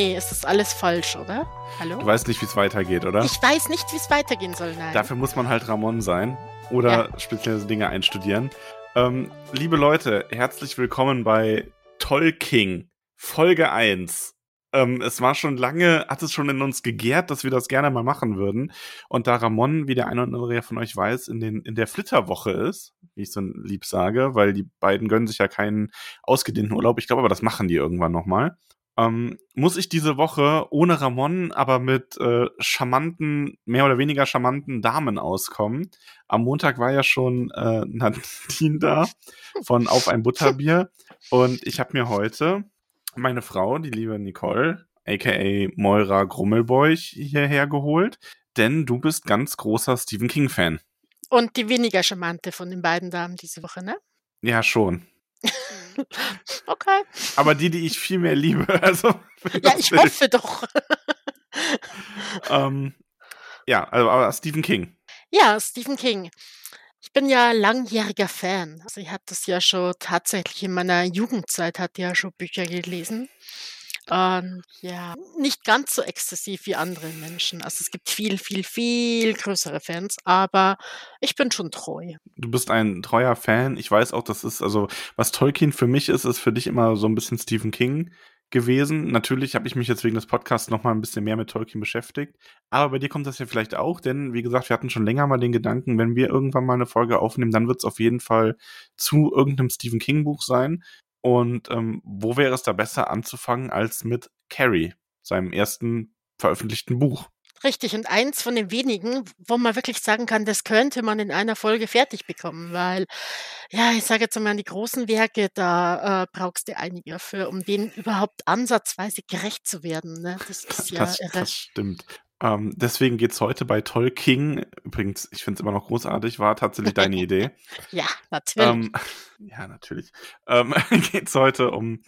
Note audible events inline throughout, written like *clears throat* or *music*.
Nee, es ist alles falsch, oder? Hallo? Du weißt nicht, wie es weitergeht, oder? Ich weiß nicht, wie es weitergehen soll, nein. Dafür muss man halt Ramon sein oder ja. spezielle Dinge einstudieren. Ähm, liebe Leute, herzlich willkommen bei Tolking, Folge 1. Ähm, es war schon lange, hat es schon in uns gegärt, dass wir das gerne mal machen würden. Und da Ramon, wie der eine oder andere von euch weiß, in, den, in der Flitterwoche ist, wie ich so lieb sage, weil die beiden gönnen sich ja keinen ausgedehnten Urlaub. Ich glaube aber, das machen die irgendwann nochmal. Ähm, muss ich diese Woche ohne Ramon, aber mit äh, charmanten, mehr oder weniger charmanten Damen auskommen. Am Montag war ja schon äh, *laughs* Nadine da von Auf ein Butterbier. Und ich habe mir heute meine Frau, die liebe Nicole, aka Moira Grummelbeuch, hierher geholt, denn du bist ganz großer Stephen King-Fan. Und die weniger charmante von den beiden Damen diese Woche, ne? Ja, schon. *laughs* okay. Aber die, die ich viel mehr liebe. *laughs* Also, ja, ich hoffe doch. ähm, ja, also, aber Stephen King. Ja, Stephen King. Ich bin ja langjähriger Fan. Also ich habe das ja schon tatsächlich in meiner Jugendzeit hat ja schon Bücher gelesen. Und ja, nicht ganz so exzessiv wie andere Menschen. Also es gibt viel, viel, viel größere Fans, aber ich bin schon treu. Du bist ein treuer Fan. Ich weiß auch, das ist, also was Tolkien für mich ist, ist für dich immer so ein bisschen Stephen King gewesen. Natürlich habe ich mich jetzt wegen des Podcasts noch mal ein bisschen mehr mit Tolkien beschäftigt. Aber bei dir kommt das ja vielleicht auch, denn wie gesagt, wir hatten schon länger mal den Gedanken, wenn wir irgendwann mal eine Folge aufnehmen, dann wird es auf jeden Fall zu irgendeinem Stephen King Buch sein. Und ähm, wo wäre es da besser anzufangen als mit Carrie, seinem ersten veröffentlichten Buch? Richtig, und eins von den wenigen, wo man wirklich sagen kann, das könnte man in einer Folge fertig bekommen, weil, ja, ich sage jetzt einmal, die großen Werke, da äh, brauchst du einige für, um denen überhaupt ansatzweise gerecht zu werden. Ne? Das ist *laughs* ja das, das stimmt. Ähm, deswegen geht's heute bei Tolkien, übrigens, ich finde es immer noch großartig, war tatsächlich deine *laughs* Idee. *laughs* ja, natürlich. Ähm, ja, natürlich. Ähm, geht's heute um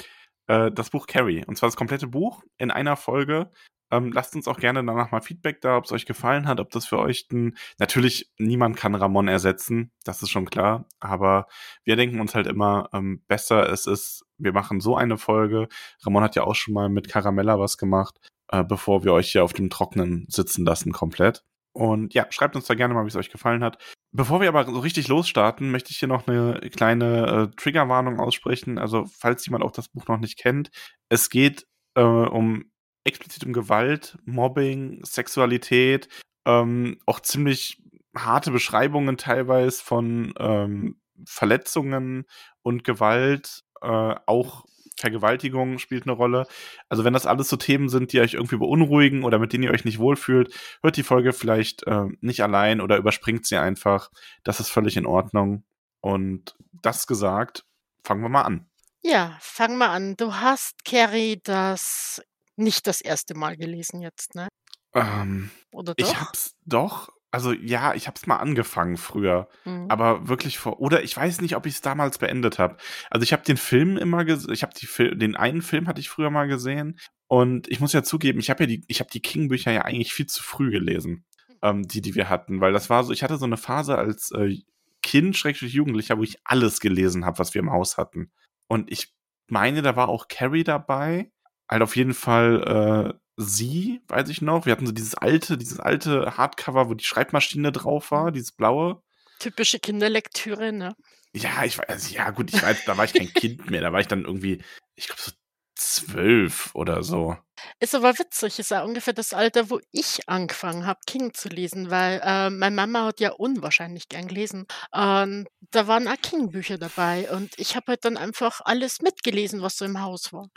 äh, das Buch Carrie. Und zwar das komplette Buch in einer Folge. Ähm, lasst uns auch gerne danach mal Feedback da, ob es euch gefallen hat, ob das für euch ein. Natürlich, niemand kann Ramon ersetzen, das ist schon klar. Aber wir denken uns halt immer, ähm, besser es ist, wir machen so eine Folge. Ramon hat ja auch schon mal mit Caramella was gemacht, äh, bevor wir euch hier auf dem Trocknen sitzen lassen komplett. Und ja, schreibt uns da gerne mal, wie es euch gefallen hat. Bevor wir aber so richtig losstarten, möchte ich hier noch eine kleine äh, Triggerwarnung aussprechen. Also, falls jemand auch das Buch noch nicht kennt, es geht äh, um explizit um Gewalt, Mobbing, Sexualität, ähm, auch ziemlich harte Beschreibungen teilweise von ähm, Verletzungen und Gewalt, äh, auch Vergewaltigung spielt eine Rolle. Also wenn das alles so Themen sind, die euch irgendwie beunruhigen oder mit denen ihr euch nicht wohlfühlt, hört die Folge vielleicht äh, nicht allein oder überspringt sie einfach. Das ist völlig in Ordnung. Und das gesagt, fangen wir mal an. Ja, fangen wir an. Du hast, Carrie, das nicht das erste Mal gelesen jetzt, ne? Ähm, Oder doch? Ich hab's doch. Also ja, ich hab's mal angefangen früher, mhm. aber wirklich vor oder ich weiß nicht, ob ich es damals beendet habe. Also ich habe den Film immer gesehen, ich habe den einen Film hatte ich früher mal gesehen und ich muss ja zugeben, ich habe ja die ich habe die King Bücher ja eigentlich viel zu früh gelesen, ähm, die die wir hatten, weil das war so, ich hatte so eine Phase als äh, Kind, schrägstrich Jugendlicher, wo ich alles gelesen habe, was wir im Haus hatten. Und ich meine, da war auch Carrie dabei halt auf jeden Fall äh, sie, weiß ich noch. Wir hatten so dieses alte, dieses alte Hardcover, wo die Schreibmaschine drauf war, dieses blaue. Typische Kinderlektüre, ne? Ja, ich weiß, also, ja gut, ich weiß, da war ich kein Kind mehr, da war ich dann irgendwie, ich glaube so zwölf oder so. Ist aber witzig, ist ja ungefähr das Alter, wo ich angefangen habe, King zu lesen, weil äh, meine Mama hat ja unwahrscheinlich gern gelesen. Und da waren auch King-Bücher dabei und ich habe halt dann einfach alles mitgelesen, was so im Haus war.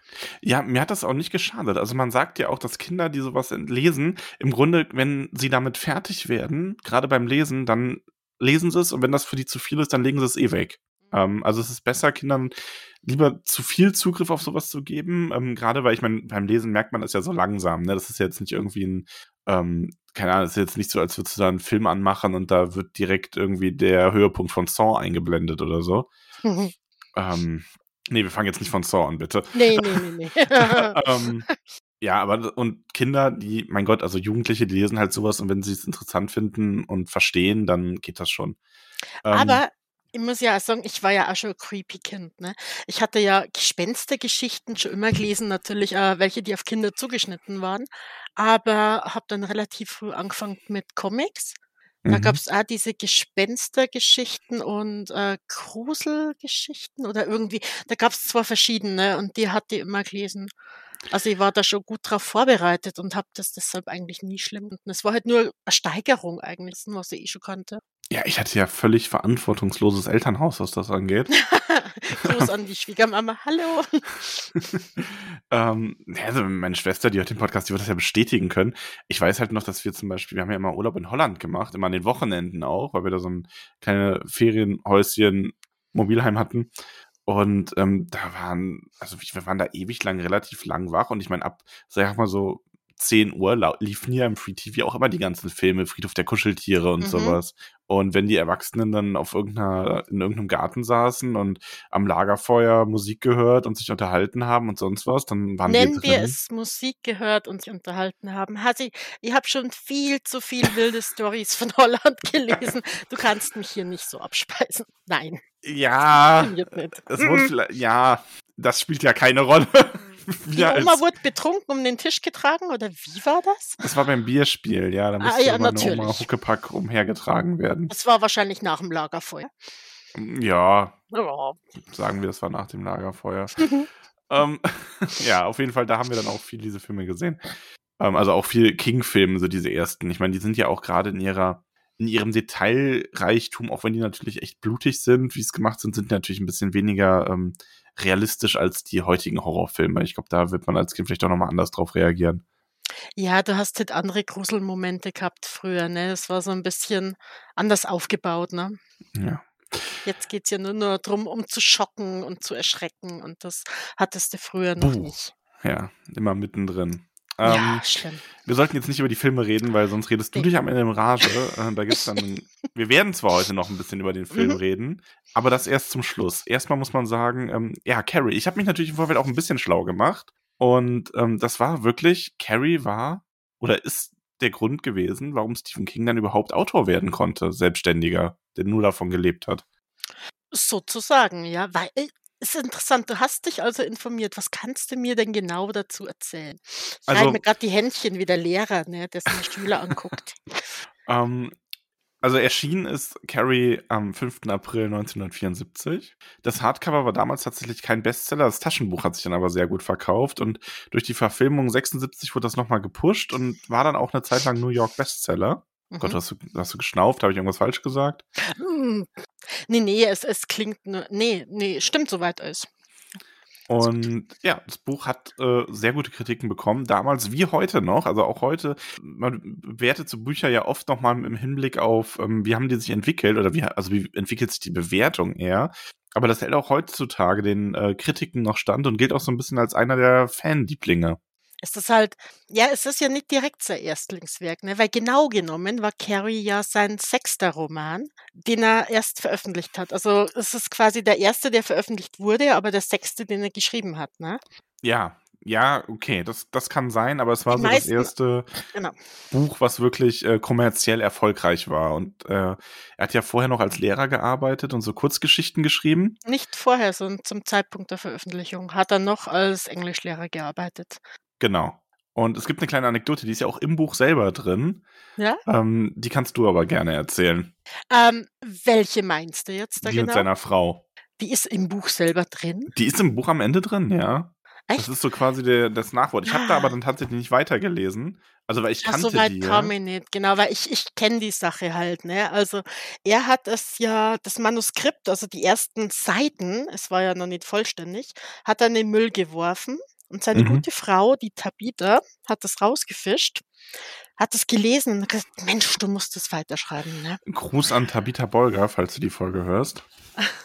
Ja, mir hat das auch nicht geschadet. Also man sagt ja auch, dass Kinder, die sowas lesen, im Grunde, wenn sie damit fertig werden, gerade beim Lesen, dann lesen sie es und wenn das für die zu viel ist, dann legen sie es eh weg. Mhm. Ähm, also es ist besser, Kindern lieber zu viel Zugriff auf sowas zu geben. Ähm, Gerade weil ich meine, beim Lesen merkt man das ja so langsam. Ne? Das ist jetzt nicht irgendwie ein, ähm, keine Ahnung, das ist jetzt nicht so, als würdest du da einen Film anmachen und da wird direkt irgendwie der Höhepunkt von Saw eingeblendet oder so. Mhm. *laughs* ähm, nee, wir fangen jetzt nicht von Saw an, bitte. Nee, *laughs* nee, nee, nee. ähm, ja, aber und Kinder, die, mein Gott, also Jugendliche, die lesen halt sowas und wenn sie es interessant finden und verstehen, dann geht das schon. Ähm, aber Ich muss ja auch sagen, ich war ja auch schon ein creepy Kind, ne? Ich hatte ja Gespenstergeschichten schon immer gelesen, natürlich äh, welche, die auf Kinder zugeschnitten waren, aber habe dann relativ früh angefangen mit Comics. Da Mhm. gab's auch diese Gespenstergeschichten und, äh, Gruselgeschichten oder irgendwie da gab's 2 verschiedene und die hat die immer gelesen. Also, ich war da schon gut drauf vorbereitet und habe das deshalb eigentlich nie schlimm gefunden. Es war halt nur 'ne Steigerung eigentlich, was ich eh schon kannte. Ja, ich hatte ja völlig verantwortungsloses Elternhaus, was das angeht. *laughs* Gruß an die Schwiegermama. Hallo. *laughs* Ähm, also meine Schwester, die hört den Podcast, die wird das ja bestätigen können. Ich weiß halt noch, dass wir zum Beispiel wir haben ja immer Urlaub in Holland gemacht, immer an den Wochenenden auch, weil wir da so 'n kleine Ferienhäuschen Mobilheim hatten. Und, ähm, da waren also wir waren da ewig lang relativ lang wach und ich meine, ab, sage ich mal so 10:00 lau liefen hier im Free TV auch immer die ganzen Filme, Friedhof der Kuscheltiere und Mhm. was. Und wenn die Erwachsenen dann auf irgend 'ner in irgend 'nem Garten saßen und am Lagerfeuer Musik gehört und sich unterhalten haben und sonst was, dann waren wir Nennen wir drin. es Musik gehört und sich unterhalten haben. Hasi, ich habe schon viel zu viel wilde Storys von *laughs* Holland gelesen. Du kannst mich hier nicht so abspeisen. Nein, Ja, wurde Mhm. viellei ja, das spielt ja keine Rolle. *laughs* Die Wir Oma wurde betrunken um den Tisch getragen oder wie war das? das war beim Bierspiel, ja, da Ah musste ja, meine Oma natürlich. Huckepack umhergetragen werden. Das war wahrscheinlich nach dem Lagerfeuer. Hm, ja, Ja. sagen wir, das war nach dem Lagerfeuer. *laughs* Ähm, *laughs* ja, auf jeden Fall, da haben wir dann auch viel diese Filme gesehen. Ähm, also auch viel King-Filme, so diese ersten. Ich meine, die sind ja auch grade in ihrer in ihrem Detailreichtum, auch wenn die natürlich echt blutig sind, wie's gemacht sind, sind die natürlich 'n bisschen weniger, ähm, realistisch als die heutigen Horrorfilme. Ich glaube, da wird man als Kind vielleicht auch noch mal anders drauf reagieren. Ja, du hast halt andere Gruselmomente gehabt früher, ne? Es war so 'n bisschen anders aufgebaut, ne? Ja. Jetzt geht's ja nur nur drum, um zu schocken und zu erschrecken und das hattest du früher noch Buh. nicht. Ja, immer mittendrin. Ja, Ähm, schlimm. wir sollten jetzt nicht über die Filme reden, weil sonst redest du dich am Ende in Rage. Äh, da gibt's dann *laughs* wir werden zwar heute noch 'n bisschen über den Film Mhm. reden, aber das erst zum Schluss. Erst mal muss man sagen, ähm, ja, Carrie. Ich habe mich natürlich im Vorfeld auch 'n bisschen schlau gemacht und, ähm, das war wirklich Carrie war oder ist der Grund gewesen, warum Stephen King dann überhaupt Autor werden konnte, Selbstständiger, der nur davon gelebt hat. Sozusagen, ja, weil äh, ist interessant. Du hast dich also informiert. Was kannst du mir denn genau dazu erzählen? Ich Also mir grad die Händchen wie der Lehrer, ne, der seine Schüler anguckt. *laughs* Ähm, also erschienen ist Carrie am 5. April 1974. Das Hardcover war damals tatsächlich kein Bestseller. Das Taschenbuch hat sich dann aber sehr gut verkauft und durch die Verfilmung 76 wurde das noch mal gepusht und war dann auch 'ne Zeit lang New York Bestseller. Gott, Mhm. hast du hast du geschnauft? Habe ich irgendwas falsch gesagt? Hm. Ne, ne, es es klingt nur ne, ne, stimmt soweit alles. Und ja, das Buch hat, äh, sehr gute Kritiken bekommen, damals wie heute noch. Also auch heute, man bewertet so Bücher ja oft noch mal im Hinblick auf, ähm, wie haben die sich entwickelt oder wie also wie entwickelt sich die Bewertung eher. Aber das hält auch heutzutage den, äh, Kritiken noch stand und gilt auch so 'n bisschen als einer der Fanlieblinge. Es ist halt ja, es ist ja nicht direkt sein Erstlingswerk, ne, weil genau genommen war Carrie ja sein 6. Roman, den er erst veröffentlicht hat. Also, es ist quasi der 1., der veröffentlicht wurde, aber der 6., den er geschrieben hat, ne? Ja, ja, okay, das das kann sein, aber es war Die so das meisten erste genau. Buch, was wirklich, äh, kommerziell erfolgreich war. Und, äh, er hat ja vorher noch als Lehrer gearbeitet und so Kurzgeschichten geschrieben. Nicht vorher, sondern zum Zeitpunkt der Veröffentlichung hat er noch als Englischlehrer gearbeitet. Genau. Und es gibt 'ne kleine Anekdote, die ist ja auch im Buch selber drin. Ja? Ähm, die kannst du aber gerne erzählen. Ähm, welche meinst du jetzt da Die mit genau? seiner Frau. Die ist im Buch selber drin? Die ist im Buch am Ende drin, ja. Das Echt? ist so quasi der das Nachwort. Ich habe da aber Ah. dann tatsächlich nicht weitergelesen. Also, weil ich Ja, so kannte weit die kam ich nicht, genau, weil ich ich kenne die Sache halt, ne? Also, er hat es ja das Manuskript, also die ersten Seiten, es war ja noch nicht vollständig, hat er in den Müll geworfen und seine Mhm. gute Frau, die Tabitha, hat das rausgefischt, hat das gelesen und hat gesagt: „Mensch, du musst das weiterschreiben“, ne? Gruß an Tabitha Bolger, falls du die Folge hörst. *laughs*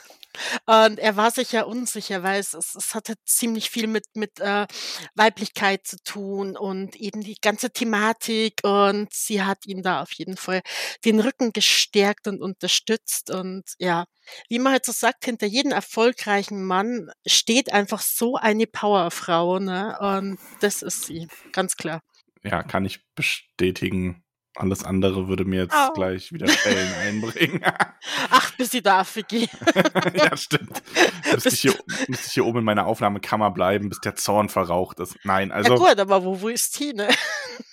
Und er war sich ja unsicher, weil es es es hatte ziemlich viel mit mit, äh, Weiblichkeit zu tun und eben die ganze Thematik und sie hat ihm da auf jeden Fall den Rücken gestärkt und unterstützt und ja, wie man halt so sagt, hinter jedem erfolgreichen Mann steht einfach so eine Powerfrau, ne? Und das ist sie, ganz klar. Ja, kann ich bestätigen. Alles andere würde mir jetzt Au. gleich wieder Schellen *laughs* einbringen. Ach, bis die Dafür gehen. ja, stimmt. Müsste ich, hier, müsste ich hier oben in meiner Aufnahmekammer bleiben, bis der Zorn verraucht ist. Nein, also. Ja gut, aber wo, wo ist Tine?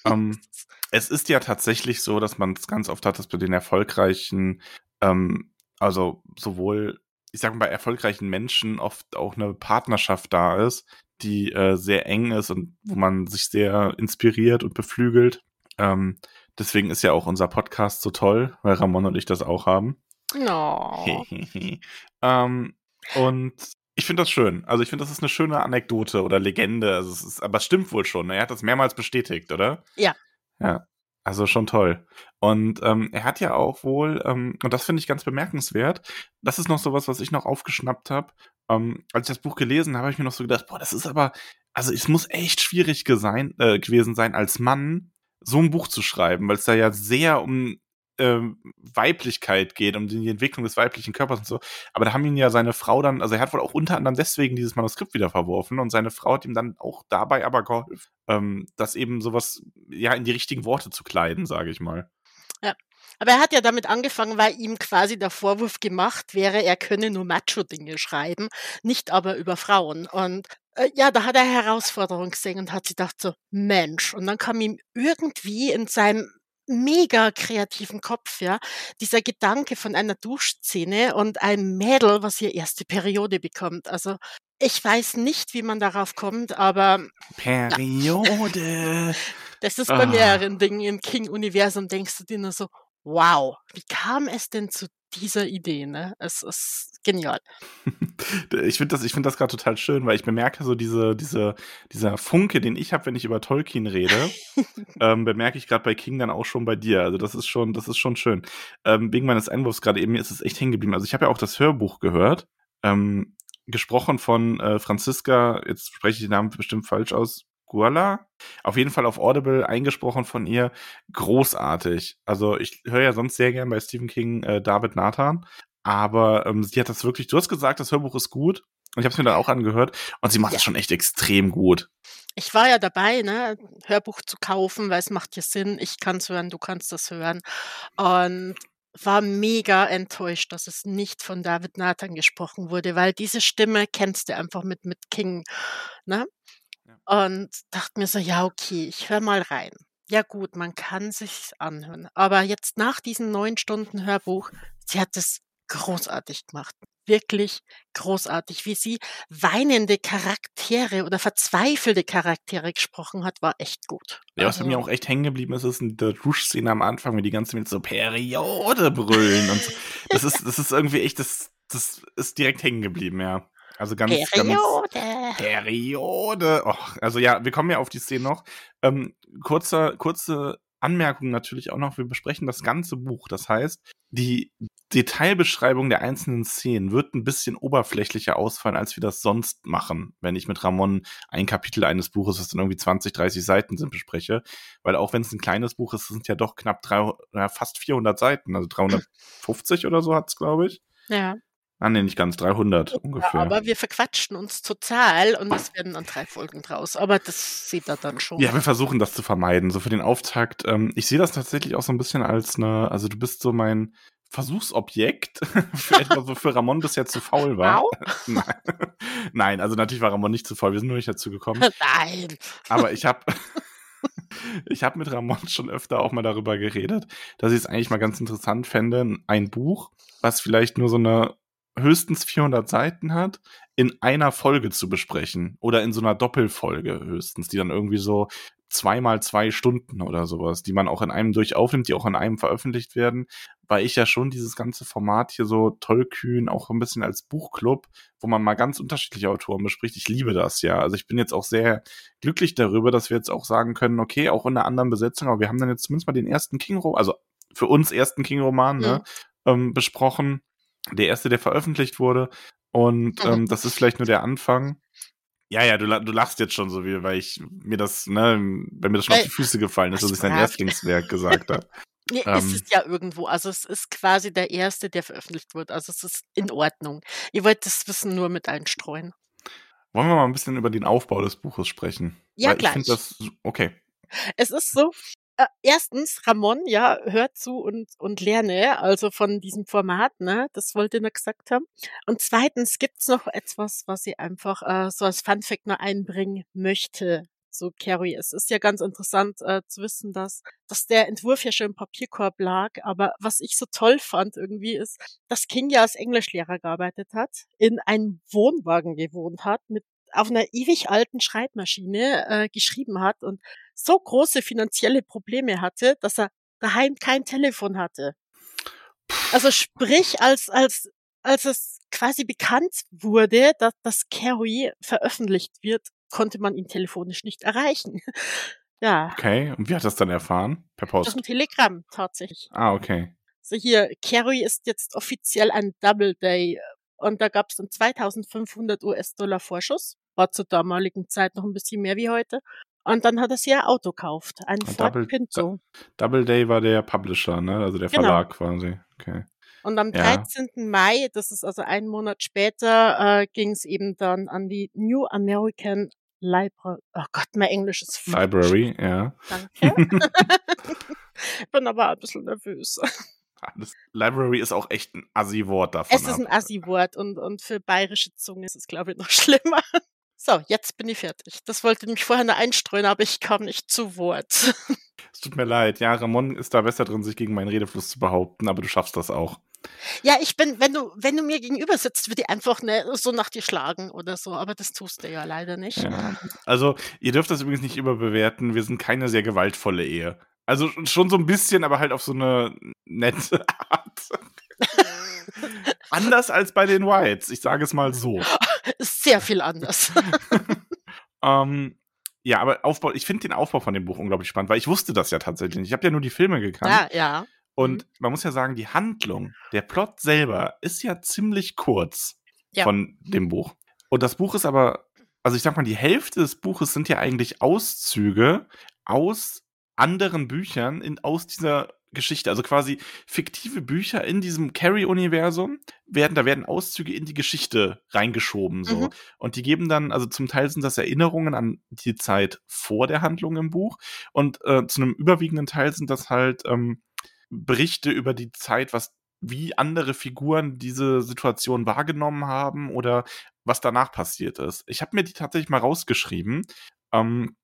ähm, *laughs* es ist ja tatsächlich so, dass man es ganz oft hat, dass bei den erfolgreichen, ähm, also sowohl, ich sag mal, bei erfolgreichen Menschen oft auch eine Partnerschaft da ist, die äh, sehr eng ist und wo man sich sehr inspiriert und beflügelt. Ähm, deswegen ist ja auch unser Podcast so toll, weil Ramon und ich das auch haben. No. *laughs* ähm, und ich finde das schön. Also ich finde, das ist eine schöne Anekdote oder Legende. Also es ist, aber es stimmt wohl schon. Er hat das mehrmals bestätigt, oder? Ja. Ja. Also schon toll. Und ähm, er hat ja auch wohl, ähm, und das finde ich ganz bemerkenswert, das ist noch sowas, was ich noch aufgeschnappt habe. Ähm, als ich das Buch gelesen habe, habe ich mir noch so gedacht, boah, das ist aber, also es muss echt schwierig gesein, äh, gewesen sein, als Mann so ein Buch zu schreiben, weil es da ja sehr um ähm, Weiblichkeit geht, um die Entwicklung des weiblichen Körpers und so. Aber da haben ihn ja seine Frau dann, also er hat wohl auch unter anderem deswegen dieses Manuskript wieder verworfen und seine Frau hat ihm dann auch dabei aber geholfen, ähm, das eben sowas ja in die richtigen Worte zu kleiden, sage ich mal. Ja. Aber er hat ja damit angefangen, weil ihm quasi der Vorwurf gemacht wäre, er könne nur Macho-Dinge schreiben, nicht aber über Frauen. Und äh, ja, da hat er Herausforderungen gesehen und hat sich gedacht so, Mensch. Und dann kam ihm irgendwie in seinem mega kreativen Kopf, ja, dieser Gedanke von einer Duschszene und einem Mädel, was ihr erste Periode bekommt. Also ich weiß nicht, wie man darauf kommt, aber Periode. Ja. *laughs* Das ist bei ah. mehreren Dingen im King-Universum, denkst du dir nur so, wow, wie kam es denn zu dieser Idee, ne? Es ist genial. *laughs* ich finde das, ich finde das gerade total schön, weil ich bemerke so diese, diese, dieser Funke, den ich habe, wenn ich über Tolkien rede, *laughs* ähm, bemerke ich gerade bei King dann auch schon bei dir. Also das ist schon, das ist schon schön. Ähm, wegen meines Einwurfs gerade eben ist es echt hängen geblieben. Also ich habe ja auch das Hörbuch gehört, ähm, gesprochen von äh, Franziska. Jetzt spreche ich den Namen bestimmt falsch aus. Guala. Auf jeden Fall auf Audible eingesprochen von ihr. Großartig. Also ich höre ja sonst sehr gern bei Stephen King äh, David Nathan. Aber ähm, sie hat das wirklich, du hast gesagt, das Hörbuch ist gut. Und ich habe es mir dann auch angehört. Und sie macht es ja. schon echt extrem gut. Ich war ja dabei, ne, Hörbuch zu kaufen, weil es macht ja Sinn. Ich kann es hören, du kannst das hören. Und war mega enttäuscht, dass es nicht von David Nathan gesprochen wurde, weil diese Stimme kennst du einfach mit, mit King. Ne? Und dachte mir so, ja, okay, ich höre mal rein. Ja gut, man kann sich's anhören. Aber jetzt nach diesen neun Stunden Hörbuch, sie hat es großartig gemacht. Wirklich großartig. Wie sie weinende Charaktere oder verzweifelte Charaktere gesprochen hat, war echt gut. Ja, was also, bei mir auch echt hängen geblieben ist, ist in der Duschszene am Anfang, wie die ganze mit so Periode brüllen und so. Das ist, das ist irgendwie echt, das, das ist direkt hängen geblieben, ja. Also ganz, Periode. Ganz, Periode. Och, also ja, wir kommen ja auf die Szene noch. Ähm, kurze, kurze Anmerkung natürlich auch noch. Wir besprechen das ganze Buch. Das heißt, die Detailbeschreibung der einzelnen Szenen wird ein bisschen oberflächlicher ausfallen, als wir das sonst machen, wenn ich mit Ramon ein Kapitel eines Buches, das dann irgendwie 20, 30 Seiten sind, bespreche. Weil auch wenn es ein kleines Buch ist, sind ja doch knapp drei, fast 400 Seiten, also 350 oder so hat es, glaube ich. Ja. Ah, nee, nicht ganz, 300 ja, ungefähr. Aber wir verquatschen uns total und es werden dann drei Folgen draus. Aber das sieht er dann schon. Ja, wir versuchen das zu vermeiden. So für den Auftakt. Ähm, ich sehe das tatsächlich auch so ein bisschen als eine, also du bist so mein Versuchsobjekt *laughs* für etwas, wofür Ramon bisher zu faul war. Wow. *laughs* Nein. *laughs* Nein, also natürlich war Ramon nicht zu faul. Wir sind nur nicht dazu gekommen. Nein. Aber ich habe ich habe mit Ramon schon öfter auch mal darüber geredet, dass ich es eigentlich mal ganz interessant fände, ein Buch, was vielleicht nur so eine höchstens 400 Seiten hat, in einer Folge zu besprechen oder in so einer Doppelfolge höchstens, die dann irgendwie so zweimal zwei Stunden oder sowas, die man auch in einem durch aufnimmt, die auch in einem veröffentlicht werden, weil ich ja schon dieses ganze Format hier so tollkühn, auch ein bisschen als Buchclub, wo man mal ganz unterschiedliche Autoren bespricht. Ich liebe das ja. Also ich bin jetzt auch sehr glücklich darüber, dass wir jetzt auch sagen können, okay, auch in einer anderen Besetzung, aber wir haben dann jetzt zumindest mal den ersten King-Roman, also für uns ersten King-Roman, ne, mhm. ähm, besprochen der erste, der veröffentlicht wurde. Und mhm. ähm, das ist vielleicht nur der Anfang. Ja, ja, du, du lachst jetzt schon so wie, weil ich mir das, ne, wenn mir das schon auf die Füße gefallen ist, dass ich sein Erstlingswerk gesagt habe. Nee, *laughs* ähm, ist es ja irgendwo. Also es ist quasi der erste, der veröffentlicht wird. Also es ist in Ordnung. Ihr wollt das Wissen nur mit einstreuen. Wollen wir mal ein bisschen über den Aufbau des Buches sprechen? Ja, Weil klar. Ich finde das okay. Es ist so, äh, erstens, Ramon, ja, hör zu und, und lerne, also von diesem Format, ne? Das wollte ich nur gesagt haben. Und zweitens gibt's noch etwas, was ich einfach äh, so als Funfact nur einbringen möchte zu Carrie. Es ist ja ganz interessant äh, zu wissen, dass, dass der Entwurf ja schon im Papierkorb lag. Aber was ich so toll fand irgendwie ist, dass King ja als Englischlehrer gearbeitet hat, in einem Wohnwagen gewohnt hat, mit auf einer ewig alten Schreibmaschine äh, geschrieben hat und so große finanzielle Probleme hatte, dass er daheim kein Telefon hatte. Also sprich, als, als, als es quasi bekannt wurde, dass, dass Carrie veröffentlicht wird, konnte man ihn telefonisch nicht erreichen. *laughs* ja. Okay, und wie hat das dann erfahren? Per Post? Das ist ein Telegramm, tatsächlich. Ah, okay. So hier, Carrie ist jetzt offiziell ein Double Day und da gab es dann 2500 US-Dollar Vorschuss. War zur damaligen Zeit noch ein bisschen mehr wie heute. Und dann hat er sich ein Auto gekauft, ein Ford Double, Pinto. Double Day war der Publisher, ne? Also der Genau. Verlag quasi. Okay. Und am Ja. 13. Mai, das ist also einen Monat später, äh, ging es eben dann an die New American Library. Oh Gott, mein Englisch ist. Library, ja. Danke. *laughs* Bin aber ein bisschen nervös. Das Library ist auch echt ein Assi-Wort davon. Es ist ein Assi-Wort und, und für bayerische Zunge ist es, glaube ich, noch *laughs* schlimmer. So, jetzt bin ich fertig. Das wollte nämlich vorher nur einstreuen, aber ich kam nicht zu Wort. *laughs* Es tut mir leid. Ja, Ramon ist da besser drin, sich gegen meinen Redefluss zu behaupten, aber du schaffst das auch. Ja, ich bin, wenn du, wenn du mir gegenüber sitzt, würde ich einfach ne, so nach dir schlagen oder so, aber das tust du ja leider nicht. Ja. Also, ihr dürft das übrigens nicht überbewerten. Wir sind keine sehr gewaltvolle Ehe. Also schon so ein bisschen, aber halt auf so eine nette Art. *laughs* Anders als bei den Whites, ich sage es mal so. *laughs* Sehr viel anders. *laughs* Ähm, ja, aber Aufbau, ich finde den Aufbau von dem Buch unglaublich spannend, weil ich wusste das ja tatsächlich nicht. Ich habe ja nur die Filme gekannt. ja, ja. Und Mhm. man muss ja sagen, die Handlung, der Plot selber ist ja ziemlich kurz Ja. von dem Buch. Und das Buch ist aber, also ich sag mal, die Hälfte des Buches sind ja eigentlich Auszüge aus anderen Büchern in, aus dieser Geschichte. Also quasi fiktive Bücher in diesem Carrie-Universum werden, da werden Auszüge in die Geschichte reingeschoben, so. Mhm. Und die geben dann, also zum Teil sind das Erinnerungen an die Zeit vor der Handlung im Buch und äh, zu einem überwiegenden Teil sind das halt ähm, Berichte über die Zeit, was wie andere Figuren diese Situation wahrgenommen haben oder was danach passiert ist. Ich habe mir die tatsächlich mal rausgeschrieben. Ähm,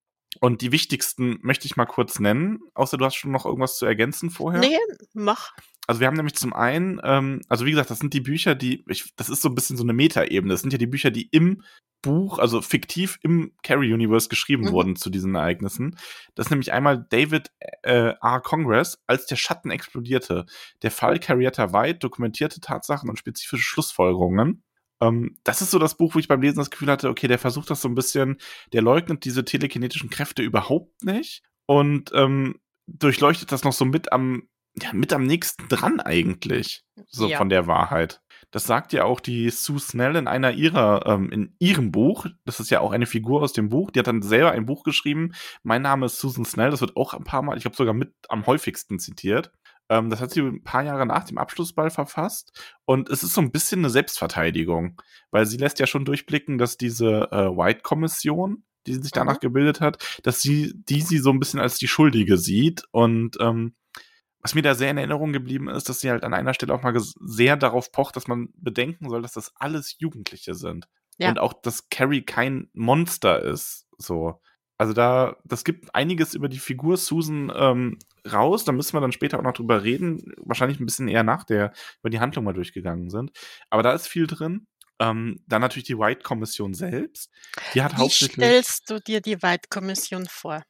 und die wichtigsten möchte ich mal kurz nennen, außer du hast schon noch irgendwas zu ergänzen vorher. Nee, mach. Also wir haben nämlich zum einen, ähm, also wie gesagt, das sind die Bücher, die, ich, das ist so ein bisschen so eine Metaebene. Das sind ja die Bücher, die im Buch, also fiktiv im Carrie Universe geschrieben Mhm. wurden zu diesen Ereignissen. Das ist nämlich einmal David äh, R. Congress, als der Schatten explodierte. Der Fall Carrietta White dokumentierte Tatsachen und spezifische Schlussfolgerungen. Ähm, das ist so das Buch, wo ich beim Lesen das Gefühl hatte, okay, der versucht das so ein bisschen, der leugnet diese telekinetischen Kräfte überhaupt nicht und ähm, durchleuchtet das noch so mit am, ja, mit am nächsten dran eigentlich, so Ja. von der Wahrheit. Das sagt ja auch die Sue Snell in einer ihrer, ähm, in ihrem Buch. Das ist ja auch eine Figur aus dem Buch. Die hat dann selber ein Buch geschrieben. Mein Name ist Susan Snell. Das wird auch ein paar Mal, ich glaube sogar mit am häufigsten zitiert. Ähm, das hat sie ein paar Jahre nach dem Abschlussball verfasst. Und es ist so ein bisschen eine Selbstverteidigung, weil sie lässt ja schon durchblicken, dass diese äh, White-Kommission, die sich danach Mhm. gebildet hat, dass sie die sie so ein bisschen als die Schuldige sieht. Und ähm, was mir da sehr in Erinnerung geblieben ist, dass sie halt an einer Stelle auch mal sehr darauf pocht, dass man bedenken soll, dass das alles Jugendliche sind. Ja. Und auch, dass Carrie kein Monster ist. So. Also da, das gibt einiges über die Figur Susan ähm, raus. Da müssen wir dann später auch noch drüber reden. Wahrscheinlich ein bisschen eher nach der, über die Handlung mal durchgegangen sind. Aber da ist viel drin. Ähm, dann natürlich die White-Kommission selbst. Die hat Wie hauptsächlich. stellst du dir die White-Kommission vor?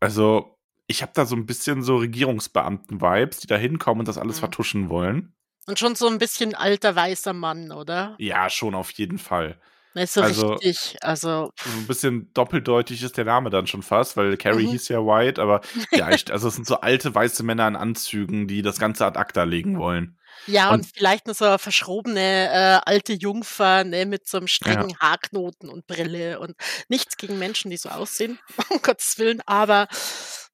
Also, ich habe da so ein bisschen so Regierungsbeamten-Vibes, die da hinkommen und das alles Mhm. vertuschen wollen. Und schon so ein bisschen alter weißer Mann, oder? Ja, schon auf jeden Fall. Nicht so Also- richtig. Also, So ein bisschen doppeldeutig ist der Name dann schon fast, weil Carrie Mhm. hieß ja White, aber *laughs* ja, ich, also es sind so alte weiße Männer in Anzügen, die das Ganze ad acta legen wollen. ja, und, Und- vielleicht noch so eine verschrobene äh, alte Jungfer ne, mit so einem strengen Haarknoten und Brille und nichts gegen Menschen, die so aussehen, *laughs* um Gottes Willen, aber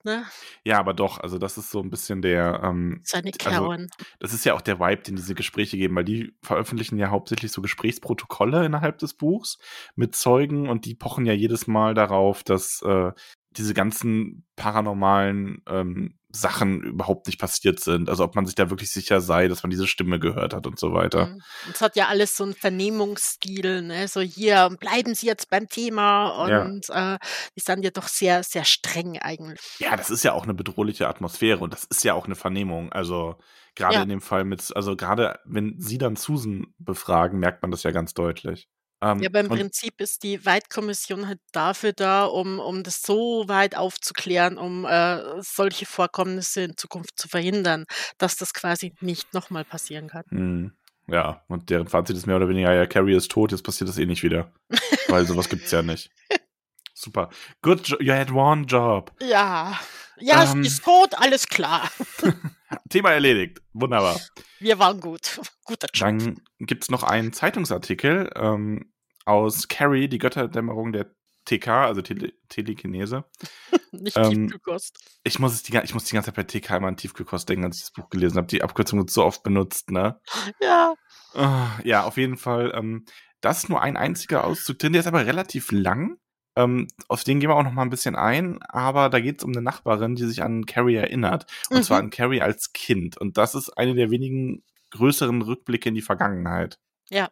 ne, Ja, aber doch, also das ist so ein bisschen der, ähm, seine also Kerlen. das ist ja auch der Vibe, den diese Gespräche geben, weil die veröffentlichen ja hauptsächlich so Gesprächsprotokolle innerhalb des Buchs mit Zeugen und die pochen ja jedes Mal darauf, dass äh, diese ganzen paranormalen ähm, Sachen überhaupt nicht passiert sind. Also ob man sich da wirklich sicher sei, dass man diese Stimme gehört hat und so weiter. Mhm. Es hat ja alles so einen Vernehmungsstil, ne? So hier, bleiben Sie jetzt beim Thema und ja. äh, die sind ja doch sehr, sehr streng eigentlich. Ja, das ist ja auch eine bedrohliche Atmosphäre und das ist ja auch eine Vernehmung. Also gerade ja. in dem Fall mit, also gerade wenn Sie dann Susan befragen, merkt man das ja ganz deutlich. Ähm, ja, aber im Prinzip ist die Weidkommission halt dafür da, um, um das so weit aufzuklären, um äh, solche Vorkommnisse in Zukunft zu verhindern, dass das quasi nicht nochmal passieren kann. Hm. Ja, und deren Fazit ist mehr oder weniger, ja, Carrie ist tot, jetzt passiert das eh nicht wieder. Weil sowas gibt es ja nicht. Super. Good, jo you had one job. *laughs* Ja. Ja, ähm, sie ist tot, alles klar. *laughs* Thema erledigt. Wunderbar. Wir waren gut. Guter Job. Dann gibt es noch einen Zeitungsartikel ähm, aus Carrie, die Götterdämmerung der TK, also Tele Telekinese. *laughs* Nicht ähm, Tiefkühlkost. Ich muss, die, ich muss die ganze Zeit bei TK immer an Tiefkühlkost denken, als ich das Buch gelesen habe. Die Abkürzung wird so oft benutzt, ne? *laughs* Ja. Uh, ja, auf jeden Fall. Ähm, das ist nur ein einziger Auszug drin, der ist aber relativ lang. Ähm, auf den gehen wir auch noch mal ein bisschen ein, aber da geht es um eine Nachbarin, die sich an Carrie erinnert. Und mhm. zwar an Carrie als Kind. Und das ist eine der wenigen größeren Rückblicke in die Vergangenheit. Ja.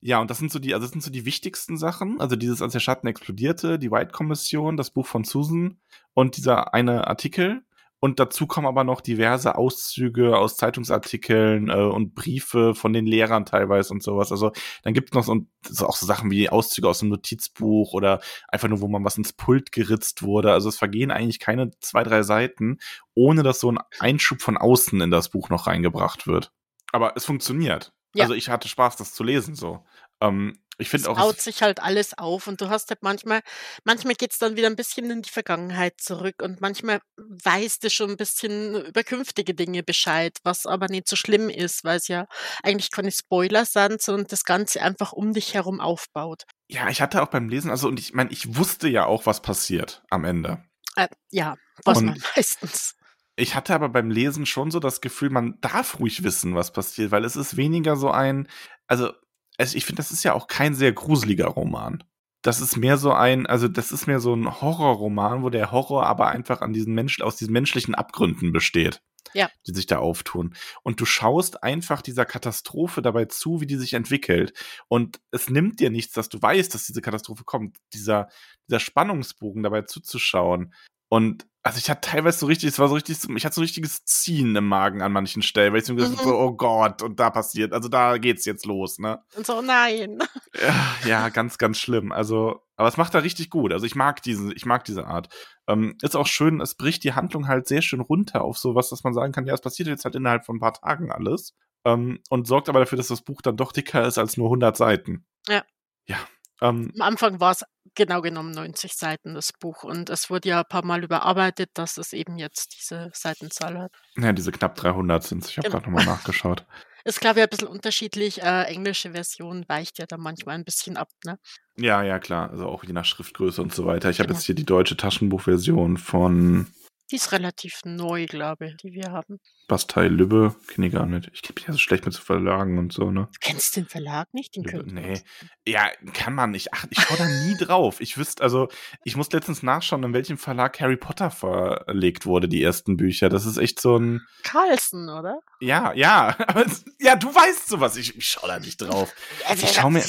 Ja, und das sind so die, also das sind so die wichtigsten Sachen. Also dieses, als der Schatten explodierte, die White-Kommission, das Buch von Susan und dieser eine Artikel. Und dazu kommen aber noch diverse Auszüge aus Zeitungsartikeln äh, und Briefe von den Lehrern teilweise und sowas. Also dann gibt es noch so, so, auch so Sachen wie Auszüge aus einem Notizbuch oder einfach nur, wo man was ins Pult geritzt wurde. Also es vergehen eigentlich keine zwei, drei Seiten, ohne dass so ein Einschub von außen in das Buch noch reingebracht wird. Aber es funktioniert. Ja. Also ich hatte Spaß, das zu lesen so. Ähm, ich finde auch. Es baut sich halt alles auf und du hast halt manchmal, manchmal geht es dann wieder ein bisschen in die Vergangenheit zurück und manchmal weißt du schon ein bisschen über künftige Dinge Bescheid, was aber nicht so schlimm ist, weil es ja eigentlich keine Spoiler sind, sondern das Ganze einfach um dich herum aufbaut. Ja, ich hatte auch beim Lesen, also und ich meine, ich wusste ja auch, was passiert am Ende. Äh, ja, was man *laughs* meistens. Ich hatte aber beim Lesen schon so das Gefühl, man darf ruhig wissen, was passiert, weil es ist weniger so ein, also also ich finde, das ist ja auch kein sehr gruseliger Roman. Das ist mehr so ein, also das ist mehr so ein Horrorroman, wo der Horror aber einfach an diesen Menschen, aus diesen menschlichen Abgründen besteht. Ja. Die sich da auftun. Und du schaust einfach dieser Katastrophe dabei zu, wie die sich entwickelt. Und es nimmt dir nichts, dass du weißt, dass diese Katastrophe kommt. Dieser, dieser Spannungsbogen dabei zuzuschauen. Und also ich hatte teilweise so richtig, es war so richtig, ich hatte so ein richtiges Ziehen im Magen an manchen Stellen, weil ich so mhm. so, oh Gott, und da passiert, also da geht's jetzt los, ne? Und so, nein. Ja, ja, ganz, ganz schlimm. Also, aber es macht da richtig gut. Also ich mag diese, ich mag diese Art. Ähm, ist auch schön, es bricht die Handlung halt sehr schön runter auf sowas, dass man sagen kann, ja, es passiert jetzt halt innerhalb von ein paar Tagen alles. Ähm, und sorgt aber dafür, dass das Buch dann doch dicker ist als nur 100 Seiten. Ja. Ja, ähm, Am Anfang war es genau genommen 90 Seiten, das Buch. Und es wurde ja ein paar Mal überarbeitet, dass es eben jetzt diese Seitenzahl hat. Ja, diese knapp 300 sind Ich habe genau. gerade nochmal nachgeschaut. *laughs* Ist, glaube ich, ein bisschen unterschiedlich. Äh, englische Version weicht ja da manchmal ein bisschen ab, ne? Ja, ja, klar. Also auch je nach Schriftgröße und so weiter. Ich genau. habe jetzt hier die deutsche Taschenbuchversion von die ist relativ neu, glaube ich, die wir haben. Bastei Lübbe, kenne ich gar nicht. Ich gebe ja so schlecht mit Verlagen und so, ne? Du kennst den Verlag nicht? Den Lübbe, nee. Ja, kann man nicht. Ach, ich schaue da nie *laughs* drauf. Ich wüsste, also, ich muss letztens nachschauen, in welchem Verlag Harry Potter verlegt wurde, die ersten Bücher. Das ist echt so ein. Carlson, oder? Ja, ja. *laughs* ja, du weißt sowas. Ich, ich schaue da nicht drauf. Ich schaue mir,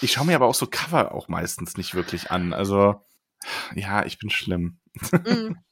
ich schaue mir aber auch so Cover auch meistens nicht wirklich an. Also, ja, ich bin schlimm. Mhm. *laughs*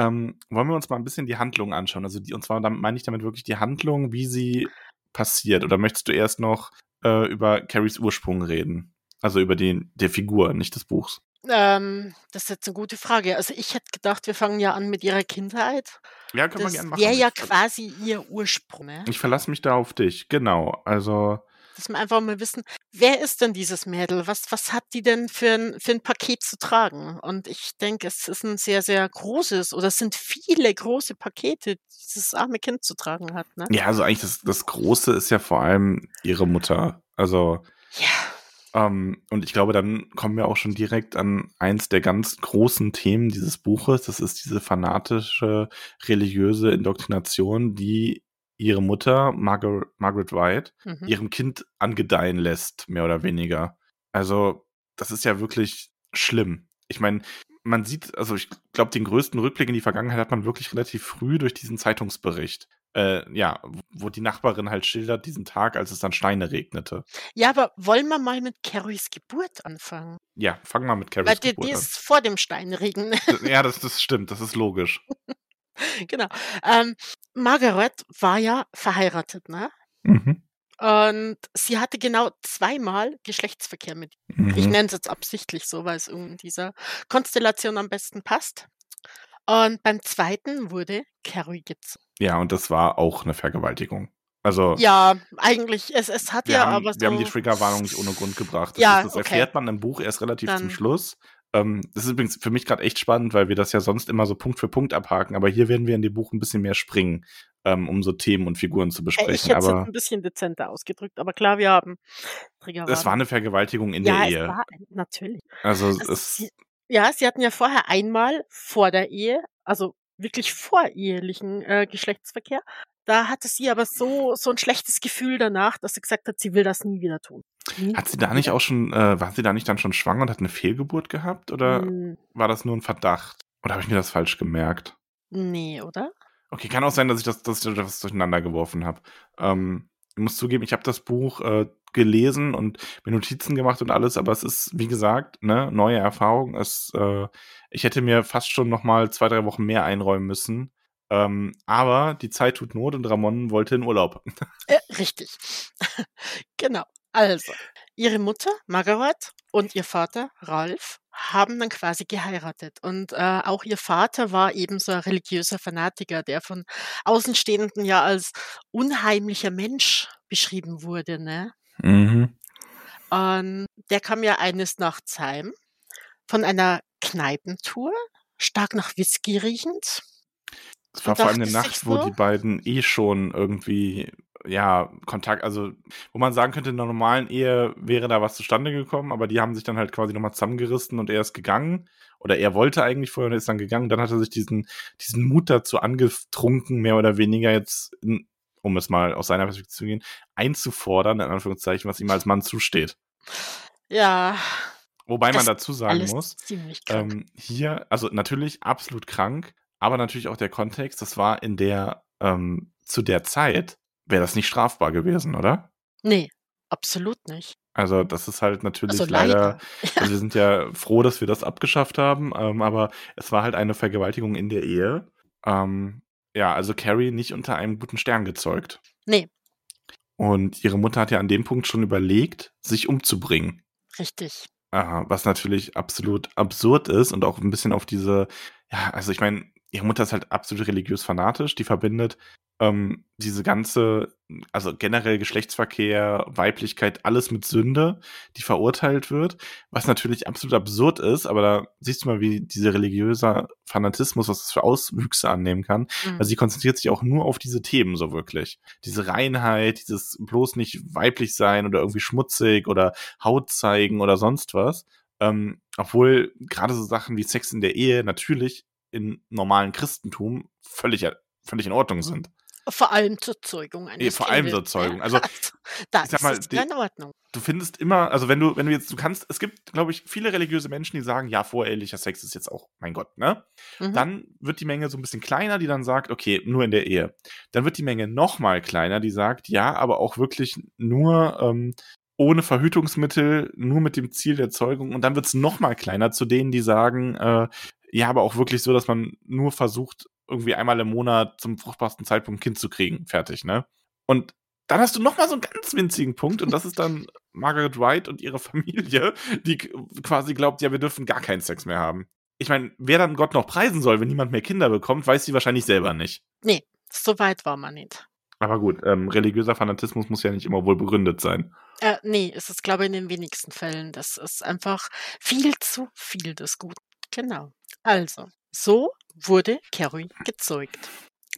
Ähm, wollen wir uns mal ein bisschen die Handlung anschauen? Also die, und zwar damit meine ich damit wirklich die Handlung, wie sie passiert. Oder möchtest du erst noch äh, über Carries Ursprung reden? Also über den der Figur, nicht des Buchs. Ähm, das ist jetzt eine gute Frage. Also ich hätte gedacht, wir fangen ja an mit ihrer Kindheit. Ja, können das wir gerne machen. Wäre ja quasi ihr Ursprung. Ne? Ich verlasse mich da auf dich, genau. Also dass wir einfach mal wissen, wer ist denn dieses Mädel? Was, was hat die denn für ein, für ein Paket zu tragen? Und ich denke, es ist ein sehr, sehr großes oder es sind viele große Pakete, die dieses arme Kind zu tragen hat. Ne? Ja, also eigentlich das, das Große ist ja vor allem ihre Mutter. Also. Ja. Ähm, und ich glaube, dann kommen wir auch schon direkt an eins der ganz großen Themen dieses Buches. Das ist diese fanatische religiöse Indoktrination, die ihre Mutter, Margaret, Margaret White, mhm. ihrem Kind angedeihen lässt, mehr oder weniger. Also, das ist ja wirklich schlimm. ich meine, man sieht, also ich glaube, den größten Rückblick in die Vergangenheit hat man wirklich relativ früh durch diesen Zeitungsbericht. Äh, ja, wo die Nachbarin halt schildert diesen Tag, als es dann Steine regnete. Ja, aber wollen wir mal mit Carries Geburt anfangen? Ja, fangen wir mit Weil Carries die, Geburt die an. ist vor dem Steinregen. Ja, *laughs* das, das stimmt, das ist logisch. *laughs* genau. Ähm, Margaret war ja verheiratet, ne? Mhm. Und sie hatte genau zweimal Geschlechtsverkehr mit. Ich Mhm. nenne es jetzt absichtlich so, weil es in dieser Konstellation am besten passt. Und beim zweiten wurde Carrie gezogen. Ja, und das war auch eine Vergewaltigung. Also, Ja, eigentlich, es, es hat ja haben, aber wir haben die so. Triggerwarnung nicht ohne Grund gebracht. Das, Ja, ist, das okay. erfährt man im Buch erst relativ zum Dann- Schluss. Ähm, das ist übrigens für mich gerade echt spannend, weil wir das ja sonst immer so Punkt für Punkt abhaken. Aber hier werden wir in dem Buch ein bisschen mehr springen, ähm, um so Themen und Figuren zu Äh, Ich besprechen. hätte es ein bisschen dezenter ausgedrückt, aber klar, wir haben es war eine Vergewaltigung in ja, der Ehe. war natürlich. Also, Also es, sie, ja, sie hatten ja vorher einmal vor der Ehe, also wirklich vorehelichen äh, Geschlechtsverkehr. Da hatte sie aber so, so ein schlechtes Gefühl danach, dass sie gesagt hat, sie will das nie wieder tun. Nie hat sie da nicht auch schon, äh, war sie da nicht dann schon schwanger und hat eine Fehlgeburt gehabt? Oder Hm, war das nur ein Verdacht? Oder habe ich mir das falsch gemerkt? nee, oder? Okay, kann auch sein, dass ich das, dass ich das durcheinander geworfen habe. Ähm, ich muss zugeben, ich habe das Buch äh, gelesen und mir Notizen gemacht und alles, aber es ist, wie gesagt, ne, neue Erfahrung. Es, äh, ich hätte mir fast schon noch mal zwei, drei Wochen mehr einräumen müssen. Ähm, aber die Zeit tut Not und Ramon wollte in Urlaub. Äh, richtig. *laughs* genau. Also, ihre Mutter, Margaret, und ihr Vater, Ralph, haben dann quasi geheiratet. Und äh, auch ihr Vater war eben so ein religiöser Fanatiker, der von Außenstehenden ja als unheimlicher Mensch beschrieben wurde. Ne? Mhm. Und der kam ja eines Nachts heim von einer Kneipentour, stark nach Whisky riechend. Es war vor allem eine Nacht, wo so- die beiden eh schon irgendwie, ja, Kontakt, also wo man sagen könnte, in einer normalen Ehe wäre da was zustande gekommen, aber die haben sich dann halt quasi nochmal zusammengerissen und er ist gegangen. Oder er wollte eigentlich vorher und ist dann gegangen. Dann hat er sich diesen, diesen Mut dazu angetrunken, mehr oder weniger jetzt, in, um es mal aus seiner Perspektive zu gehen, einzufordern, in Anführungszeichen, was ihm als Mann zusteht. Ja, Wobei man dazu sagen muss, ähm, hier, also natürlich absolut krank, aber natürlich auch der Kontext, das war in der, ähm, zu der Zeit, wäre das nicht strafbar gewesen, oder? nee, absolut nicht. Also das ist halt natürlich Also leider, leider. also wir sind ja froh, dass wir das abgeschafft haben, ähm, aber es war halt eine Vergewaltigung in der Ehe. Ähm, ja, also Carrie nicht unter einem guten Stern gezeugt. Nee, Und ihre Mutter hat ja an dem Punkt schon überlegt, sich umzubringen. richtig. Aha, was natürlich absolut absurd ist und auch ein bisschen auf diese, ja, also ich meine, ihre Mutter ist halt absolut religiös fanatisch, die verbindet ähm, diese ganze, also generell Geschlechtsverkehr, Weiblichkeit, alles mit Sünde, die verurteilt wird, was natürlich absolut absurd ist, aber da siehst du mal, wie dieser religiöse Fanatismus, was das für Auswüchse annehmen kann. Mhm. Also sie konzentriert sich auch nur auf diese Themen so wirklich. Diese Reinheit, dieses bloß nicht weiblich sein oder irgendwie schmutzig oder Haut zeigen oder sonst was. Ähm, obwohl gerade so Sachen wie Sex in der Ehe natürlich im normalen Christentum völlig, völlig in Ordnung sind. Vor allem zur Zeugung eines Eh, vor allem zur Zeugung. ne? Also, da ich sag mal, ist in Ordnung. Du findest immer, also wenn du, wenn du jetzt, du kannst, es gibt, glaube ich, viele religiöse Menschen, die sagen, ja, vorehelicher Sex ist jetzt auch, mein Gott, ne? Mhm. Dann wird die Menge so ein bisschen kleiner, die dann sagt, okay, nur in der Ehe. Dann wird die Menge noch mal kleiner, die sagt, ja, aber auch wirklich nur ähm, ohne Verhütungsmittel, nur mit dem Ziel der Zeugung. Und dann wird es noch mal kleiner zu denen, die sagen, äh, ja, aber auch wirklich so, dass man nur versucht, irgendwie einmal im Monat zum fruchtbarsten Zeitpunkt ein Kind zu kriegen. Fertig, ne? Und dann hast du noch mal so einen ganz winzigen Punkt und das ist dann Margaret White und ihre Familie, die quasi glaubt, ja, wir dürfen gar keinen Sex mehr haben. Ich meine, wer dann Gott noch preisen soll, wenn niemand mehr Kinder bekommt, weiß sie wahrscheinlich selber nicht. So weit war man nicht. Aber gut, ähm, religiöser Fanatismus muss ja nicht immer wohl begründet sein. Äh, nee, es ist, glaube ich, in den wenigsten Fällen. Das ist einfach viel zu viel des Guten. Genau. Also, so wurde Carrie gezeugt.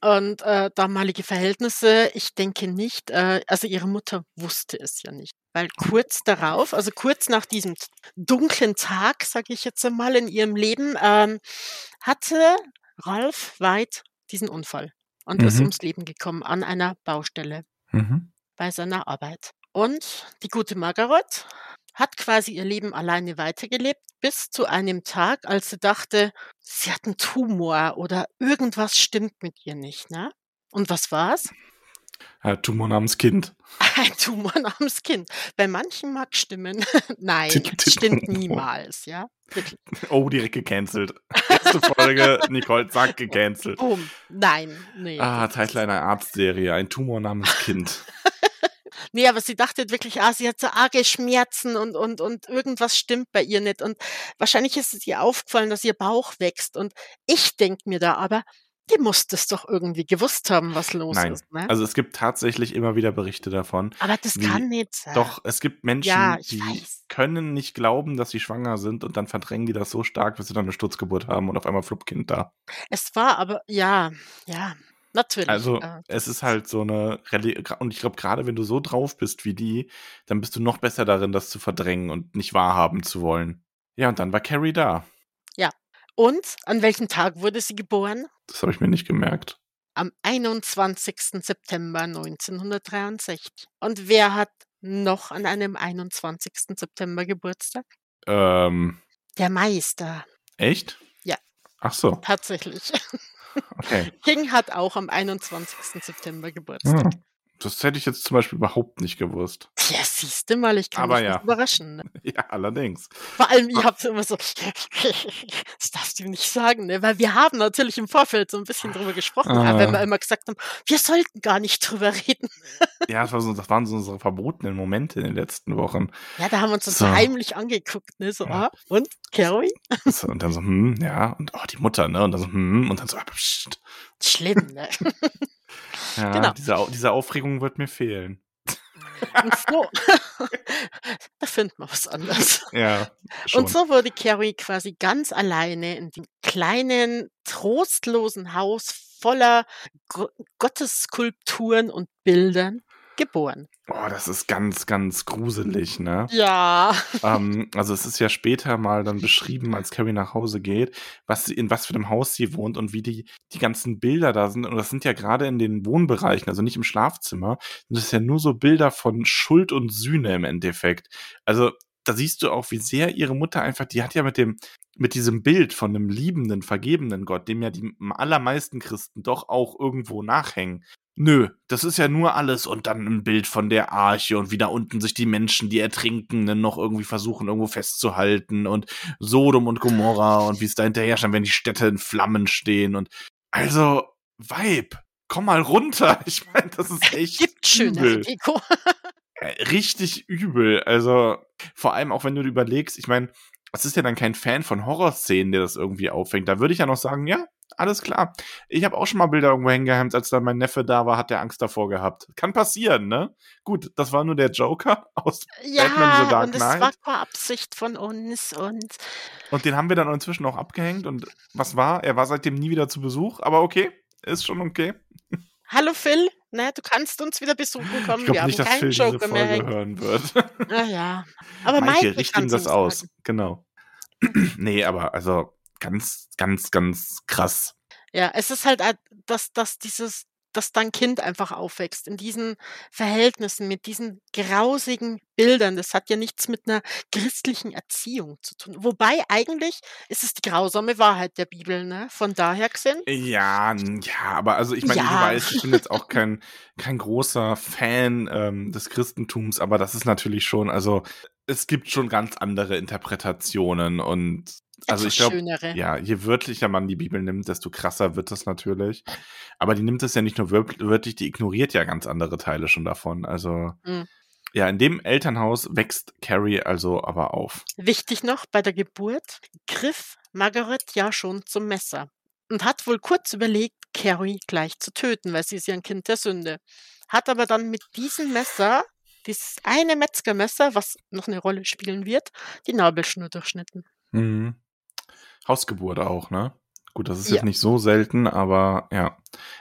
Und äh, damalige Verhältnisse, ich denke nicht, äh, also ihre Mutter wusste es ja nicht. Weil kurz darauf, also kurz nach diesem dunklen Tag, sage ich jetzt einmal, in ihrem Leben, ähm, hatte Ralph White diesen Unfall und ist Mhm. ums Leben gekommen an einer Baustelle bei seiner Arbeit. Und die gute Margaret hat quasi ihr Leben alleine weitergelebt, bis zu einem Tag, als sie dachte, sie hat einen Tumor oder irgendwas stimmt mit ihr nicht, ne? Und was war's? Ja, Tumor namens Kind. *laughs* Ein Tumor namens Kind. Bei manchen mag stimmen. *laughs* Nein, stimmt niemals, ja? *laughs* Oh, direkt gecancelt. Erste Folge, Nicole, zack, gecancelt. Boom. Nein, nee. Ah, Titel ist- einer Arztserie, ein Tumor namens Kind. Nee, aber sie dachte wirklich, ah, sie hat so arge Schmerzen und, und, und irgendwas stimmt bei ihr nicht. Und wahrscheinlich ist es ihr aufgefallen, dass ihr Bauch wächst. Und ich denke mir da aber, die muss das doch irgendwie gewusst haben, was los Nein. ist. Ne? Also es gibt tatsächlich immer wieder Berichte davon. aber das wie- kann nicht sein. Doch, es gibt Menschen, Ja, die weiß. können nicht glauben, dass sie schwanger sind und dann verdrängen die das so stark, bis sie dann eine Sturzgeburt haben und auf einmal Fluppkind da. Es war aber, ja, ja, natürlich. Also äh, es ist halt so eine Reli und ich glaube gerade wenn du so drauf bist wie die, dann bist du noch besser darin, das zu verdrängen und nicht wahrhaben zu wollen. Ja, und dann war Carrie da. Und an welchem Tag wurde sie geboren? Das habe ich mir nicht gemerkt. Am 21. September 1963. Und wer hat noch an einem 21. September Geburtstag? Ähm, Der Meister, echt? Ja. Ach so, tatsächlich. *laughs* okay. King hat auch am 21. September Geburtstag. Hm. Das hätte ich jetzt zum Beispiel überhaupt nicht gewusst. Ja, siehst du mal, ich kann Aber mich ja. nicht überraschen. Ne? *laughs* Ja, allerdings. Vor allem, ihr habt immer so, *laughs* das darfst du nicht sagen, ne? weil wir haben natürlich im Vorfeld so ein bisschen drüber gesprochen, Ah. wenn wir immer gesagt haben, wir sollten gar nicht drüber reden. *laughs* Ja, das, war so, das waren so unsere verbotenen Momente in den letzten Wochen. Ja, da haben wir uns das So. heimlich angeguckt, ne? So, Ja. ah, und Carrie? So, und dann so, hm, ja, und oh, die Mutter, ne? Und dann so, hm, und dann so, ah, pst. Schlimm, ne? Ja, Genau. diese, diese Aufregung wird mir fehlen. Und so, *laughs* da finden wir was anderes. Ja, schon. Und so wurde Carrie quasi ganz alleine in dem kleinen, trostlosen Haus voller Go Gottesskulpturen und Bildern geboren. Oh, das ist ganz, ganz gruselig, ne? Ja. ähm, also es ist ja später mal dann beschrieben, als Carrie nach Hause geht, was sie, in was für einem Haus sie wohnt und wie die, die ganzen Bilder da sind. Und das sind ja gerade in den Wohnbereichen, also nicht im Schlafzimmer, sind das ja nur so Bilder von Schuld und Sühne im Endeffekt. Also da siehst du auch, wie sehr ihre Mutter einfach, die hat ja mit dem, mit diesem Bild von einem liebenden, vergebenen Gott, dem ja die allermeisten Christen doch auch irgendwo nachhängen. Nö, das ist ja nur alles und dann ein Bild von der Arche und wie da unten sich die Menschen, die Ertrinkenden noch irgendwie versuchen, irgendwo festzuhalten und Sodom und Gomorra und wie es da hinterher stand, wenn die Städte in Flammen stehen und also, Vibe, komm mal runter. *laughs* Ich meine, das ist echt Gibt schönere. Deko. Äh, richtig übel. Also, vor allem auch wenn du überlegst, ich meine, es ist ja dann kein Fan von Horrorszenen, der das irgendwie auffängt. Da würde ich ja noch sagen, ja, alles klar. Ich habe auch schon mal Bilder irgendwo hingehemmt, als dann mein Neffe da war, hat der Angst davor gehabt. Kann passieren, ne? Gut, das war nur der Joker *laughs* aus Batman The Ja, Dark und es Knight. war Absicht von uns und Und den haben wir dann inzwischen auch abgehängt. Und was war? Er war seitdem nie wieder zu Besuch, aber okay, ist schon okay. Hallo Phil, ne, du kannst uns wieder besuchen kommen. Ich Wir glaube haben nicht, dass keinen Phil diese Joker mehr Folge hängen. hören wird. Ah, ja. Aber Maike, Maike richte ihm das aus. sagen. Genau. *clears throat* nee, aber also ganz, ganz, ganz krass. Ja, es ist halt, dass, dass dieses, dass dein Kind einfach aufwächst in diesen Verhältnissen mit diesen grausigen Bildern. Das hat ja nichts mit einer christlichen Erziehung zu tun. Wobei eigentlich ist es die grausame Wahrheit der Bibel, ne? Von daher gesehen. Ja, ja, aber also ich meine, Ja. weißt, ich bin jetzt auch *laughs* kein, kein großer Fan ähm, des Christentums, aber das ist natürlich schon, also es gibt schon ganz andere Interpretationen und also ich glaube, ja, je wörtlicher man die Bibel nimmt, desto krasser wird das natürlich. Aber die nimmt es ja nicht nur wör- wörtlich, die ignoriert ja ganz andere Teile schon davon. Also Mhm. ja, in dem Elternhaus wächst Carrie also aber auf. Wichtig noch, bei der Geburt griff Margaret ja schon zum Messer und hat wohl kurz überlegt, Carrie gleich zu töten, weil sie ist ja ein Kind der Sünde. Hat aber dann mit diesem Messer, dieses eine Metzgermesser, was noch eine Rolle spielen wird, die Nabelschnur durchschnitten. Mhm. Hausgeburt auch, ne? Gut, das ist Ja. jetzt nicht so selten, aber ja,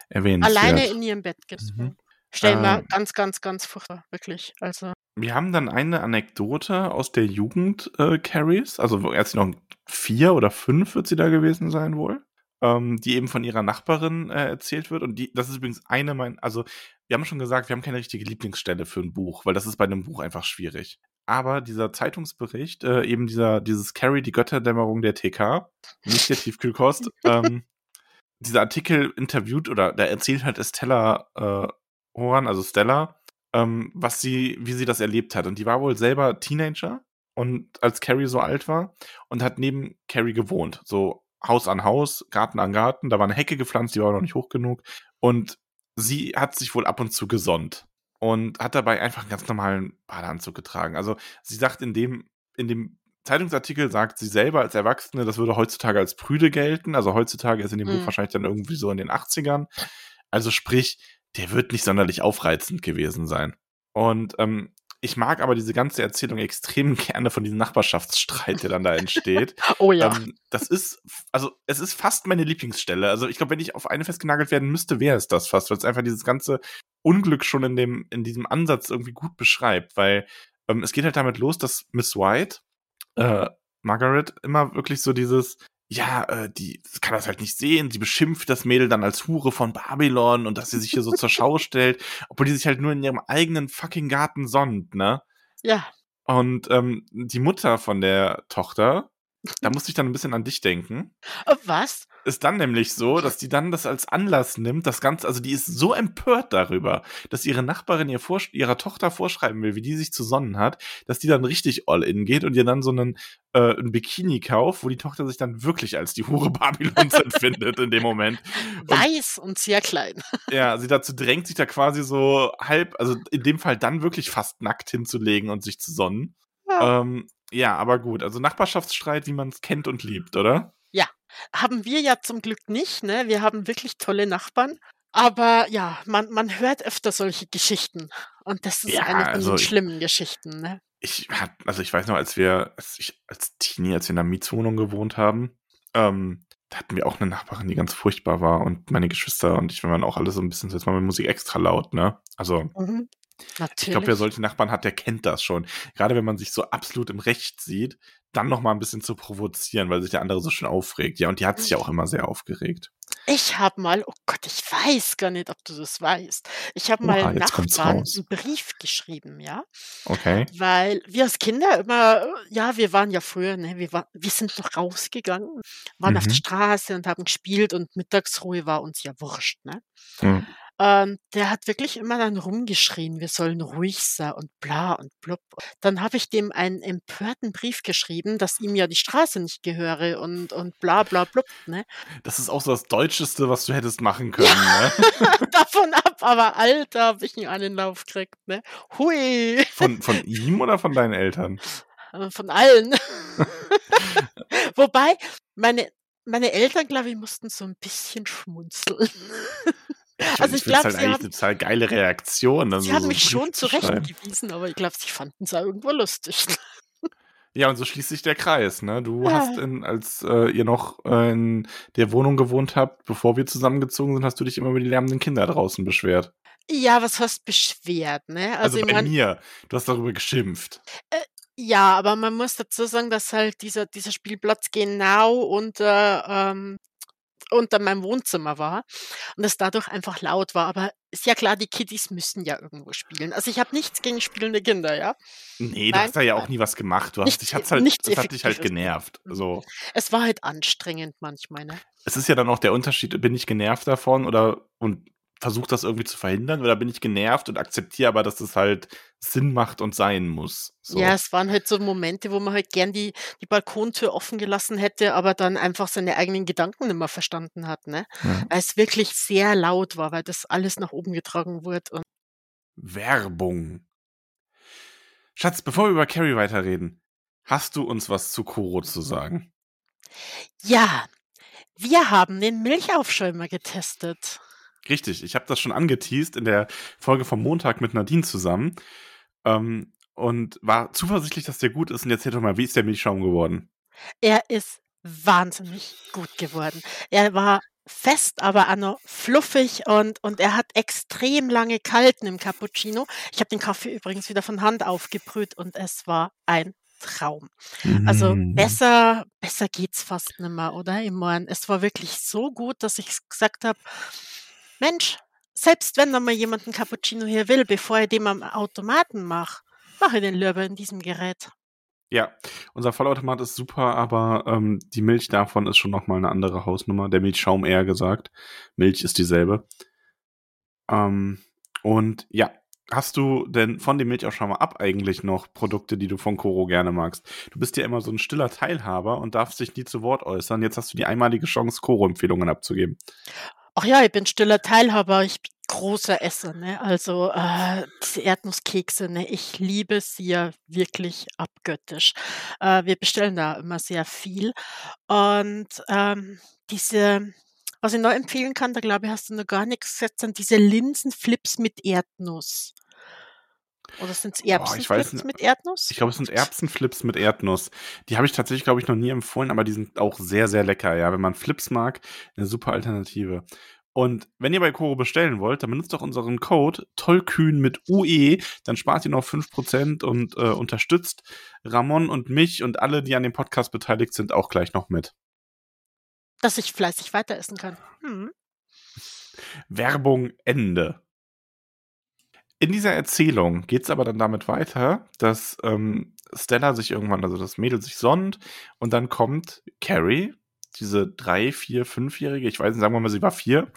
erwähnenswert. Alleine in ihrem Bett gesprungen. Mhm. Stell mal Ähm. ganz, ganz, ganz furchtbar, wirklich. Also, Wir haben dann eine Anekdote aus der Jugend äh, Carries, also wo erst noch vier oder fünf wird sie da gewesen sein wohl, ähm, die eben von ihrer Nachbarin äh, erzählt wird. Und die, das ist übrigens eine mein, also wir haben schon gesagt, wir haben keine richtige Lieblingsstelle für ein Buch, weil das ist bei einem Buch einfach schwierig. Aber dieser Zeitungsbericht, äh, eben dieser, dieses Carrie, die Götterdämmerung der TK, nicht der Tiefkühlkost, *laughs* ähm, dieser Artikel interviewt oder da erzählt halt Estella äh, Horan, also Stella, ähm, was sie, wie sie das erlebt hat. Und die war wohl selber Teenager und als Carrie so alt war und hat neben Carrie gewohnt. So Haus an Haus, Garten an Garten, da war eine Hecke gepflanzt, die war noch nicht hoch genug. Und sie hat sich wohl ab und zu gesonnt und hat dabei einfach einen ganz normalen Badeanzug getragen. Also sie sagt in dem, in dem Zeitungsartikel sagt sie selber als Erwachsene, das würde heutzutage als prüde gelten. Also heutzutage ist in dem mhm. Buch wahrscheinlich dann irgendwie so in den 80ern. Also sprich, der wird nicht sonderlich aufreizend gewesen sein. Und ähm, ich mag aber diese ganze Erzählung extrem *laughs* gerne von diesem Nachbarschaftsstreit, der dann da entsteht. *laughs* oh ja. Ähm, das ist, also es ist fast meine Lieblingsstelle. Also ich glaube, wenn ich auf eine festgenagelt werden müsste, wäre es das fast, weil es einfach dieses ganze Unglück schon in dem, in diesem Ansatz irgendwie gut beschreibt, weil ähm, es geht halt damit los, dass Miss White, äh, Margaret immer wirklich so dieses, ja, äh, die kann das halt nicht sehen. Sie beschimpft das Mädel dann als Hure von Babylon und dass sie sich hier so zur *laughs* Schau stellt, obwohl die sich halt nur in ihrem eigenen fucking Garten sonnt, ne? Ja. Und ähm, die Mutter von der Tochter, da musste ich dann ein bisschen an dich denken. Äh, was? ist dann nämlich so, dass die dann das als Anlass nimmt, das Ganze, also die ist so empört darüber, dass ihre Nachbarin ihr vor, ihrer Tochter vorschreiben will, wie die sich zu sonnen hat, dass die dann richtig all in geht und ihr dann so einen, äh, ein Bikini kauft, wo die Tochter sich dann wirklich als die Hure Babylons empfindet *laughs* in dem Moment. Und, Weiß und sehr klein. *laughs* Ja, sie dazu drängt, sich da quasi so halb, also in dem Fall dann wirklich fast nackt hinzulegen und sich zu sonnen. Ja, ähm, ja aber gut, also Nachbarschaftsstreit, wie man es kennt und liebt, oder? Ja, haben wir ja zum Glück nicht, ne? Wir haben wirklich tolle Nachbarn. Aber ja, man, man hört öfter solche Geschichten. Und das ist ja, eine von also den schlimmen Geschichten, ne? Ich also ich weiß noch, als wir, als ich als Teenie, als wir in einer Mietswohnung gewohnt haben, ähm, da hatten wir auch eine Nachbarin, die ganz furchtbar war und meine Geschwister und ich, wir waren auch alle so ein bisschen, jetzt mal mit Musik extra laut, ne? Also, mhm. Natürlich. Ich glaube, wer solche Nachbarn hat, der kennt das schon. Gerade wenn man sich so absolut im Recht sieht, dann noch mal ein bisschen zu provozieren, weil sich der andere so schön aufregt. Ja, und die hat sich ja auch immer sehr aufgeregt. Ich habe mal, oh Gott, ich weiß gar nicht, ob du das weißt. Ich habe mal Oha, Nachbarn einen Brief geschrieben, ja. Okay. Weil wir als Kinder immer, ja, wir waren ja früher, ne, wir, war, wir sind noch rausgegangen, waren mhm. auf der mhm. Straße und haben gespielt und Mittagsruhe war uns ja wurscht, ne. Mhm. Ähm, der hat wirklich immer dann rumgeschrien, wir sollen ruhig sein und bla und blub. Dann habe ich dem einen empörten Brief geschrieben, dass ihm ja die Straße nicht gehöre und, und bla bla blub. Ne? Das ist auch so das Deutscheste, was du hättest machen können. Ja. Ne? *laughs* Davon ab, aber Alter, habe ich ihn einen Lauf gekriegt. Ne? Hui. Von, von ihm oder von deinen Eltern? Äh, von allen. *laughs* Wobei, meine, meine Eltern, glaube ich, mussten so ein bisschen schmunzeln. Ich also ich glaube, halt eigentlich haben, eine total geile Reaktion. sie haben so mich schon zurechtgewiesen, aber ich glaube, sie fanden es irgendwo lustig. *laughs* Ja, und so schließt sich der Kreis, ne? Du ja. hast, in, als äh, ihr noch äh, in der Wohnung gewohnt habt, bevor wir zusammengezogen sind, hast du dich immer über die lärmenden Kinder draußen beschwert. Ja, was hast beschwert, ne? Also, also bei mein, mir. Du hast darüber geschimpft. Äh, ja, aber man muss dazu sagen, dass halt dieser, dieser Spielplatz genau unter ähm, unter meinem Wohnzimmer war und es dadurch einfach laut war. Aber ist ja klar, die Kiddies müssen ja irgendwo spielen. Also ich habe nichts gegen spielende Kinder, ja. Nee, Nein, du hast da ja auch nie was gemacht. Du hast, nicht, dich hat's halt, das hat dich halt genervt. Mhm. So. Es war halt anstrengend manchmal, ne? Es ist ja dann auch der Unterschied, bin ich genervt davon oder und versuche das irgendwie zu verhindern oder bin ich genervt und akzeptiere aber, dass es halt Sinn macht und sein muss. So. Ja, es waren halt so Momente, wo man halt gern die, die Balkontür offen gelassen hätte, aber dann einfach seine eigenen Gedanken nicht mehr verstanden hat, ne? Ja. Weil es wirklich sehr laut war, weil das alles nach oben getragen wurde. Und Werbung. Schatz, bevor wir über Carrie weiterreden, hast du uns was zu Koro zu sagen? Ja, wir haben den Milchaufschäumer getestet. Richtig, ich habe das schon angeteased in der Folge vom Montag mit Nadine zusammen ähm, und war zuversichtlich, dass der gut ist. Und jetzt doch mal, wie ist der Milchschaum geworden? Er ist wahnsinnig gut geworden. Er war fest, aber auch noch fluffig und, und er hat extrem lange kalten im Cappuccino. Ich habe den Kaffee übrigens wieder von Hand aufgebrüht und es war ein Traum. Also mm. besser, besser geht's fast nicht mehr, oder? Meine, es war wirklich so gut, dass ich gesagt habe, Mensch, selbst wenn da mal jemand einen Cappuccino hier will, bevor er dem am Automaten macht, mache ich den lieber in diesem Gerät. Ja, unser Vollautomat ist super, aber ähm, die Milch davon ist schon nochmal eine andere Hausnummer. Der Milchschaum eher gesagt. Milch ist dieselbe. Ähm, und ja, hast du denn von dem Milch auch schon mal ab eigentlich noch Produkte, die du von Koro gerne magst? Du bist ja immer so ein stiller Teilhaber und darfst dich nie zu Wort äußern. Jetzt hast du die einmalige Chance, Koro-Empfehlungen abzugeben. Ach ja, ich bin stiller Teilhaber. Ich bin großer Esser, ne? Also äh, diese Erdnusskekse, ne? Ich liebe sie ja wirklich abgöttisch. Äh, wir bestellen da immer sehr viel. Und ähm, diese, was ich noch empfehlen kann, da glaube ich, hast du noch gar nichts gesetzt, sind diese Linsenflips mit Erdnuss. Oder sind es Erbsenflips n mit Erdnuss? ich glaube, es sind Erbsenflips mit Erdnuss. Die habe ich tatsächlich, glaube ich, noch nie empfohlen, aber die sind auch sehr, sehr lecker, ja. Wenn man Flips mag, eine super Alternative. Und wenn ihr bei Koro bestellen wollt, dann benutzt doch unseren Code tollkühn mit UE, dann spart ihr noch 5% und äh, unterstützt Ramon und mich und alle, die an dem Podcast beteiligt sind, auch gleich noch mit. Dass ich fleißig weiter essen kann. Mhm. Werbung Ende. In dieser Erzählung geht's aber dann damit weiter, dass ähm, Stella sich irgendwann, also das Mädel sich sonnt und dann kommt Carrie, diese drei, vier, fünfjährige, ich weiß nicht, sagen wir mal, sie war vier,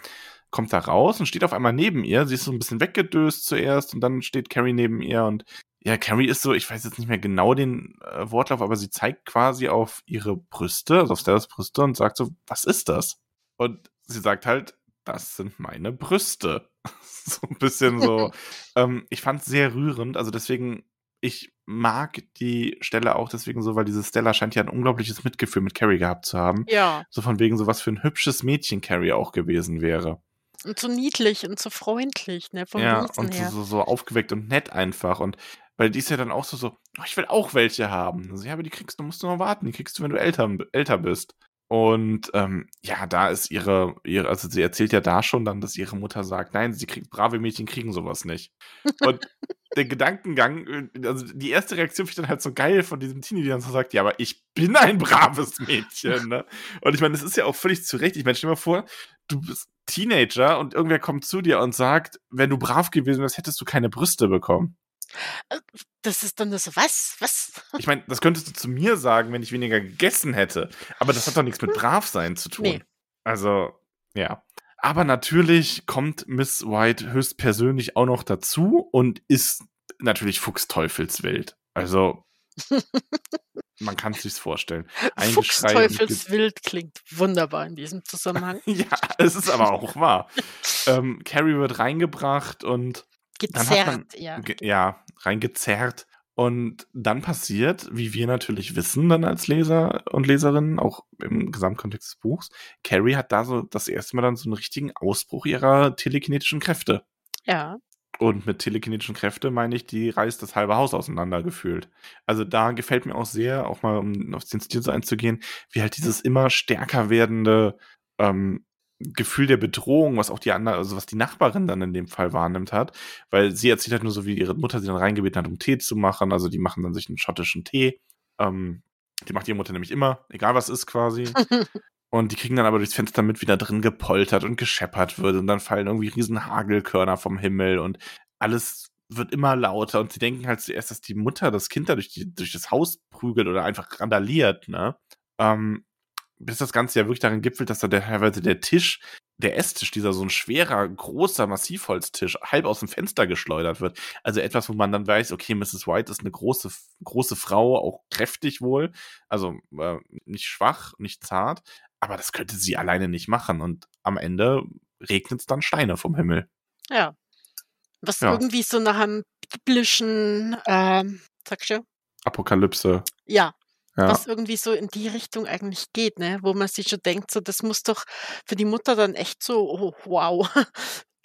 kommt da raus und steht auf einmal neben ihr. Sie ist so ein bisschen weggedöst zuerst und dann steht Carrie neben ihr und ja, Carrie ist so, ich weiß jetzt nicht mehr genau den äh, Wortlauf, aber sie zeigt quasi auf ihre Brüste, also auf Stellas Brüste und sagt so, was ist das? Und sie sagt halt, das sind meine Brüste. *laughs* so ein bisschen so. *laughs* ähm, ich fand es sehr rührend, also deswegen, ich mag die Stelle auch deswegen so, weil diese Stella scheint ja ein unglaubliches Mitgefühl mit Carrie gehabt zu haben. Ja. So von wegen so, was für ein hübsches Mädchen Carrie auch gewesen wäre. Und so niedlich und so freundlich, ne? Vom Ja, Wesen und so, her. so, so aufgeweckt und nett einfach. Und weil die ist ja dann auch so, so, "Oh, ich will auch welche haben. Also, ja, aber die kriegst du, musst du noch warten. Die kriegst du, wenn du älter, älter bist. Und ähm, ja, da ist ihre, ihre, also sie erzählt ja da schon dann, dass ihre Mutter sagt, nein, sie kriegt, brave Mädchen kriegen sowas nicht. Und *laughs* der Gedankengang, äh, also die erste Reaktion finde ich dann halt so geil von diesem Teenie, die dann so sagt, ja, aber ich bin ein braves Mädchen, ne? Und ich meine, das ist ja auch völlig zu Recht. Ich meine, stell dir mal vor, du bist Teenager und irgendwer kommt zu dir und sagt, wenn du brav gewesen wärst, hättest du keine Brüste bekommen. Äh, Das ist dann nur so, was? Was? *laughs* Ich meine, das könntest du zu mir sagen, wenn ich weniger gegessen hätte. Aber das hat doch nichts mit Bravsein zu tun. Nee. Also, ja. Aber natürlich kommt Miss White höchstpersönlich auch noch dazu und ist natürlich fuchsteufelswild. Also, *laughs* man kann es sich vorstellen. Fuchsteufelswild klingt wunderbar in diesem Zusammenhang. *laughs* Ja, es ist aber auch wahr. ähm, Carrie wird reingebracht und hat man, Gezerrt, ja. ja, reingezerrt. Und dann passiert, wie wir natürlich wissen, dann als Leser und Leserinnen, auch im Gesamtkontext des Buchs, Carrie hat da so das erste Mal dann so einen richtigen Ausbruch ihrer telekinetischen Kräfte. Ja. Und mit telekinetischen Kräfte meine ich, die reißt das halbe Haus auseinander gefühlt. Also da gefällt mir auch sehr, auch mal um auf den Stil so einzugehen, wie halt dieses immer stärker werdende ähm, Gefühl der Bedrohung, was auch die andere, also was die Nachbarin dann in dem Fall wahrnimmt hat, weil sie erzählt halt nur so, wie ihre Mutter sie dann reingebeten hat, um Tee zu machen. Also die machen dann sich einen schottischen Tee. Ähm, die macht ihre Mutter nämlich immer, egal was ist quasi. *laughs* Und die kriegen dann aber durchs Fenster mit, wie da drin gepoltert und gescheppert wird. Und dann fallen irgendwie riesen Hagelkörner vom Himmel und alles wird immer lauter. Und sie denken halt zuerst, dass die Mutter das Kind da durch, die, durch das Haus prügelt oder einfach randaliert, ne? Ähm, bis das Ganze ja wirklich darin gipfelt, dass da der, teilweise der Tisch, der Esstisch, dieser so ein schwerer, großer Massivholztisch, halb aus dem Fenster geschleudert wird. Also etwas, wo man dann weiß, okay, Mrs. White ist eine große, große Frau, auch kräftig wohl. Also äh, nicht schwach, nicht zart. Aber das könnte sie alleine nicht machen. Und am Ende regnet es dann Steine vom Himmel. Ja. Was Ja. irgendwie so nach einem biblischen, ähm, sagst du? Apokalypse. Ja, Ja. was irgendwie so in die Richtung eigentlich geht, ne? Wo man sich schon denkt, so, das muss doch für die Mutter dann echt so, oh, wow.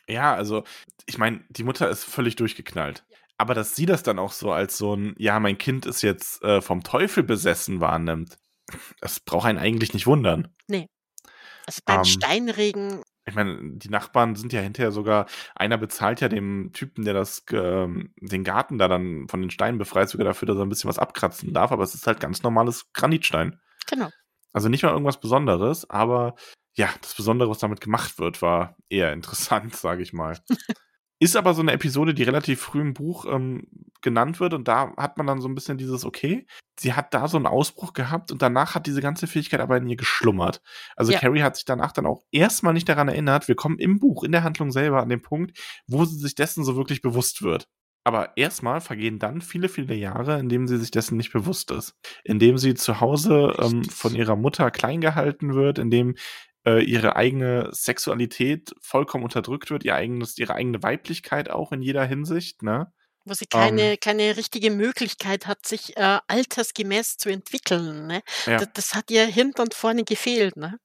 Ja, also, ich meine, die Mutter ist völlig durchgeknallt. Aber dass sie das dann auch so als so ein, ja, mein Kind ist jetzt äh, vom Teufel besessen wahrnimmt, das braucht einen eigentlich nicht wundern. Also beim Ähm. Steinregen, Ich meine, die Nachbarn sind ja hinterher sogar, einer bezahlt ja dem Typen, der das, ähm, den Garten da dann von den Steinen befreit, sogar dafür, dass er ein bisschen was abkratzen darf, aber es ist halt ganz normales Granitstein. genau. Also nicht mal irgendwas Besonderes, aber ja, das Besondere, was damit gemacht wird, war eher *laughs* interessant, sage ich mal. Ist aber so eine Episode, die relativ früh im Buch ähm, genannt wird und da hat man dann so ein bisschen dieses, okay, sie hat da so einen Ausbruch gehabt und danach hat diese ganze Fähigkeit aber in ihr geschlummert. Also ja. Carrie hat sich danach dann auch erstmal nicht daran erinnert, wir kommen im Buch, in der Handlung selber an den Punkt, wo sie sich dessen so wirklich bewusst wird. Aber erstmal vergehen dann viele, viele Jahre, in denen sie sich dessen nicht bewusst ist. Indem sie zu Hause ähm, von ihrer Mutter klein gehalten wird, indem äh, ihre eigene Sexualität vollkommen unterdrückt wird, ihr eigenes, ihre eigene Weiblichkeit auch in jeder Hinsicht, ne? Wo sie keine, ähm, keine richtige Möglichkeit hat, sich äh, altersgemäß zu entwickeln. Ne? Ja. Das, das, hat ihr hinten und vorne gefehlt. Ne?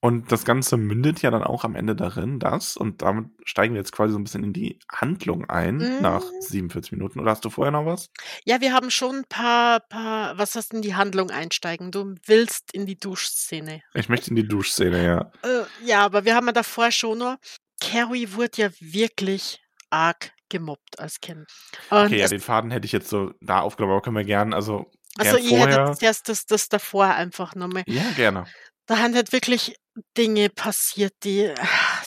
Und das Ganze mündet ja dann auch am Ende darin, dass, und damit steigen wir jetzt quasi so ein bisschen in die Handlung ein, mhm. nach 47 Minuten. Oder hast du vorher noch was? Ja, wir haben schon ein paar, paar, was hast du in die Handlung einsteigen? Du willst in die Duschszene. Ich möchte in die Duschszene, ja. Äh, ja, aber wir haben ja davor schon nur, Carrie wurde ja wirklich arg gemobbt als Kind. Und okay, ja, den Faden hätte ich jetzt so da aufgenommen, aber können wir gern, also. Also, gern ihr hättet erst das, das davor einfach nochmal. Ja, gerne. Da haben halt wirklich Dinge passiert, die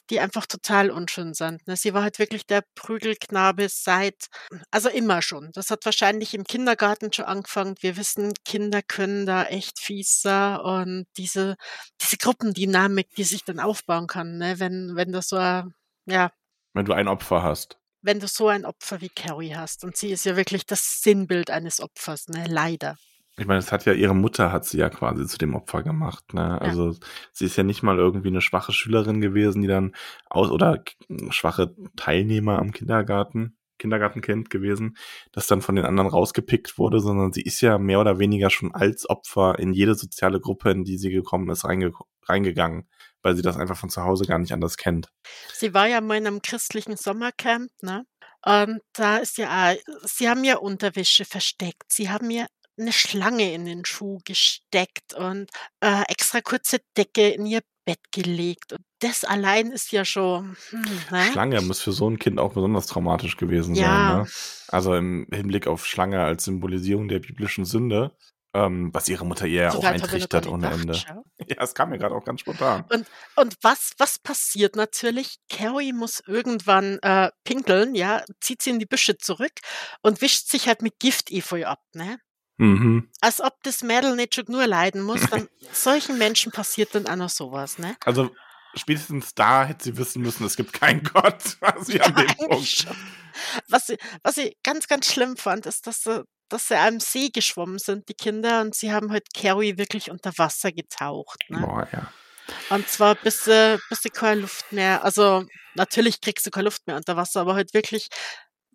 die einfach total unschön sind, ne? Sie war halt wirklich der Prügelknabe seit also immer schon. Das hat wahrscheinlich im Kindergarten schon angefangen. Wir wissen, Kinder können da echt fies sein und diese diese Gruppendynamik, die sich dann aufbauen kann, ne, wenn wenn du so ja Wenn du ein Opfer hast. Wenn du so ein Opfer wie Carrie hast und sie ist ja wirklich das Sinnbild eines Opfers, ne, leider. Ich meine, es hat ja ihre Mutter hat sie ja quasi zu dem Opfer gemacht. Ne? Ja. Also sie ist ja nicht mal irgendwie eine schwache Schülerin gewesen, die dann aus oder schwache Teilnehmer am Kindergarten, Kindergartenkind gewesen, das dann von den anderen rausgepickt wurde, sondern sie ist ja mehr oder weniger schon als Opfer in jede soziale Gruppe, in die sie gekommen ist, reinge reingegangen, weil sie das einfach von zu Hause gar nicht anders kennt. Sie war ja mal in einem christlichen Sommercamp, ne? Und da ist ja, sie haben ja Unterwäsche versteckt. Sie haben ja eine Schlange in den Schuh gesteckt und äh, extra kurze Decke in ihr Bett gelegt. Und das allein ist ja schon. Hm, ne? Schlange muss für so ein Kind auch besonders traumatisch gewesen ja. sein. Ne? Also im Hinblick auf Schlange als Symbolisierung der biblischen Sünde. Ähm, was ihre Mutter ihr ja auch eintrichtert ohne Ende. Schau. *laughs* Ja, es kam mir gerade auch ganz spontan. Und, und was, was passiert natürlich? Carrie muss irgendwann äh, pinkeln, ja, zieht sie in die Büsche zurück und wischt sich halt mit Gift-Efeu ab, ne? Mhm. Als ob das Mädel nicht schon nur leiden muss, dann *laughs* solchen Menschen passiert dann auch noch sowas, ne? Also spätestens da hätte sie wissen müssen, es gibt keinen *laughs* Gott, quasi an dem Punkt. Was sie, was sie ganz, ganz schlimm fand, ist, dass sie, dass sie einem See geschwommen sind, die Kinder, und sie haben halt Carrie wirklich unter Wasser getaucht. Ne? Boah, ja. Und zwar bis sie, bis sie keine Luft mehr, also natürlich kriegst du keine Luft mehr unter Wasser, aber halt wirklich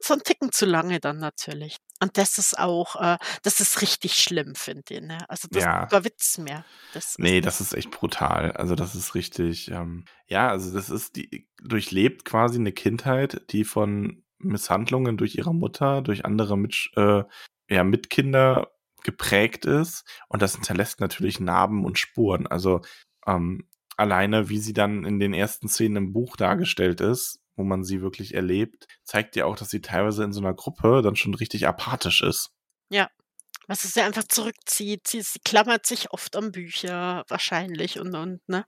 so ein Ticken zu lange dann natürlich. Und das ist auch, äh, das ist richtig schlimm, finde ich. Ne? Also das ja. ist gar Witz mehr. Das nee, das ist echt brutal. Also das ist richtig, ähm, ja, also das ist die, durchlebt quasi eine Kindheit, die von Misshandlungen durch ihre Mutter, durch andere Mit, äh, ja, Mitkinder geprägt ist. Und das hinterlässt natürlich Narben und Spuren. Also ähm, alleine, wie sie dann in den ersten Szenen im Buch dargestellt ist, wo man sie wirklich erlebt, zeigt ja auch, dass sie teilweise in so einer Gruppe dann schon richtig apathisch ist. Ja. Was sie einfach zurückzieht. Sie, sie klammert sich oft an Bücher, wahrscheinlich und, und, ne?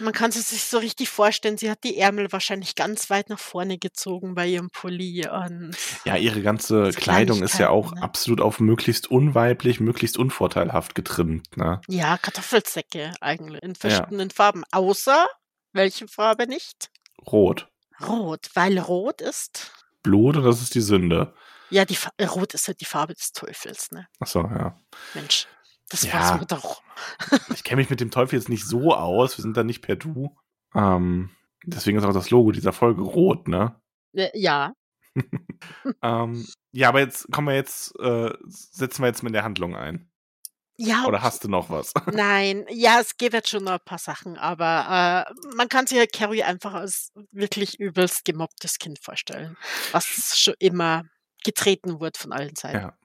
Man kann es sich so richtig vorstellen, sie hat die Ärmel wahrscheinlich ganz weit nach vorne gezogen bei ihrem Pulli. Und ja, ihre ganze Kleidung ist ja auch ne? absolut auf möglichst unweiblich, möglichst unvorteilhaft getrimmt. Ne? Ja, Kartoffelsäcke eigentlich in verschiedenen ja. Farben. Außer, welche Farbe nicht? Rot. Rot, weil Rot ist. Blut und das ist die Sünde. Ja, die äh, Rot ist halt die Farbe des Teufels, ne? Ach so, ja. Mensch, das ja. weiß man doch. ich kenne mich mit dem Teufel jetzt nicht so aus. Wir sind da nicht per Du. Ähm, deswegen ist auch das Logo dieser Folge rot, ne? Äh, ja. *laughs* ähm, ja, aber jetzt kommen wir jetzt, äh, setzen wir jetzt mit der Handlung ein. Ja. Oder hast du noch was? *laughs* Nein, ja, es gibt jetzt schon noch ein paar Sachen, aber äh, man kann sich ja Carrie einfach als wirklich übelst gemobbtes Kind vorstellen, was schon immer getreten wird von allen Seiten. Ja.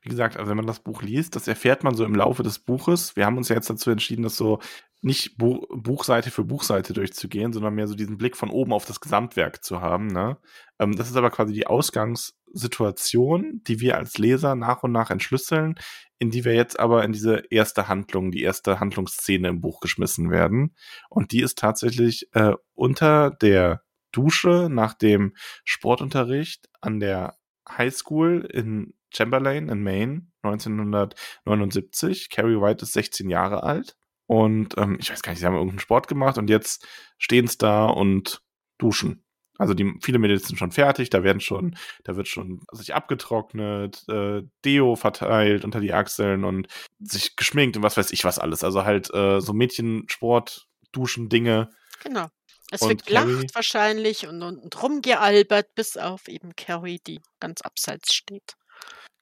Wie gesagt, also wenn man das Buch liest, das erfährt man so im Laufe des Buches. Wir haben uns ja jetzt dazu entschieden, das so nicht Bu Buchseite für Buchseite durchzugehen, sondern mehr so diesen Blick von oben auf das Gesamtwerk zu haben. Ne? Ähm, das ist aber quasi die Ausgangssituation, die wir als Leser nach und nach entschlüsseln, in die wir jetzt aber in diese erste Handlung, die erste Handlungsszene im Buch geschmissen werden. Und die ist tatsächlich äh, unter der dusche nach dem Sportunterricht an der High School in Chamberlain in Maine 1979. Carrie White ist 16 Jahre alt und ähm, ich weiß gar nicht, sie haben irgendeinen Sport gemacht und jetzt stehen es da und duschen. Also die viele Mädels sind schon fertig, da werden schon, da wird schon sich abgetrocknet, äh, Deo verteilt unter die Achseln und sich geschminkt und was weiß ich was alles. Also halt äh, so Mädchensport, Duschen, Dinge. Genau. Es wird gelacht wahrscheinlich und, und rumgealbert, bis auf eben Carrie, die ganz abseits steht.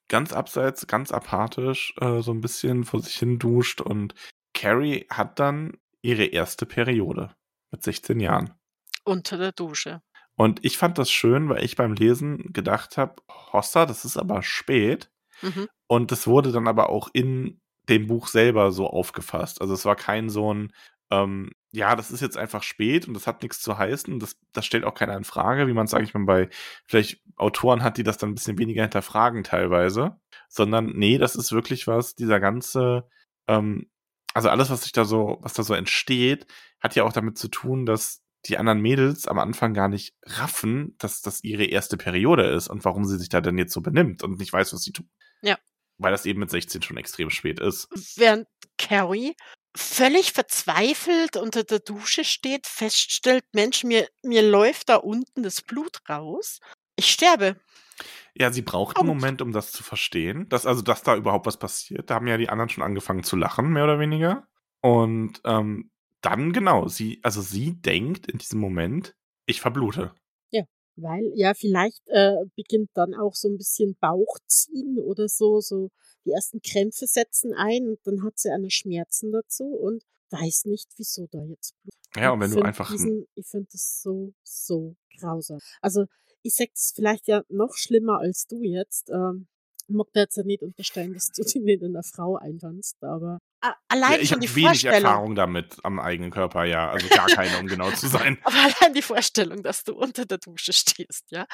Ganz abseits, ganz apathisch, äh, so ein bisschen vor sich hin duscht und Carrie hat dann ihre erste Periode mit 16 Jahren. Unter der Dusche. Und ich fand das schön, weil ich beim Lesen gedacht habe, Hossa, das ist aber spät. Mhm. Und das wurde dann aber auch in dem Buch selber so aufgefasst. Also es war kein so ein, ähm, ja, das ist jetzt einfach spät und das hat nichts zu heißen. Das, das stellt auch keiner in Frage, wie man es, sage ich mal, bei vielleicht Autoren hat, die das dann ein bisschen weniger hinterfragen teilweise. Sondern, nee, das ist wirklich was, dieser ganze, ähm, also alles, was sich da so, was da so entsteht, hat ja auch damit zu tun, dass die anderen Mädels am Anfang gar nicht raffen, dass das ihre erste Periode ist und warum sie sich da denn jetzt so benimmt und nicht weiß, was sie tut. Ja. Weil das eben mit 16 schon extrem spät ist. Während Carrie völlig verzweifelt unter der Dusche steht, feststellt, Mensch, mir, mir läuft da unten das Blut raus. Ich sterbe. Ja, sie braucht einen Moment, um das zu verstehen, dass also, dass da überhaupt was passiert. Da haben ja die anderen schon angefangen zu lachen, mehr oder weniger. Und ähm, dann genau, sie, also sie denkt in diesem Moment, ich verblute. Ja, weil ja vielleicht äh, beginnt dann auch so ein bisschen Bauchziehen oder so, so die ersten Krämpfe setzen ein und dann hat sie eine Schmerzen dazu und weiß nicht, wieso da jetzt Blut. Ja, und wenn du einfach. Diesen, ich finde das so, so grausam. Also ich sag das vielleicht ja noch schlimmer als du jetzt. Ähm, ich mag da jetzt ja nicht unterstellen, dass du *laughs* die in einer Frau einwandst, aber allein ja, ich schon die wenig Vorstellung. Erfahrung damit am eigenen Körper, ja, also gar keine, um genau zu *laughs* sein. Aber allein die Vorstellung, dass du unter der Dusche stehst, ja,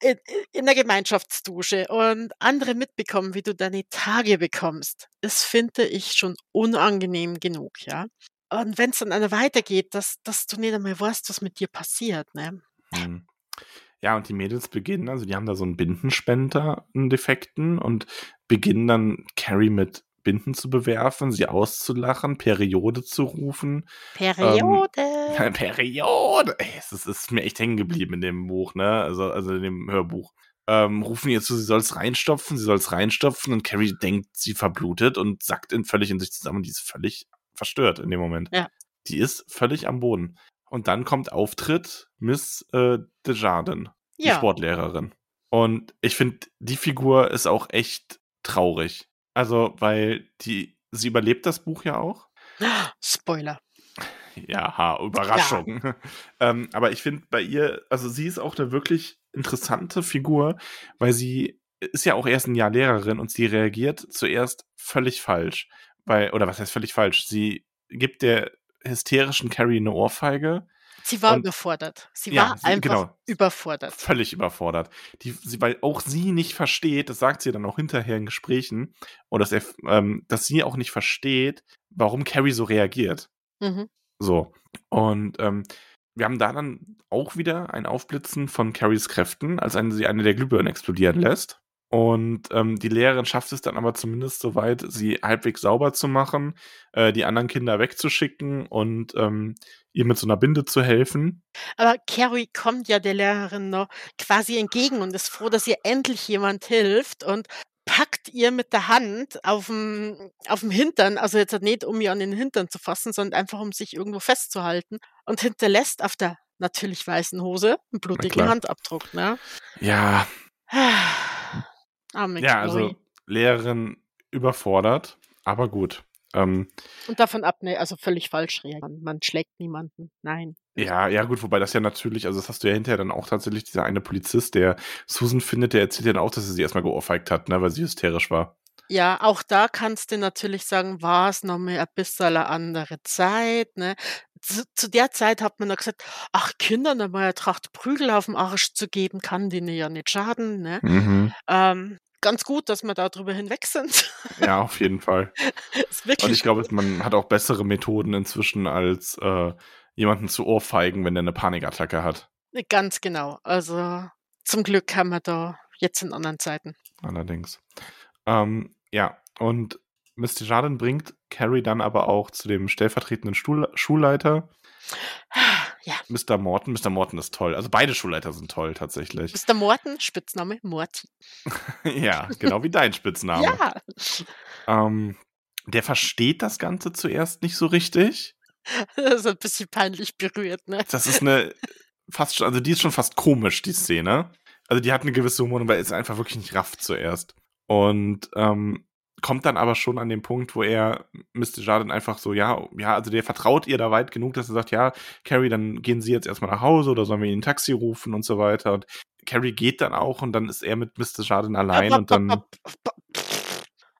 in, in der Gemeinschaftsdusche und andere mitbekommen, wie du deine Tage bekommst, das finde ich schon unangenehm genug, ja. Und wenn es dann einer weitergeht, dass, dass du nicht einmal weißt, was mit dir passiert, ne? Hm. Ja, und die Mädels beginnen, also die haben da so einen Bindenspender, einen Defekten und beginnen dann Carrie mit Binden zu bewerfen, sie auszulachen, Periode zu rufen. Periode! Ähm, *laughs* Periode! Ey, es ist, ist, mir echt hängen geblieben in dem Buch, ne? Also, also in dem Hörbuch. Ähm, rufen ihr zu, sie soll es reinstopfen, sie soll es reinstopfen und Carrie denkt, sie verblutet und sackt in, völlig in sich zusammen und die ist völlig verstört in dem Moment. Ja. Die ist völlig am Boden. Und dann kommt Auftritt Miss äh, Desjardins, die ja. Sportlehrerin. Und ich finde, die Figur ist auch echt traurig. Also, weil die, sie überlebt das Buch ja auch. Spoiler. Ja, ha, Überraschung. Ja. *laughs* ähm, aber ich finde bei ihr, also sie ist auch eine wirklich interessante Figur, weil sie ist ja auch erst ein Jahr Lehrerin und sie reagiert zuerst völlig falsch. Weil, oder was heißt völlig falsch? Sie gibt der hysterischen Carrie eine Ohrfeige. Sie war und, überfordert. Sie ja, war sie, einfach genau, überfordert. Völlig überfordert. Die, sie, weil auch sie nicht versteht, das sagt sie dann auch hinterher in Gesprächen, oder dass, er, ähm, dass sie auch nicht versteht, warum Carrie so reagiert. Mhm. So. Und ähm, wir haben da dann auch wieder ein Aufblitzen von Carries Kräften, als eine, sie eine der Glühbirnen explodieren lässt. Und ähm, die Lehrerin schafft es dann aber zumindest so weit, sie halbwegs sauber zu machen, äh, die anderen Kinder wegzuschicken und ähm, ihr mit so einer Binde zu helfen. Aber Carrie kommt ja der Lehrerin noch quasi entgegen und ist froh, dass ihr endlich jemand hilft und packt ihr mit der Hand auf dem, auf dem Hintern, also jetzt nicht um ihr an den Hintern zu fassen, sondern einfach um sich irgendwo festzuhalten und hinterlässt auf der natürlich weißen Hose einen blutigen Handabdruck. Ne? Ja. *sighs* Arme ja, also Lehrerin überfordert, aber gut. Ähm, und davon ab, ne, also völlig falsch reagieren. Man schlägt niemanden. Nein. Ja, ja, gut, wobei das ja natürlich, also das hast du ja hinterher dann auch tatsächlich, dieser eine Polizist, der Susan findet, der erzählt ja dann auch, dass er sie erstmal geohrfeigt hat, ne, weil sie hysterisch war. Ja, auch da kannst du natürlich sagen, war es noch mal ein bisschen eine andere Zeit, ne? Zu, zu der Zeit hat man noch gesagt, ach, Kindern einmal eine Tracht Prügel auf dem Arsch zu geben, kann denen ja nicht schaden, ne? Mhm. Ähm, ganz gut, dass wir da drüber hinweg sind. Ja, auf jeden Fall. *laughs* Und ich glaube, man hat auch bessere Methoden inzwischen, als äh, jemanden zu ohrfeigen, wenn der eine Panikattacke hat. Ganz genau. Also, zum Glück haben wir da jetzt in anderen Zeiten. Allerdings. Ähm, ja, und Mr. Jardin bringt Carrie dann aber auch zu dem stellvertretenden Stuhl Schulleiter. *sighs* Ja. Mr. Morton. Mr. Morton ist toll. Also beide Schulleiter sind toll tatsächlich. Mr. Morton, Spitzname Morty. *laughs* ja, genau wie dein Spitzname. Ja. Ähm, der versteht das Ganze zuerst nicht so richtig. *laughs* Das ist ein bisschen peinlich berührt, ne? Das ist eine fast schon, also die ist schon fast komisch, die Szene. Also die hat eine gewisse Humor, weil es einfach wirklich nicht rafft zuerst. Und ähm, kommt dann aber schon an den Punkt, wo er Mr. Jardin einfach so, ja, ja, also der vertraut ihr da weit genug, dass er sagt, ja, Carrie, dann gehen Sie jetzt erstmal nach Hause oder sollen wir Ihnen ein Taxi rufen und so weiter. Und Carrie geht dann auch und dann ist er mit Mr. Jardin allein und dann.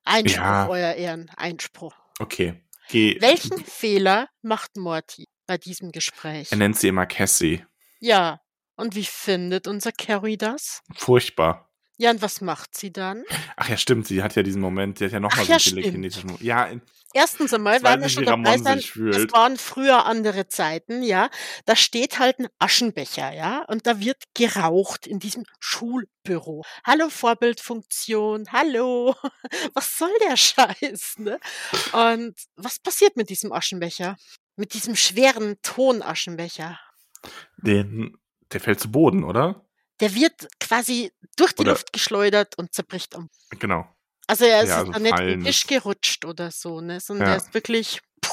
Einspruch, ja. euer Ehren, Einspruch. Okay. Geh. Welchen Fehler macht Morty bei diesem Gespräch? Er nennt sie immer Cassie. Ja. Und wie findet unser Carrie das? Furchtbar. Ja, und was macht sie dann? Ach ja, stimmt, sie hat ja diesen Moment, sie hat ja nochmal so ja, einen telekinetischen Moment. Ja, Erstens einmal werden wir schon dabei sein, es waren früher andere Zeiten, ja. Da steht halt ein Aschenbecher, ja, und da wird geraucht in diesem Schulbüro. Hallo Vorbildfunktion, hallo. *laughs* Was soll der Scheiß, ne? Und was passiert mit diesem Aschenbecher? Mit diesem schweren Tonaschenbecher? den, der fällt zu Boden, oder? Der wird quasi durch die Oder- Luft geschleudert und zerbricht um. Genau. Also er ist Ja, also nicht im Tisch gerutscht oder so, ne? Sondern Ja. er ist wirklich. Puh.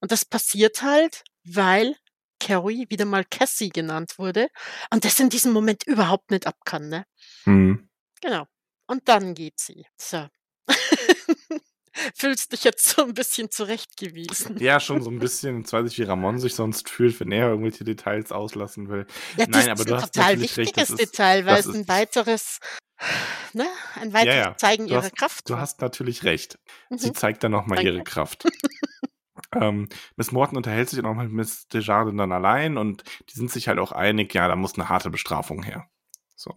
Und das passiert halt, weil Carrie wieder mal Cassie genannt wurde und das in diesem Moment überhaupt nicht ab kann, ne? Hm. Genau. Und dann geht sie. So. *laughs* Fühlst dich jetzt so ein bisschen zurechtgewiesen. Ja, schon so ein bisschen. Jetzt weiß ich, wie Ramon sich sonst fühlt, wenn er irgendwelche Details auslassen will. Ja, Nein, aber ist du hast total natürlich recht, wichtiges das ist- Detail, weil das es ein ist- weiteres, ne, ein weiteres ja. Zeigen Du ihrer hast- Kraft. Du hast natürlich recht. Sie Mhm. zeigt dann nochmal ihre Kraft. *laughs* ähm, Miss Morton unterhält sich auch mit Miss Desjardins dann allein und die sind sich halt auch einig, ja, da muss eine harte Bestrafung her. So.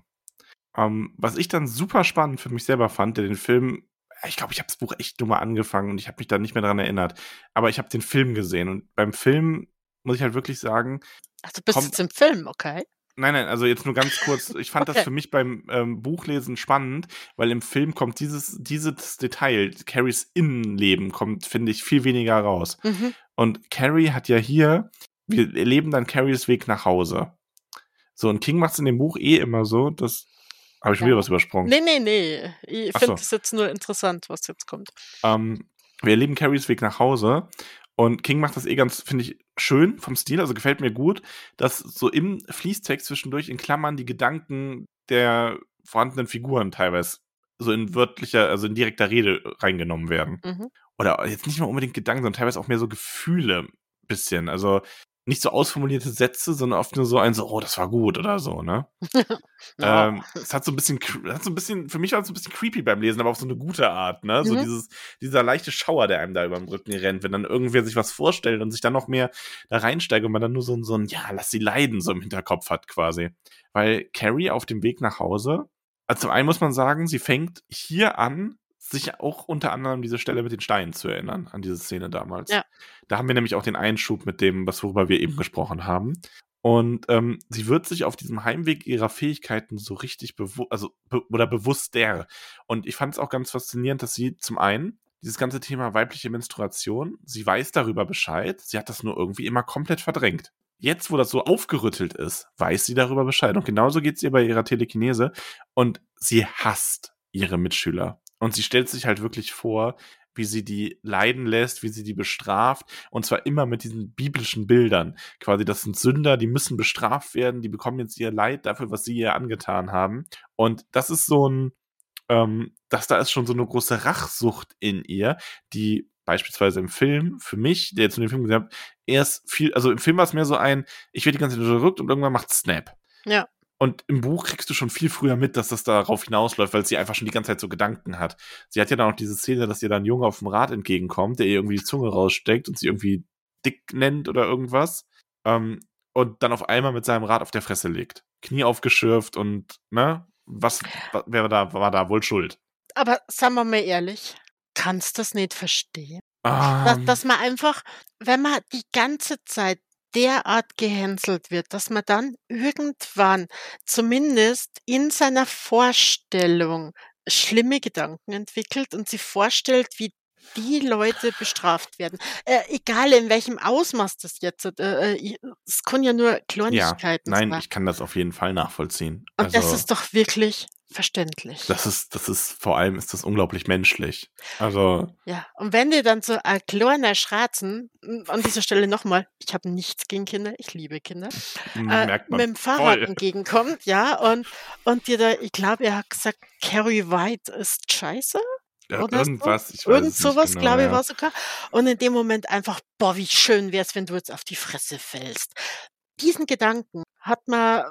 Ähm, was ich dann super spannend für mich selber fand, der den Film, ich glaube, ich habe das Buch echt nur mal angefangen und ich habe mich da nicht mehr dran erinnert, aber ich habe den Film gesehen und beim Film muss ich halt wirklich sagen, Ach, du bist kommt- jetzt im Film, okay? Nein, nein, also jetzt nur ganz kurz. *laughs* Ich fand das Okay. für mich beim ähm, Buchlesen spannend, weil im Film kommt dieses, dieses Detail, Carries Innenleben kommt, finde ich, viel weniger raus. Mhm. Und Carrie hat ja hier, wir erleben dann Carries Weg nach Hause. So, und King macht es in dem Buch eh immer so, dass. Habe ich schon Ja. wieder was übersprungen? Nee, nee, nee. Ich finde so. es jetzt nur interessant, was jetzt kommt. Ähm, wir erleben Carries Weg nach Hause und King macht das eh ganz, finde ich, schön vom Stil, also gefällt mir gut, dass so im Fließtext zwischendurch in Klammern die Gedanken der vorhandenen Figuren teilweise so in wörtlicher, also in direkter Rede reingenommen werden. Mhm. Oder jetzt nicht mal unbedingt Gedanken, sondern teilweise auch mehr so Gefühle bisschen. Also nicht so ausformulierte Sätze, sondern oft nur so ein so, oh, das war gut oder so, ne? *laughs* Ja. Ähm, es hat so ein bisschen, hat so ein bisschen, für mich war es so ein bisschen creepy beim Lesen, aber auf so eine gute Art, ne? So Mhm. dieses, dieser leichte Schauer, der einem da über den Rücken rennt, wenn dann irgendwer sich was vorstellt und sich dann noch mehr da reinsteigt und man dann nur so ein, so ein, ja, lass sie leiden, so im Hinterkopf hat quasi. Weil Carrie auf dem Weg nach Hause, also zum einen muss man sagen, sie fängt hier an, sich auch unter anderem diese Stelle mit den Steinen zu erinnern, an diese Szene damals. Ja. Da haben wir nämlich auch den Einschub mit dem, was worüber wir eben gesprochen haben. Und ähm, sie wird sich auf diesem Heimweg ihrer Fähigkeiten so richtig bewusst, also be oder bewusster. Und ich fand es auch ganz faszinierend, dass sie zum einen dieses ganze Thema weibliche Menstruation, sie weiß darüber Bescheid, sie hat das nur irgendwie immer komplett verdrängt. Jetzt, wo das so aufgerüttelt ist, weiß sie darüber Bescheid. Und genauso geht es ihr bei ihrer Telekinese. Und sie hasst ihre Mitschüler. Und sie stellt sich halt wirklich vor, wie sie die leiden lässt, wie sie die bestraft. Und zwar immer mit diesen biblischen Bildern. Quasi, das sind Sünder, die müssen bestraft werden, die bekommen jetzt ihr Leid dafür, was sie ihr angetan haben. Und das ist so ein, ähm, dass da ist schon so eine große Rachsucht in ihr, die beispielsweise im Film, für mich, der jetzt in den Film gesehen hat, erst viel, also im Film war es mehr so ein, ich werde die ganze Zeit unterdrückt und irgendwann macht Snap. Ja. Und im Buch kriegst du schon viel früher mit, dass das darauf hinausläuft, weil sie einfach schon die ganze Zeit so Gedanken hat. Sie hat ja dann auch diese Szene, dass ihr dann ein Junge auf dem Rad entgegenkommt, der ihr irgendwie die Zunge raussteckt und sie irgendwie dick nennt oder irgendwas. Ähm, und dann auf einmal mit seinem Rad auf der Fresse legt. Knie aufgeschürft und, ne? Was, wa- wer war da, war da wohl schuld? Aber sagen wir mal ehrlich, kannst das nicht verstehen? Ah, Dass, dass man einfach, wenn man die ganze Zeit derart gehänselt wird, dass man dann irgendwann zumindest in seiner Vorstellung schlimme Gedanken entwickelt und sich vorstellt, wie die Leute bestraft werden. Äh, egal in welchem Ausmaß das jetzt, äh, äh, es können ja nur Ja, Kleinigkeiten nein, sein. ich kann das auf jeden Fall nachvollziehen. Und das Also, ist doch wirklich verständlich. das ist, das ist, vor allem ist das unglaublich menschlich. Also, Ja, und wenn dir dann so ein kleiner Schratzen, hm, an dieser Stelle nochmal, ich habe nichts gegen Kinder, ich liebe Kinder, äh, merkt mit dem Fahrrad voll. entgegenkommt, ja, und, und dir da, ich glaube, er hat gesagt, Carrie White ist scheiße Ja, oder so. irgendwas, ich weiß Irgend es sowas, genau, glaube ich, ja. war sogar. Und in dem Moment einfach, boah, wie schön wär's, wenn du jetzt auf die Fresse fällst. Diesen Gedanken hat man,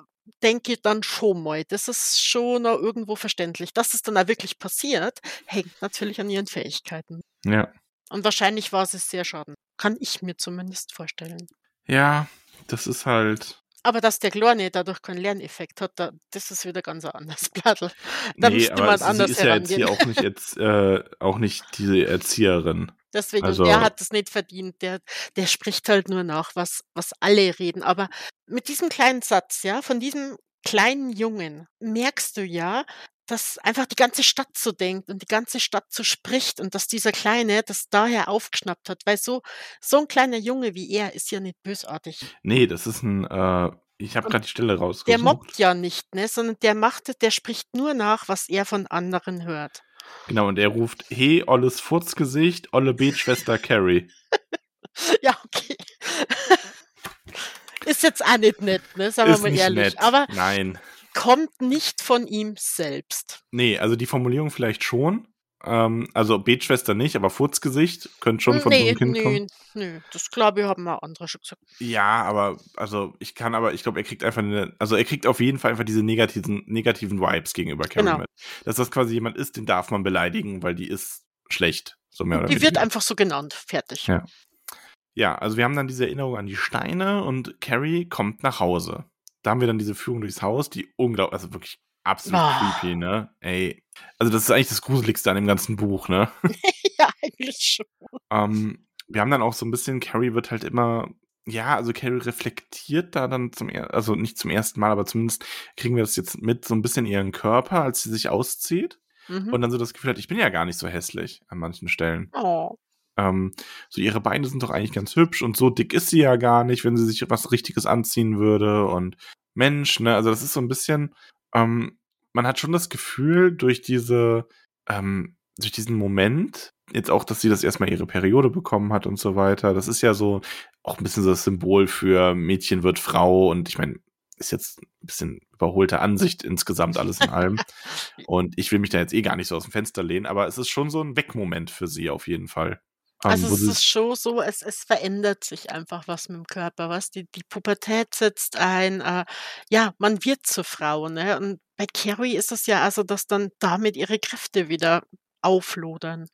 denke ich, dann schon mal. Das ist schon noch irgendwo verständlich. Dass es dann auch wirklich passiert, hängt natürlich an ihren Fähigkeiten. Ja. Und wahrscheinlich war es sehr schaden. Kann ich mir zumindest vorstellen. Ja, das ist halt. Aber dass der Kleine dadurch keinen Lerneffekt hat, da, das ist wieder ganz ein anderes *laughs* Blattl. Da Nee, müsste aber sie anders ist ja jetzt hier auch nicht *laughs* jetzt äh, auch nicht diese Erzieherin. Deswegen, Also- der hat es nicht verdient. Der, der spricht halt nur nach, was, was alle reden. Aber mit diesem kleinen Satz, ja, von diesem kleinen Jungen, merkst du ja, dass einfach die ganze Stadt so denkt und die ganze Stadt so spricht und dass dieser Kleine das daher aufgeschnappt hat. Weil so, so ein kleiner Junge wie er ist ja nicht bösartig. Nee, das ist ein. Äh, ich habe gerade die Stelle Der rausgesucht. mobbt ja nicht, ne, sondern der macht, der spricht nur nach, was er von anderen hört. Genau, und er ruft: Hey, olles Furzgesicht, olle Betschwester Carrie. *laughs* Ja, okay. *laughs* Ist jetzt auch nicht nett, ne? Sagen wir Ist mal nicht ehrlich. nett. Aber Nein. Kommt nicht von ihm selbst. Nee, also die Formulierung vielleicht schon. Ähm, also Betschwester nicht, aber Furzgesicht könnte schon von so nee, einem Kind nee, kommen. nee. Das glaube ich, haben wir andere schon gesagt. Ja, aber also ich kann aber, ich glaube, er kriegt einfach eine, also er kriegt auf jeden Fall einfach diese negativen, negativen Vibes gegenüber Carrie Genau. mit. Dass das quasi jemand ist, den darf man beleidigen, weil die ist schlecht. So mehr oder Die wird weniger. einfach so genannt. Fertig. Ja. Ja, also wir haben dann diese Erinnerung an die Steine und Carrie kommt nach Hause. Da haben wir dann diese Führung durchs Haus, die unglaublich, also wirklich absolut Ah. creepy, ne? Ey. Also das ist eigentlich das Gruseligste an dem ganzen Buch, ne? *laughs* ja, eigentlich schon. Ähm, wir haben dann auch so ein bisschen, Carrie wird halt immer, ja, also Carrie reflektiert da dann zum, er also nicht zum ersten Mal, aber zumindest kriegen wir das jetzt mit, so ein bisschen ihren Körper, als sie sich auszieht Mhm. und dann so das Gefühl hat, ich bin ja gar nicht so hässlich an manchen Stellen. oh. Ähm, so ihre Beine sind doch eigentlich ganz hübsch und so dick ist sie ja gar nicht, wenn sie sich was Richtiges anziehen würde und Mensch, ne, also das ist so ein bisschen, ähm, man hat schon das Gefühl durch diese, ähm, durch diesen Moment, jetzt auch, dass sie das erstmal ihre Periode bekommen hat und so weiter, das ist ja so auch ein bisschen so das Symbol für Mädchen wird Frau und ich meine, ist jetzt ein bisschen überholte Ansicht insgesamt alles in allem. *laughs* Und ich will mich da jetzt eh gar nicht so aus dem Fenster lehnen, aber es ist schon so ein Wegmoment für sie auf jeden Fall. Also es ist schon so, es, es verändert sich einfach was mit dem Körper, was die, die Pubertät setzt ein, äh, ja, man wird zur Frau, ne? Und bei Carrie ist es ja also, dass dann damit ihre Kräfte wieder auflodern.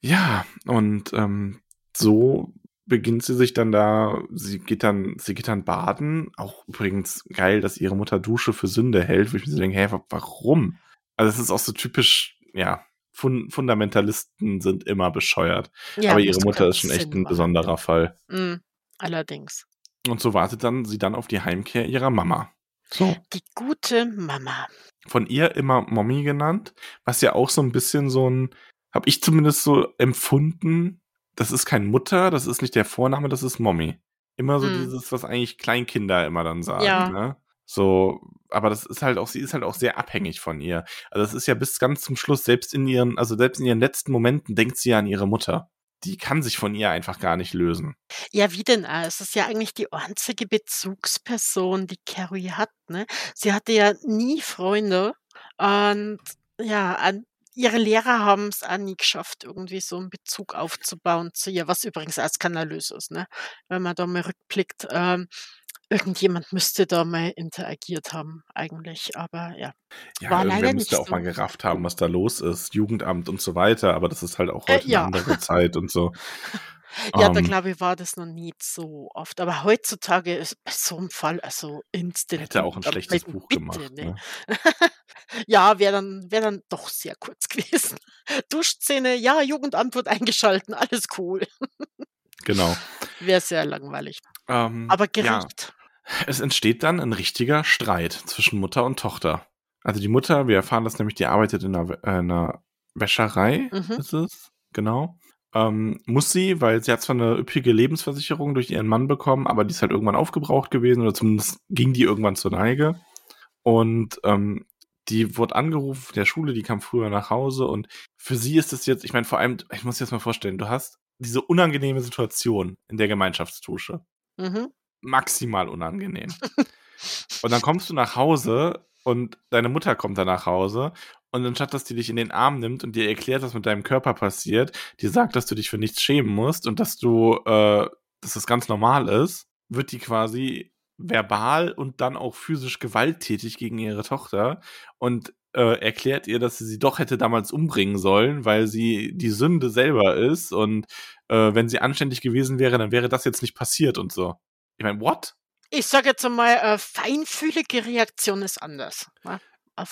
Ja, und ähm, so beginnt sie sich dann da, sie geht dann, sie geht dann baden. Auch übrigens geil, dass ihre Mutter Dusche für Sünde hält, wo ich mir so denke, hä, wa- warum? Also es ist auch so typisch, ja, Fun Fundamentalisten sind immer bescheuert. Ja, Aber ihre Mutter ist schon echt ein machen. besonderer Fall. Mm, allerdings. Und so wartet dann sie dann auf die Heimkehr ihrer Mama. So. Die gute Mama. Von ihr immer Mommy genannt, was ja auch so ein bisschen so ein, habe ich zumindest so empfunden, das ist kein Mutter, das ist nicht der Vorname, das ist Mommy. Immer so Hm. dieses, was eigentlich Kleinkinder immer dann sagen, Ja. ne? So, aber das ist halt auch, sie ist halt auch sehr abhängig von ihr. Also es ist ja bis ganz zum Schluss, selbst in ihren, also selbst in ihren letzten Momenten denkt sie ja an ihre Mutter. Die kann sich von ihr einfach gar nicht lösen. Ja, wie denn auch? Es ist ja eigentlich die einzige Bezugsperson, die Carrie hat, ne? Sie hatte ja nie Freunde und ja, an ihre Lehrer haben es auch nie geschafft, irgendwie so einen Bezug aufzubauen zu ihr, was übrigens auch skandalös ist, ne? Wenn man da mal rückblickt, ähm, irgendjemand müsste da mal interagiert haben eigentlich, aber ja. Ja, War irgendwer müsste nicht auch so. mal gerafft haben, was da los ist. Jugendamt und so weiter, aber das ist halt auch Äh, heute ja. eine andere *laughs* Zeit und so. Ja, da Ähm, glaube ich, war das noch nicht so oft. Aber heutzutage ist bei so einem Fall, also instant. Hätte auch ein schlechtes Buch bitte, gemacht, ne? ne? *laughs* ja, wäre dann, wär dann doch sehr kurz *laughs* gewesen. Duschszene, ja, Jugendamt wird eingeschalten, alles cool. Genau. Wäre sehr langweilig. Ähm, Aber ja, Gericht. Es entsteht dann ein richtiger Streit zwischen Mutter und Tochter. Also die Mutter, wir erfahren das nämlich, die arbeitet in einer, äh, einer Wäscherei, Mhm. ist es, genau. Ähm, muss sie, weil sie hat zwar eine üppige Lebensversicherung durch ihren Mann bekommen, aber die ist halt irgendwann aufgebraucht gewesen oder zumindest ging die irgendwann zur Neige. Und ähm, die wurde angerufen von der Schule, die kam früher nach Hause und für sie ist es jetzt, ich meine, vor allem, ich muss dir jetzt mal vorstellen, du hast diese unangenehme Situation in der Gemeinschaftsdusche. Mhm. Maximal unangenehm. und dann kommst du nach Hause und deine Mutter kommt dann nach Hause und anstatt, dass die dich in den Arm nimmt und dir erklärt, was mit deinem Körper passiert, die sagt, dass du dich für nichts schämen musst und dass du, äh, dass das ganz normal ist, wird die quasi verbal und dann auch physisch gewalttätig gegen ihre Tochter und äh, erklärt ihr, dass sie sie doch hätte damals umbringen sollen, weil sie die Sünde selber ist und äh, wenn sie anständig gewesen wäre, dann wäre das jetzt nicht passiert und so. Ich meine, what? Ich sage jetzt einmal, äh, feinfühlige Reaktion ist anders. Ne?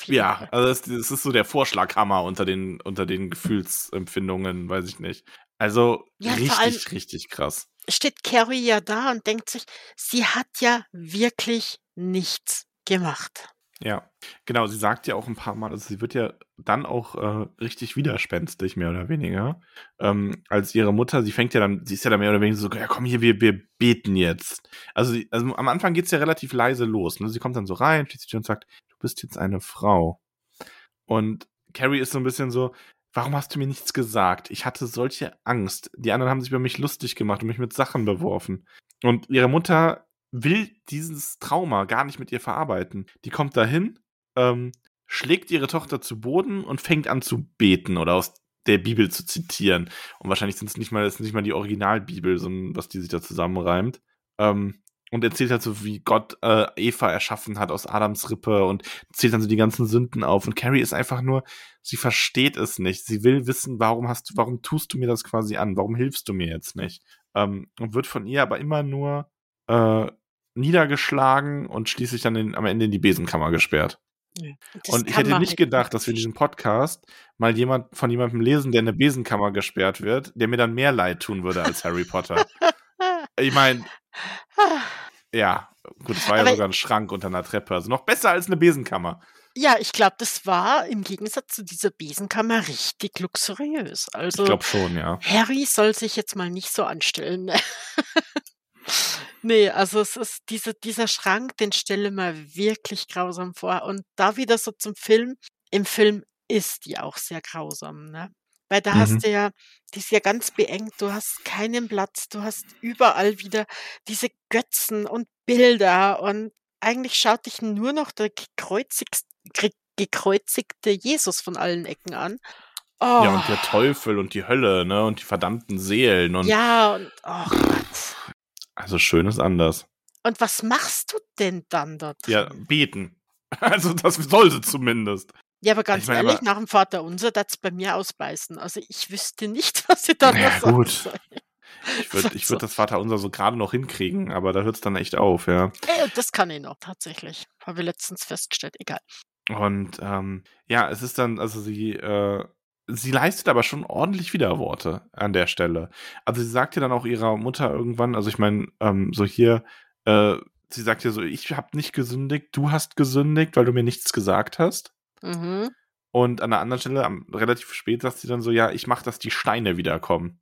Ja, Fall. also das, das ist so der Vorschlaghammer unter den, unter den Gefühlsempfindungen, weiß ich nicht. Also Ja, richtig, richtig krass. Steht Carrie ja da und denkt sich, sie hat ja wirklich nichts gemacht. Ja, genau, sie sagt ja auch ein paar Mal, also sie wird ja dann auch äh, richtig widerspenstig, mehr oder weniger. Ähm, als ihre Mutter, sie fängt ja dann, sie ist ja dann mehr oder weniger so, ja komm hier, wir, wir beten jetzt. Also, sie, also am Anfang geht's ja relativ leise los. Ne? Sie kommt dann so rein, schließt Tür und sagt, du bist jetzt eine Frau. Und Carrie ist so ein bisschen so, warum hast du mir nichts gesagt? Ich hatte solche Angst. Die anderen haben sich über mich lustig gemacht und mich mit Sachen beworfen. Und ihre Mutter will dieses Trauma gar nicht mit ihr verarbeiten. Die kommt dahin, ähm, schlägt ihre Tochter zu Boden und fängt an zu beten oder aus der Bibel zu zitieren. Und wahrscheinlich sind es nicht mal, ist nicht mal die Originalbibel, sondern was die sich da zusammenreimt. Ähm, und erzählt halt so, wie Gott äh, Eva erschaffen hat aus Adams Rippe und zählt dann so die ganzen Sünden auf. Und Carrie ist einfach nur, sie versteht es nicht. Sie will wissen, warum hast du, warum tust du mir das quasi an? Warum hilfst du mir jetzt nicht? Ähm, und wird von ihr aber immer nur äh, niedergeschlagen und schließlich dann in, am Ende in die Besenkammer gesperrt. Das und ich hätte man nicht halt gedacht, dass wir in diesem Podcast mal jemand von jemandem lesen, der in eine Besenkammer gesperrt wird, der mir dann mehr leid tun würde als Harry Potter. Ich meine, ja, gut, es war ja Aber- sogar ein Schrank unter einer Treppe, also noch besser als eine Besenkammer. Ja, ich glaube, das war im Gegensatz zu dieser Besenkammer richtig luxuriös. Ich Also glaube schon, ja. Harry soll sich jetzt mal nicht so anstellen. *laughs* Ne? nee, also es ist diese, dieser Schrank, den stelle mir wirklich grausam vor. Und da wieder so zum Film. Im Film ist die auch sehr grausam, ne? Weil da Mhm. hast du ja, die ist ja ganz beengt, du hast keinen Platz, du hast überall wieder diese Götzen und Bilder und eigentlich schaut dich nur noch der gekreuzigte Jesus von allen Ecken an. Oh, Ja, und der Teufel und die Hölle, ne, und die verdammten Seelen und ja, und oh Gott. Also schön ist anders. Und was machst du denn dann dort? Ja, beten. *laughs* Also das soll sie zumindest. Ja, aber ganz Ich mein, ehrlich, aber- nach dem Vater unser, das bei mir ausbeißen. Also ich wüsste nicht, *laughs* was ich da Ja, noch sagen gut. soll. Ich würde ich würd das Vaterunser so gerade noch hinkriegen, aber da hört es dann echt auf, ja. Ey, das kann ich noch, tatsächlich. Habe ich letztens festgestellt. Egal. Und ähm, ja, es ist dann, also sie, äh, sie leistet aber schon ordentlich Widerworte an der Stelle. Also sie sagt ja dann auch ihrer Mutter irgendwann, also ich meine, ähm, so hier, äh, sie sagt ja so, ich habe nicht gesündigt, du hast gesündigt, weil du mir nichts gesagt hast. Mhm. Und an der anderen Stelle, am, relativ spät, sagt sie dann so, ja, ich mach, dass die Steine wiederkommen.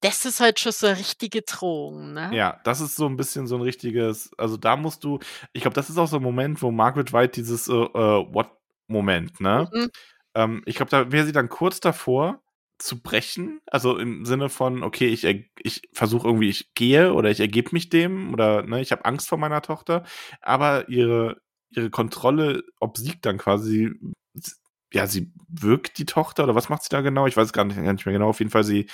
Das ist halt schon so eine richtige Drohung, ne? Ja, das ist so ein bisschen so ein richtiges, also da musst du, ich glaube, das ist auch so ein Moment, wo Margaret White dieses äh, äh, What-Moment, ne? Mhm. Ähm, ich glaube, da wäre sie dann kurz davor zu brechen, also im Sinne von, okay, ich, ich versuche irgendwie, ich gehe oder ich ergebe mich dem oder ne, ich habe Angst vor meiner Tochter, aber ihre, ihre Kontrolle obsiegt dann quasi, ja, sie wirkt die Tochter oder was macht sie da genau? Ich weiß gar nicht, gar nicht mehr genau. Auf jeden Fall, sie,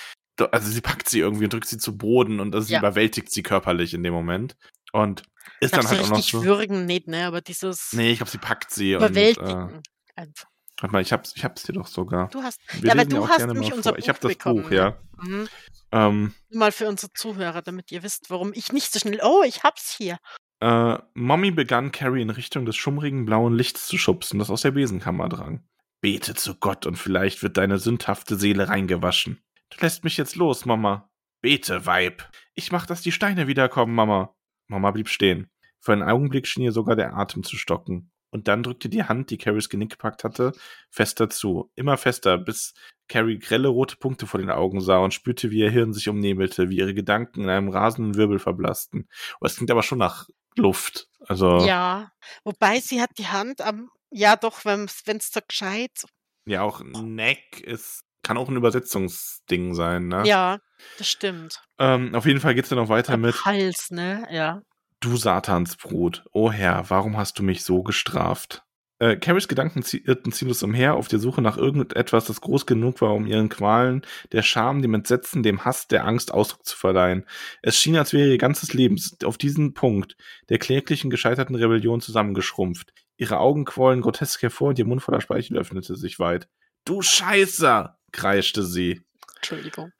also sie packt sie irgendwie und drückt sie zu Boden und also sie Ja. überwältigt sie körperlich in dem Moment. Und ist dann so halt auch noch so. würgen nicht, ne? Aber dieses Nee, ich glaube, sie packt sie und äh, Überwältigen. einfach. Warte mal, ich hab's, ich hab's dir doch sogar. Du hast, Wir ja, aber du hast nämlich unser. Buch Ich habe das bekommen, Buch, ja. Mhm. Ähm, Mal für unsere Zuhörer, damit ihr wisst, warum ich nicht so schnell. Oh, ich hab's hier. äh, Mommy begann Carrie in Richtung des schummrigen blauen Lichts zu schubsen, das aus der Besenkammer drang. Bete zu Gott und vielleicht wird deine sündhafte Seele reingewaschen. Du lässt mich jetzt los, Mama. Bete, Weib. Ich mach, dass die Steine wiederkommen, Mama. Mama blieb stehen. Für einen Augenblick schien ihr sogar der Atem zu stocken. Und dann drückte die Hand, die Carries Genick gepackt hatte, fester zu. Immer fester, bis Carrie grelle rote Punkte vor den Augen sah und spürte, wie ihr Hirn sich umnebelte, wie ihre Gedanken in einem rasenden Wirbel verblassten. Oh, es klingt aber schon nach Luft. Also. Ja, wobei sie hat die Hand am, ja doch, wenn es so gescheit. Ja, auch Neck ist, kann auch ein Übersetzungsding sein, ne? Ja, das stimmt. Ähm, auf jeden Fall geht's dann noch weiter Am mit. Hals, ne? Ja. Du Satansbrut, o Herr, warum hast du mich so gestraft? Äh, Carries Gedanken irrten ziellos umher auf der Suche nach irgendetwas, das groß genug war, um ihren Qualen, der Scham, dem Entsetzen, dem Hass, der Angst Ausdruck zu verleihen. Es schien, als wäre ihr ganzes Leben auf diesen Punkt der kläglichen gescheiterten Rebellion zusammengeschrumpft. Ihre Augen quollen grotesk hervor und ihr Mund voller Speichel öffnete sich weit. Du Scheißer! kreischte sie. Entschuldigung.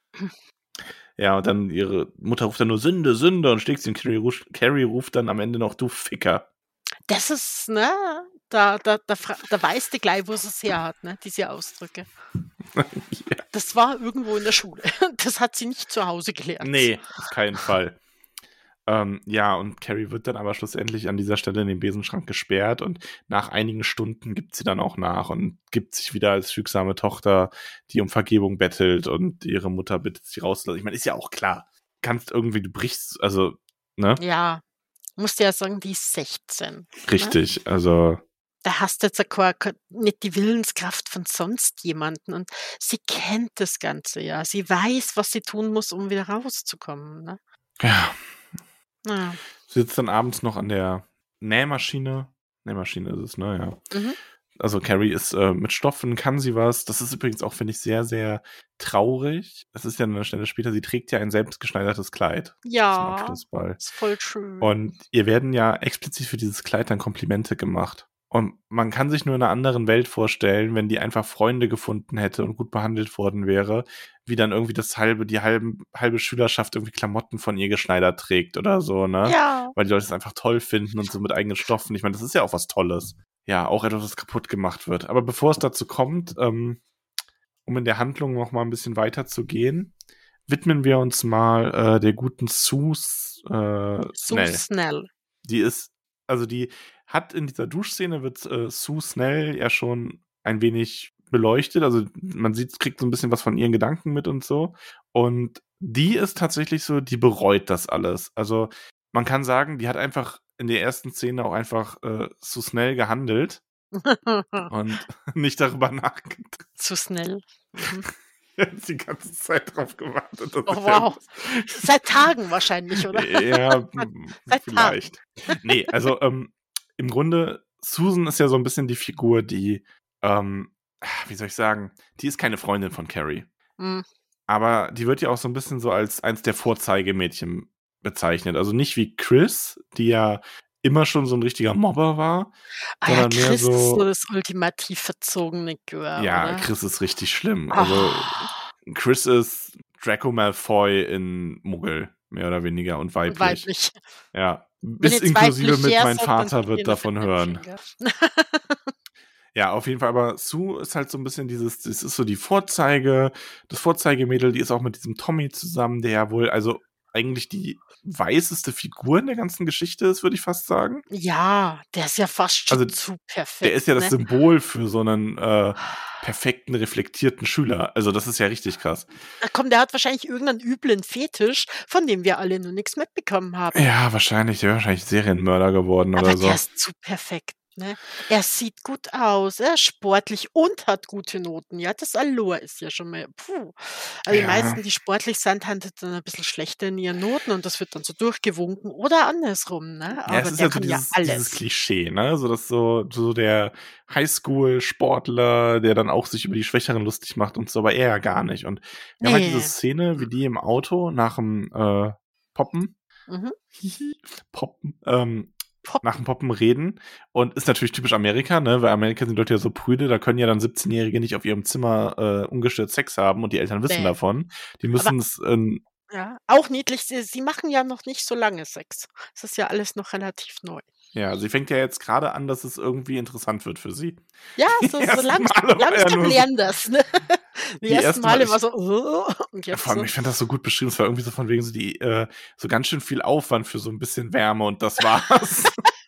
Ja, und dann ihre Mutter ruft dann nur Sünde, Sünde und schlägt sie und Carrie, ruft, Carrie ruft dann am Ende noch, du Ficker. Das ist, ne, da, da, da, da weißt du gleich, wo sie es her hat, ne, diese Ausdrücke. *laughs* ja. Das war irgendwo in der Schule. *laughs* Das hat sie nicht zu Hause gelernt. Nee, auf keinen Fall. Ähm, ja, und Carrie wird dann aber schlussendlich an dieser Stelle in den Besenschrank gesperrt und nach einigen Stunden gibt sie dann auch nach und gibt sich wieder als fügsame Tochter, die um Vergebung bettelt und ihre Mutter bittet sie rauszulassen. Ich meine, ist ja auch klar. Kannst irgendwie, du brichst, also, ne? Ja. Musst ja sagen, die ist 16. Ne? Richtig, ne? also. Da hast du jetzt nicht die Willenskraft von sonst jemanden und sie kennt das Ganze ja. Sie weiß, was sie tun muss, um wieder rauszukommen. Ne? Ja, ja. Sitzt dann abends noch an der Nähmaschine. Nähmaschine ist es, ne? Ja. Mhm. Also Carrie ist äh, mit Stoffen, kann sie was. Das ist übrigens auch, finde ich, sehr, sehr traurig. Es ist ja an einer Stelle später, sie trägt ja ein selbstgeschneidertes Kleid. Ja, ist voll schön. Und ihr werden ja explizit für dieses Kleid dann Komplimente gemacht. Und man kann sich nur in einer anderen Welt vorstellen, wenn die einfach Freunde gefunden hätte und gut behandelt worden wäre, wie dann irgendwie das halbe, die halbe, halbe Schülerschaft irgendwie Klamotten von ihr geschneidert trägt oder so, ne? Ja. Weil die Leute es einfach toll finden und so mit eigenen Stoffen. Ich meine, das ist ja auch was Tolles. Ja, auch etwas, was kaputt gemacht wird. Aber bevor es dazu kommt, ähm, um in der Handlung noch mal ein bisschen weiter zu gehen, widmen wir uns mal äh, der guten Sue äh, Snell. Sue Snell. Die ist, also die hat in dieser Duschszene wird äh, Sue Snell ja schon ein wenig beleuchtet. Also man sieht, kriegt so ein bisschen was von ihren Gedanken mit und so. Und die ist tatsächlich so, die bereut das alles. Also man kann sagen, die hat einfach in der ersten Szene auch einfach äh, zu schnell gehandelt *laughs* und *laughs* nicht darüber nachgedacht. Zu schnell. Mhm. *laughs* die ganze Zeit drauf gewartet. Oh, wow. Seit Tagen wahrscheinlich, oder? Ja, vielleicht. Tagen. Nee, also ähm, im Grunde, Susan ist ja so ein bisschen die Figur, die, ähm, wie soll ich sagen, die ist keine Freundin von Carrie. Mhm. Aber die wird ja auch so ein bisschen so als eins der Vorzeigemädchen bezeichnet. Also nicht wie Chris, die ja immer schon so ein richtiger Mobber war. Ah ja, Chris so, ist so das ultimativ verzogene Girl. Ja, oder? Chris ist richtig schlimm. Also oh. Chris ist Draco Malfoy in Muggel, mehr oder weniger, und weiblich. Weiblich. Ja, bis inklusive mit mein Vater wird davon hören. *laughs* ja, auf jeden Fall, aber Sue ist halt so ein bisschen dieses, das ist so die Vorzeige, das Vorzeigemädel, die ist auch mit diesem Tommy zusammen, der ja wohl, also eigentlich die weißeste Figur in der ganzen Geschichte ist, würde ich fast sagen. Ja, der ist ja fast schon also, zu perfekt. Der ist ja ne? das Symbol für so einen äh, perfekten, reflektierten Schüler. Also das ist ja richtig krass. Ach komm, der hat wahrscheinlich irgendeinen üblen Fetisch, von dem wir alle nur nichts mitbekommen haben. Ja, wahrscheinlich. Der wäre wahrscheinlich Serienmörder geworden Aber oder so. Der ist zu perfekt. Ne? Er sieht gut aus, er ist sportlich und hat gute Noten. Ja, das Allure ist ja schon mal, puh. Aber die meisten, die sportlich sind, haben dann ein bisschen schlechter in ihren Noten und das wird dann so durchgewunken oder andersrum. Ne? Ja, Aber es ist ja so kann ja dieses, dieses alles. Klischee, ne? So dass so, so der Highschool-Sportler, der dann auch sich über die Schwächeren lustig macht und so, aber er ja gar nicht. Und wir haben halt diese Nee. Szene, wie die im Auto nach dem äh, Poppen, Mhm. *laughs* Poppen, ähm, Pop. nach dem Poppen reden. Und ist natürlich typisch Amerika, ne? Weil Amerika sind Leute ja so prüde, da können ja dann 17-Jährige nicht auf ihrem Zimmer äh, ungestört Sex haben und die Eltern wissen Nee. davon. Die müssen es ähm, Ja, auch niedlich. Sie, sie machen ja noch nicht so lange Sex. Es ist ja alles noch relativ neu. Ja, sie fängt ja jetzt gerade an, dass es irgendwie interessant wird für sie. Ja, *laughs* so, so langsam, langsam lernen das. Ne? *laughs* Die, die ersten Male war so, oh, und jetzt vor allem, so. ich fand das so gut beschrieben. Es war irgendwie so von wegen so die, äh, so ganz schön viel Aufwand für so ein bisschen Wärme und das war's. *laughs*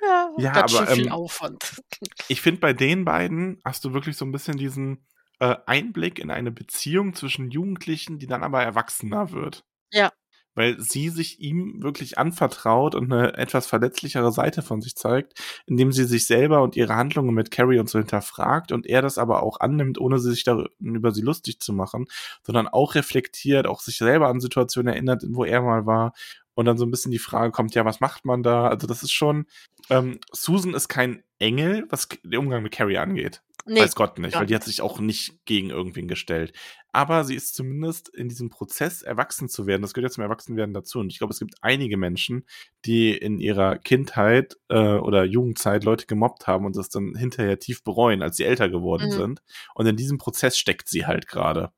ja, ja ganz aber, schön viel ähm, Aufwand. Ich finde, bei den beiden hast du wirklich so ein bisschen diesen äh, Einblick in eine Beziehung zwischen Jugendlichen, die dann aber erwachsener wird. Ja weil sie sich ihm wirklich anvertraut und eine etwas verletzlichere Seite von sich zeigt, indem sie sich selber und ihre Handlungen mit Carrie und so hinterfragt und er das aber auch annimmt, ohne sich darüber sie lustig zu machen, sondern auch reflektiert, auch sich selber an Situationen erinnert, wo er mal war und dann so ein bisschen die Frage kommt, ja, was macht man da? Also das ist schon, ähm, Susan ist kein Engel, was den Umgang mit Carrie angeht. Nee, Weiß Gott nicht, weil die hat sich auch nicht gegen irgendwen gestellt. Aber sie ist zumindest in diesem Prozess, erwachsen zu werden. Das gehört ja zum Erwachsenwerden dazu. Und ich glaube, es gibt einige Menschen, die in ihrer Kindheit äh, oder Jugendzeit Leute gemobbt haben und das dann hinterher tief bereuen, als sie älter geworden mhm. sind. Und in diesem Prozess steckt sie halt gerade.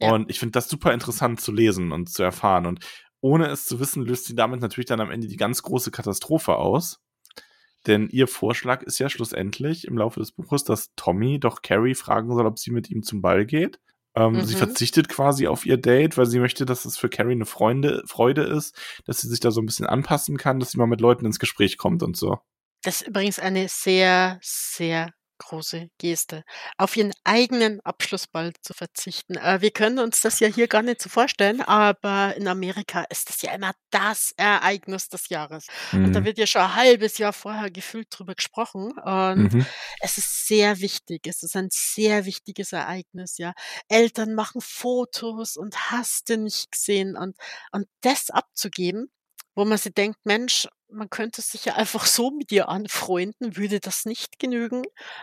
Ja. Und ich finde das super interessant zu lesen und zu erfahren. Und ohne es zu wissen, löst sie damit natürlich dann am Ende die ganz große Katastrophe aus. Denn ihr Vorschlag ist ja schlussendlich im Laufe des Buches, dass Tommy doch Carrie fragen soll, ob sie mit ihm zum Ball geht. Ähm, mhm. Sie verzichtet quasi auf ihr Date, weil sie möchte, dass es für Carrie eine Freunde, Freude ist, dass sie sich da so ein bisschen anpassen kann, dass sie mal mit Leuten ins Gespräch kommt und so. Das ist übrigens eine sehr, sehr große Geste, auf ihren eigenen Abschlussball zu verzichten. Äh, wir können uns das ja hier gar nicht so vorstellen, aber in Amerika ist das ja immer das Ereignis des Jahres. Mhm. Und da mhm. wird ja schon ein halbes Jahr vorher gefühlt drüber gesprochen. Und mhm. es ist sehr wichtig. Es ist ein sehr wichtiges Ereignis, ja. Eltern machen Fotos und hast du nicht gesehen und, und das abzugeben, wo man sich denkt, Mensch, man könnte sich ja einfach so mit ihr anfreunden, würde das nicht genügen?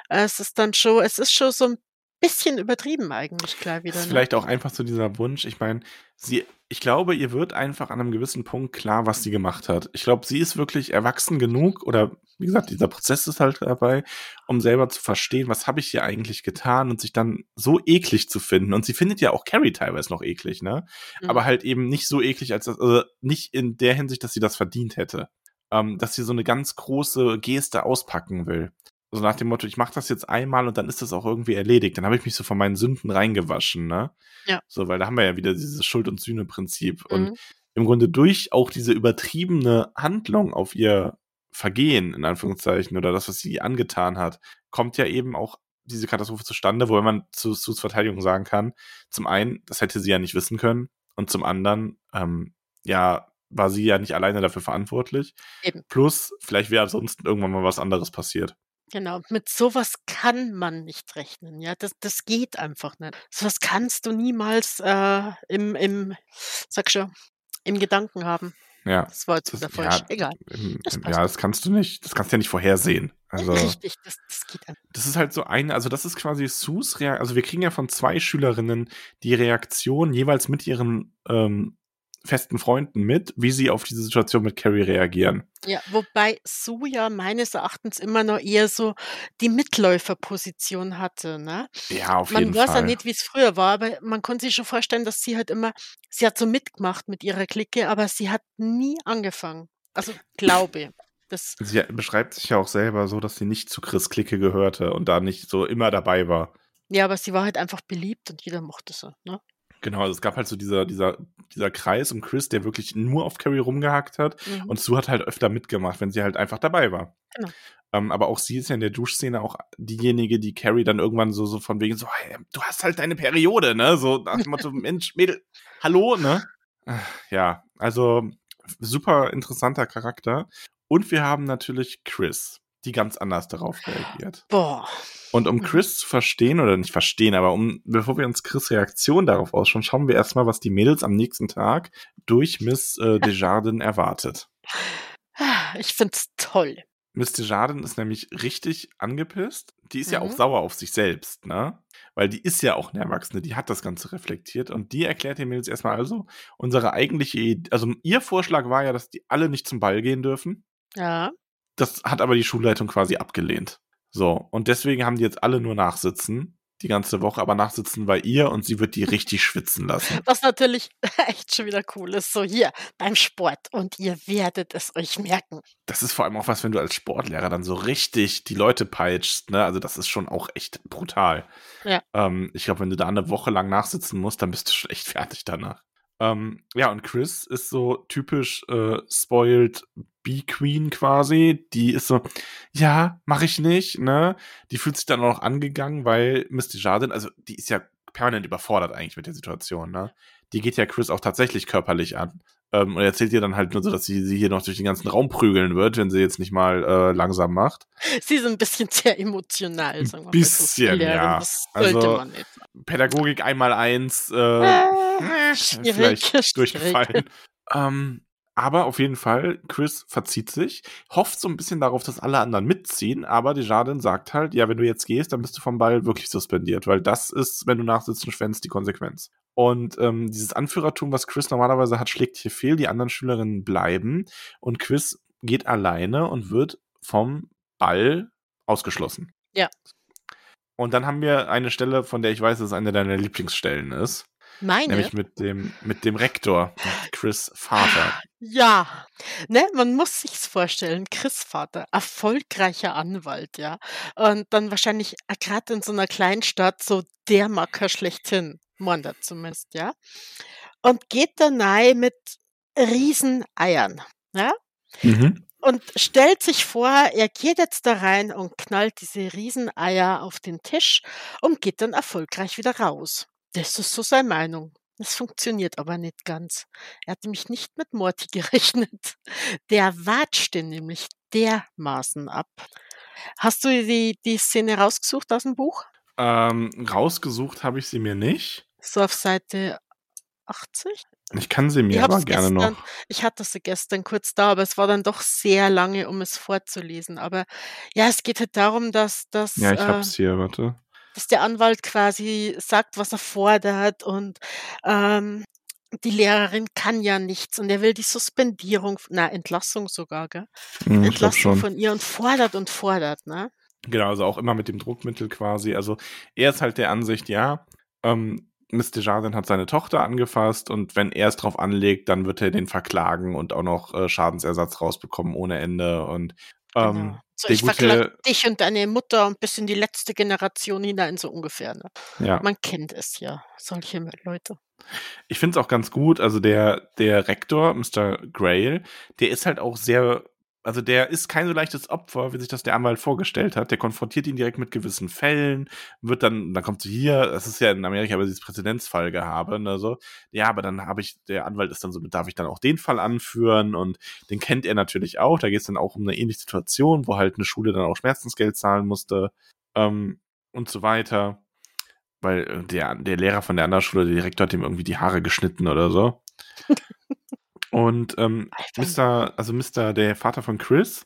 Es ist dann schon, es ist schon so ein bisschen übertrieben eigentlich klar wieder. Ne? Vielleicht auch einfach so dieser Wunsch. Ich meine, sie, ich glaube, ihr wird einfach an einem gewissen Punkt klar, was sie gemacht hat. Ich glaube, sie ist wirklich erwachsen genug oder wie gesagt, dieser Prozess ist halt dabei, um selber zu verstehen, was habe ich hier eigentlich getan und sich dann so eklig zu finden. Und sie findet ja auch Carrie teilweise noch eklig, ne? Mhm. Aber halt eben nicht so eklig, als das, also nicht in der Hinsicht, dass sie das verdient hätte. Ähm, dass sie so eine ganz große Geste auspacken will. So nach dem Motto, ich mache das jetzt einmal und dann ist das auch irgendwie erledigt. Dann habe ich mich so von meinen Sünden reingewaschen, ne? Ja. So, weil da haben wir ja wieder dieses Schuld- und Sühne-Prinzip. Mhm. Und im Grunde durch auch diese übertriebene Handlung auf ihr Vergehen, in Anführungszeichen, oder das, was sie angetan hat, kommt ja eben auch diese Katastrophe zustande, wo man zu Sus Verteidigung sagen kann, zum einen, das hätte sie ja nicht wissen können, und zum anderen, ähm, ja, war sie ja nicht alleine dafür verantwortlich. Eben. Plus, vielleicht wäre ansonsten irgendwann mal was anderes passiert. Genau, mit sowas kann man nicht rechnen, ja. Das, das geht einfach nicht. Sowas kannst du niemals äh, im, im, sag schon, im Gedanken haben. Ja. Das war jetzt wieder falsch. Ja, Egal. Im, das ja, das kannst du nicht, das kannst du ja nicht vorhersehen. Also, Richtig, das, das geht einfach. Das ist halt so eine, also das ist quasi Sus Reaktion. Also wir kriegen ja von zwei Schülerinnen die Reaktion jeweils mit ihren ähm, festen Freunden mit, wie sie auf diese Situation mit Carrie reagieren. Ja, wobei Sue ja meines Erachtens immer noch eher so die Mitläuferposition hatte, ne? Ja, auf man jeden Fall. Man weiß ja nicht, wie es früher war, aber man konnte sich schon vorstellen, dass sie halt immer, sie hat so mitgemacht mit ihrer Clique, aber sie hat nie angefangen. Also glaube. Das sie beschreibt sich ja auch selber so, dass sie nicht zu Chris Clique gehörte und da nicht so immer dabei war. Ja, aber sie war halt einfach beliebt und jeder mochte sie, ne? Genau, also es gab halt so dieser, dieser, dieser Kreis um Chris, der wirklich nur auf Carrie rumgehackt hat. Mhm. Und Sue hat halt öfter mitgemacht, wenn sie halt einfach dabei war. Genau. Ähm, aber auch sie ist ja in der Duschszene auch diejenige, die Carrie dann irgendwann so, so von wegen so, hey, du hast halt deine Periode, ne? So nach dem Motto, *laughs* Mensch, Mädel, hallo, ne? Ja, also super interessanter Charakter. Und wir haben natürlich Chris, die ganz anders darauf reagiert. Boah. Und um mhm. Chris zu verstehen, oder nicht verstehen, aber um, bevor wir uns Chris Reaktion darauf ausschauen, schauen wir erstmal, was die Mädels am nächsten Tag durch Miss äh, *laughs* Desjardins erwartet. Ich find's toll. Miss Desjardins ist nämlich richtig angepisst. Die ist mhm. ja auch mhm. sauer auf sich selbst, ne? Weil die ist ja auch eine Erwachsene, die hat das Ganze reflektiert und die erklärt den Mädels erstmal also, unsere eigentliche Idee, also ihr Vorschlag war ja, dass die alle nicht zum Ball gehen dürfen. Ja. Das hat aber die Schulleitung quasi abgelehnt. So, und deswegen haben die jetzt alle nur nachsitzen. die ganze Woche aber nachsitzen bei ihr und sie wird die *laughs* richtig schwitzen lassen. Was natürlich *laughs* echt schon wieder cool ist. So hier beim Sport und ihr werdet es euch merken. Das ist vor allem auch was, wenn du als Sportlehrer dann so richtig die Leute peitschst. Ne? Also das ist schon auch echt brutal. Ja. Ähm, ich glaube, wenn du da eine Woche lang nachsitzen musst, dann bist du schon echt *laughs* fertig danach. Ähm, ja, und Chris ist so typisch äh, spoiled B-Queen quasi. Die ist so, ja, mach ich nicht, ne? Die fühlt sich dann auch noch angegangen, weil Misty Jardin, also die ist ja permanent überfordert eigentlich mit der Situation, ne? Die geht ja Chris auch tatsächlich körperlich an. Ähm, und erzählt ihr dann halt nur so, dass sie sie hier noch durch den ganzen Raum prügeln wird, wenn sie jetzt nicht mal äh, langsam macht. Sie ist ein bisschen sehr emotional, sagen wir bisschen, mal so. ja. Das Also, man nicht. Pädagogik einmal eins, äh, Äh, vielleicht schwierig. durchgefallen. Ähm, aber auf jeden Fall, Chris verzieht sich, hofft so ein bisschen darauf, dass alle anderen mitziehen, aber Desjardins sagt halt, ja, wenn du jetzt gehst, dann bist du vom Ball wirklich suspendiert, weil das ist, wenn du nachsitzen schwänzt, die Konsequenz. Und ähm, dieses Anführertum, was Chris normalerweise hat, schlägt hier fehl. Die anderen Schülerinnen bleiben und Chris geht alleine und wird vom Ball ausgeschlossen. Ja. Und dann haben wir eine Stelle, von der ich weiß, dass es eine deiner Lieblingsstellen ist. Meine? Nämlich mit dem, mit dem Rektor, mit Chris Vater. Ja, ne, man muss sich's vorstellen, Chris Vater, erfolgreicher Anwalt, ja. Und dann wahrscheinlich gerade in so einer Kleinstadt so der Macker schlechthin, Manda zumindest, ja. Und geht da rein mit Rieseneiern, ja. Mhm. Und stellt sich vor, er geht jetzt da rein und knallt diese Rieseneier auf den Tisch und geht dann erfolgreich wieder raus. Das ist so seine Meinung. Das funktioniert aber nicht ganz. Er hat nämlich nicht mit Morty *laughs* gerechnet. Der watscht den nämlich dermaßen ab. Hast du die, die Szene rausgesucht aus dem Buch? Ähm, rausgesucht habe ich sie mir nicht. So auf Seite 80? Ich kann sie mir aber gerne gestern, noch. ich hatte sie gestern kurz da, aber es war dann doch sehr lange, um es vorzulesen. Aber ja, es geht halt darum, dass, dass, Ja, ich äh, hab's hier, warte. dass der Anwalt quasi sagt, was er fordert und ähm, die Lehrerin kann ja nichts und er will die Suspendierung, na, Entlassung sogar, gell? Hm, Entlassung von ihr und fordert und fordert, ne? Genau, also auch immer mit dem Druckmittel quasi. Also er ist halt der Ansicht, ja, ähm, Miss Desjardins hat seine Tochter angefasst und wenn er es drauf anlegt, dann wird er den verklagen und auch noch äh, Schadensersatz rausbekommen ohne Ende. Und ähm, Genau. So, ich verklag gute, dich und deine Mutter und bis in die letzte Generation hinein, so ungefähr, ne? ja, Man kennt es ja, solche Leute. ich finde es auch ganz gut. Also der, der Rektor, Mr. Grail, der ist halt auch sehr, also der ist kein so leichtes Opfer, wie sich das der Anwalt vorgestellt hat. Der konfrontiert ihn direkt mit gewissen Fällen, wird dann, dann kommt so hier, das ist ja in Amerika aber dieses Präzedenzfall gehabe, ne, so. Ja, aber dann habe ich, der Anwalt ist dann so, darf ich dann auch den Fall anführen und den kennt er natürlich auch. Da geht es dann auch um eine ähnliche Situation, wo halt eine Schule dann auch Schmerzensgeld zahlen musste ähm, und so weiter. Weil äh, der, der Lehrer von der anderen Schule, der Direktor, hat ihm irgendwie die Haare geschnitten oder so. *laughs* Und ähm, Alter. Mr., also Mr., der Vater von Chris,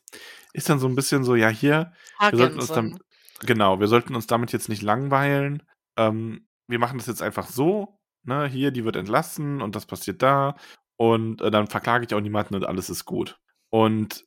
ist dann so ein bisschen so, ja, hier, wir sollten uns dann, genau, wir sollten uns damit jetzt nicht langweilen. Ähm, wir machen das jetzt einfach so, ne, hier, die wird entlassen und das passiert da. Und äh, dann verklage ich auch niemanden und alles ist gut. Und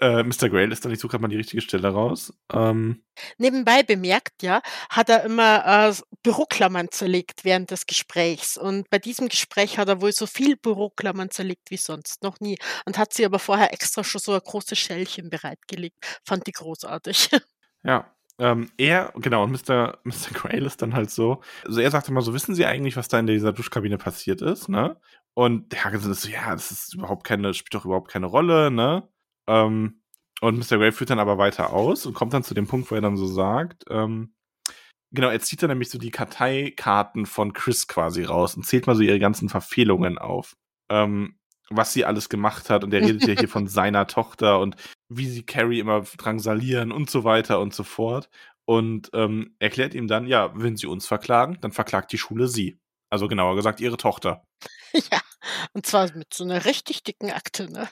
äh, Mr. Grail ist dann, ich suche gerade mal die richtige Stelle raus. Ähm, Nebenbei bemerkt, ja, hat er immer äh, Büroklammern zerlegt während des Gesprächs. Und bei diesem Gespräch hat er wohl so viel Büroklammern zerlegt wie sonst noch nie. Und hat sie aber vorher extra schon so ein großes Schälchen bereitgelegt. Fand die großartig. *laughs* Ja, ähm, er, genau, und Mr. Mr. Grail ist dann halt so, also er sagte mal so, wissen Sie eigentlich, was da in dieser Duschkabine passiert ist, ne? Und der Hagensen ist so, ja, das ist überhaupt keine, spielt doch überhaupt keine Rolle, ne? Ähm, und Mr. Grail führt dann aber weiter aus und kommt dann zu dem Punkt, wo er dann so sagt, ähm, genau, er zieht dann nämlich so die Karteikarten von Chris quasi raus und zählt mal so ihre ganzen Verfehlungen auf. Ähm, was sie alles gemacht hat und er redet ja hier von *laughs* seiner Tochter und wie sie Carrie immer drangsalieren und so weiter und so fort. Und ähm, erklärt ihm dann, ja, wenn sie uns verklagen, dann verklagt die Schule sie. Also genauer gesagt ihre Tochter. *laughs* ja, und zwar mit so einer richtig dicken Akte, ne?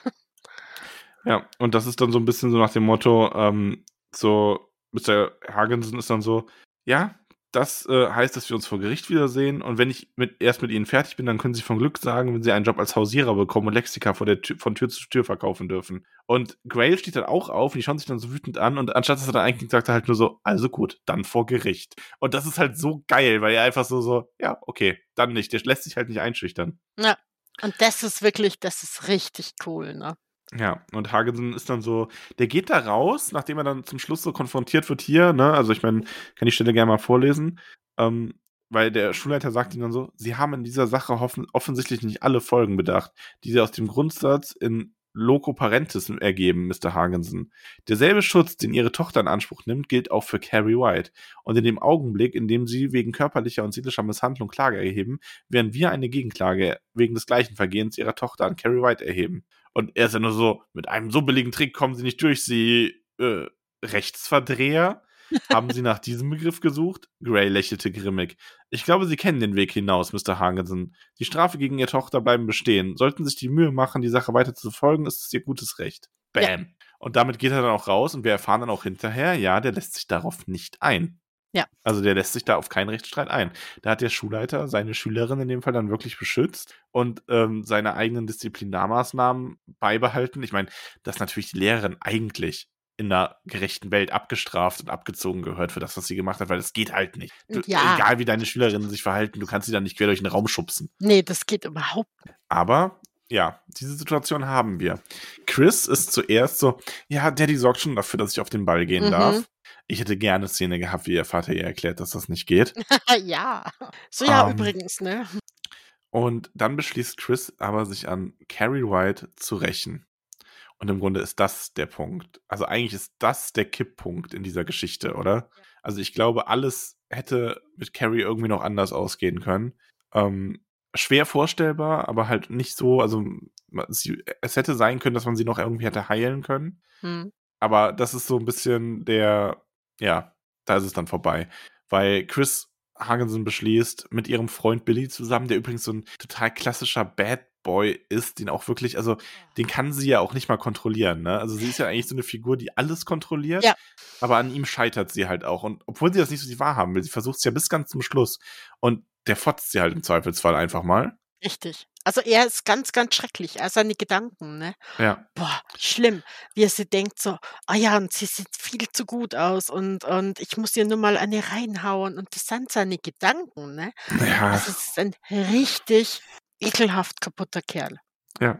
Ja, und das ist dann so ein bisschen so nach dem Motto, ähm, so, Mr. Hagensen ist dann so, ja, das äh, heißt, dass wir uns vor Gericht wiedersehen und wenn ich mit, erst mit ihnen fertig bin, dann können sie von Glück sagen, wenn sie einen Job als Hausierer bekommen und Lexika Tür, von Tür zu Tür verkaufen dürfen. Und Grail steht dann auch auf und die schauen sich dann so wütend an und anstatt dass er dann eigentlich sagt er halt nur so, also gut, dann vor Gericht. Und das ist halt so geil, weil er einfach so, so, ja, okay, dann nicht. Der lässt sich halt nicht einschüchtern. Ja. Und das ist wirklich, das ist richtig cool, ne? Ja, und Hagensen ist dann so, der geht da raus, nachdem er dann zum Schluss so konfrontiert wird hier, ne? Also ich meine, kann die Stelle gerne mal vorlesen. Ähm, weil der Schulleiter sagt ihm dann so, sie haben in dieser Sache offensichtlich nicht alle Folgen bedacht, die sie aus dem Grundsatz in Loco Parentis ergeben, Mr. Hagensen. Derselbe Schutz, den ihre Tochter in Anspruch nimmt, gilt auch für Carrie White. Und in dem Augenblick, in dem sie wegen körperlicher und seelischer Misshandlung Klage erheben, werden wir eine Gegenklage wegen des gleichen Vergehens ihrer Tochter an Carrie White erheben. Und er ist ja nur so, mit einem so billigen Trick kommen sie nicht durch, sie äh, Rechtsverdreher. Haben Sie nach diesem Begriff gesucht? Gray lächelte grimmig. Ich glaube, Sie kennen den Weg hinaus, Mr. Hagensen. Die Strafe gegen Ihre Tochter bleiben bestehen. Sollten Sie sich die Mühe machen, die Sache weiter zu verfolgen, ist es Ihr gutes Recht. Bam. Ja. Und damit geht er dann auch raus und wir erfahren dann auch hinterher, ja, der lässt sich darauf nicht ein. Ja. Also der lässt sich da auf keinen Rechtsstreit ein. Da hat der Schulleiter seine Schülerin in dem Fall dann wirklich beschützt und ähm, seine eigenen Disziplinarmaßnahmen beibehalten. Ich meine, dass natürlich die Lehrerin eigentlich in einer gerechten Welt abgestraft und abgezogen gehört für das, was sie gemacht hat, weil das geht halt nicht. Du, ja. Egal wie deine Schülerinnen sich verhalten, du kannst sie dann nicht quer durch den Raum schubsen. Nee, das geht überhaupt nicht. Aber ja, diese Situation haben wir. Chris ist zuerst so, ja, Daddy sorgt schon dafür, dass ich auf den Ball gehen mhm. darf. Ich hätte gerne Szene gehabt, wie ihr Vater ihr erklärt, dass das nicht geht. *laughs* ja, so ja um, ähm, übrigens, ne? Und dann beschließt Chris aber, sich an Carrie White zu rächen. Und im Grunde ist das der Punkt. Also eigentlich ist das der Kipppunkt in dieser Geschichte, oder? Also ich glaube, alles hätte mit Carrie irgendwie noch anders ausgehen können. Ähm, schwer vorstellbar, aber halt nicht so, also es hätte sein können, dass man sie noch irgendwie hätte heilen können. Hm. Aber das ist so ein bisschen der, ja, da ist es dann vorbei. Weil Chris Hagensen beschließt, mit ihrem Freund Billy zusammen, der übrigens so ein total klassischer Bad Boy ist, den auch wirklich, also den kann sie ja auch nicht mal kontrollieren, ne? Also sie ist ja eigentlich so eine Figur, die alles kontrolliert, ja. aber an ihm scheitert sie halt auch. Und obwohl sie das nicht so wahrhaben will, sie versucht es ja bis ganz zum Schluss. Und der fotzt sie halt im Zweifelsfall einfach mal. Richtig. Also er ist ganz, ganz schrecklich. Er seine Gedanken, ne? Ja. Boah, schlimm. Wie er sie denkt so, ah ja, und sie sieht viel zu gut aus und, und ich muss ihr nur mal eine reinhauen. Und das sind seine Gedanken, ne? Ja. Also es ist ein richtig ekelhaft kaputter Kerl. Ja.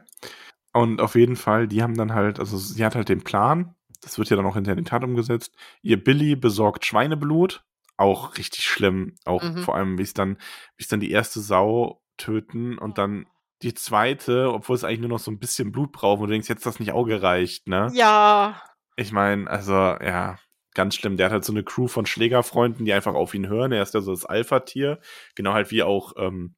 Und auf jeden Fall, die haben dann halt, also sie hat halt den Plan, das wird ja dann auch hinterher in die Tat umgesetzt. Ihr Billy besorgt Schweineblut, auch richtig schlimm, auch mhm. vor allem, wie es dann, wie es dann die erste Sau töten und dann die zweite, obwohl es eigentlich nur noch so ein bisschen Blut braucht, wo du denkst, jetzt das nicht auch gereicht, ne? Ja. Ich meine, also, ja, ganz schlimm. Der hat halt so eine Crew von Schlägerfreunden, die einfach auf ihn hören. Er ist ja so das Alpha-Tier. Genau halt wie auch ähm,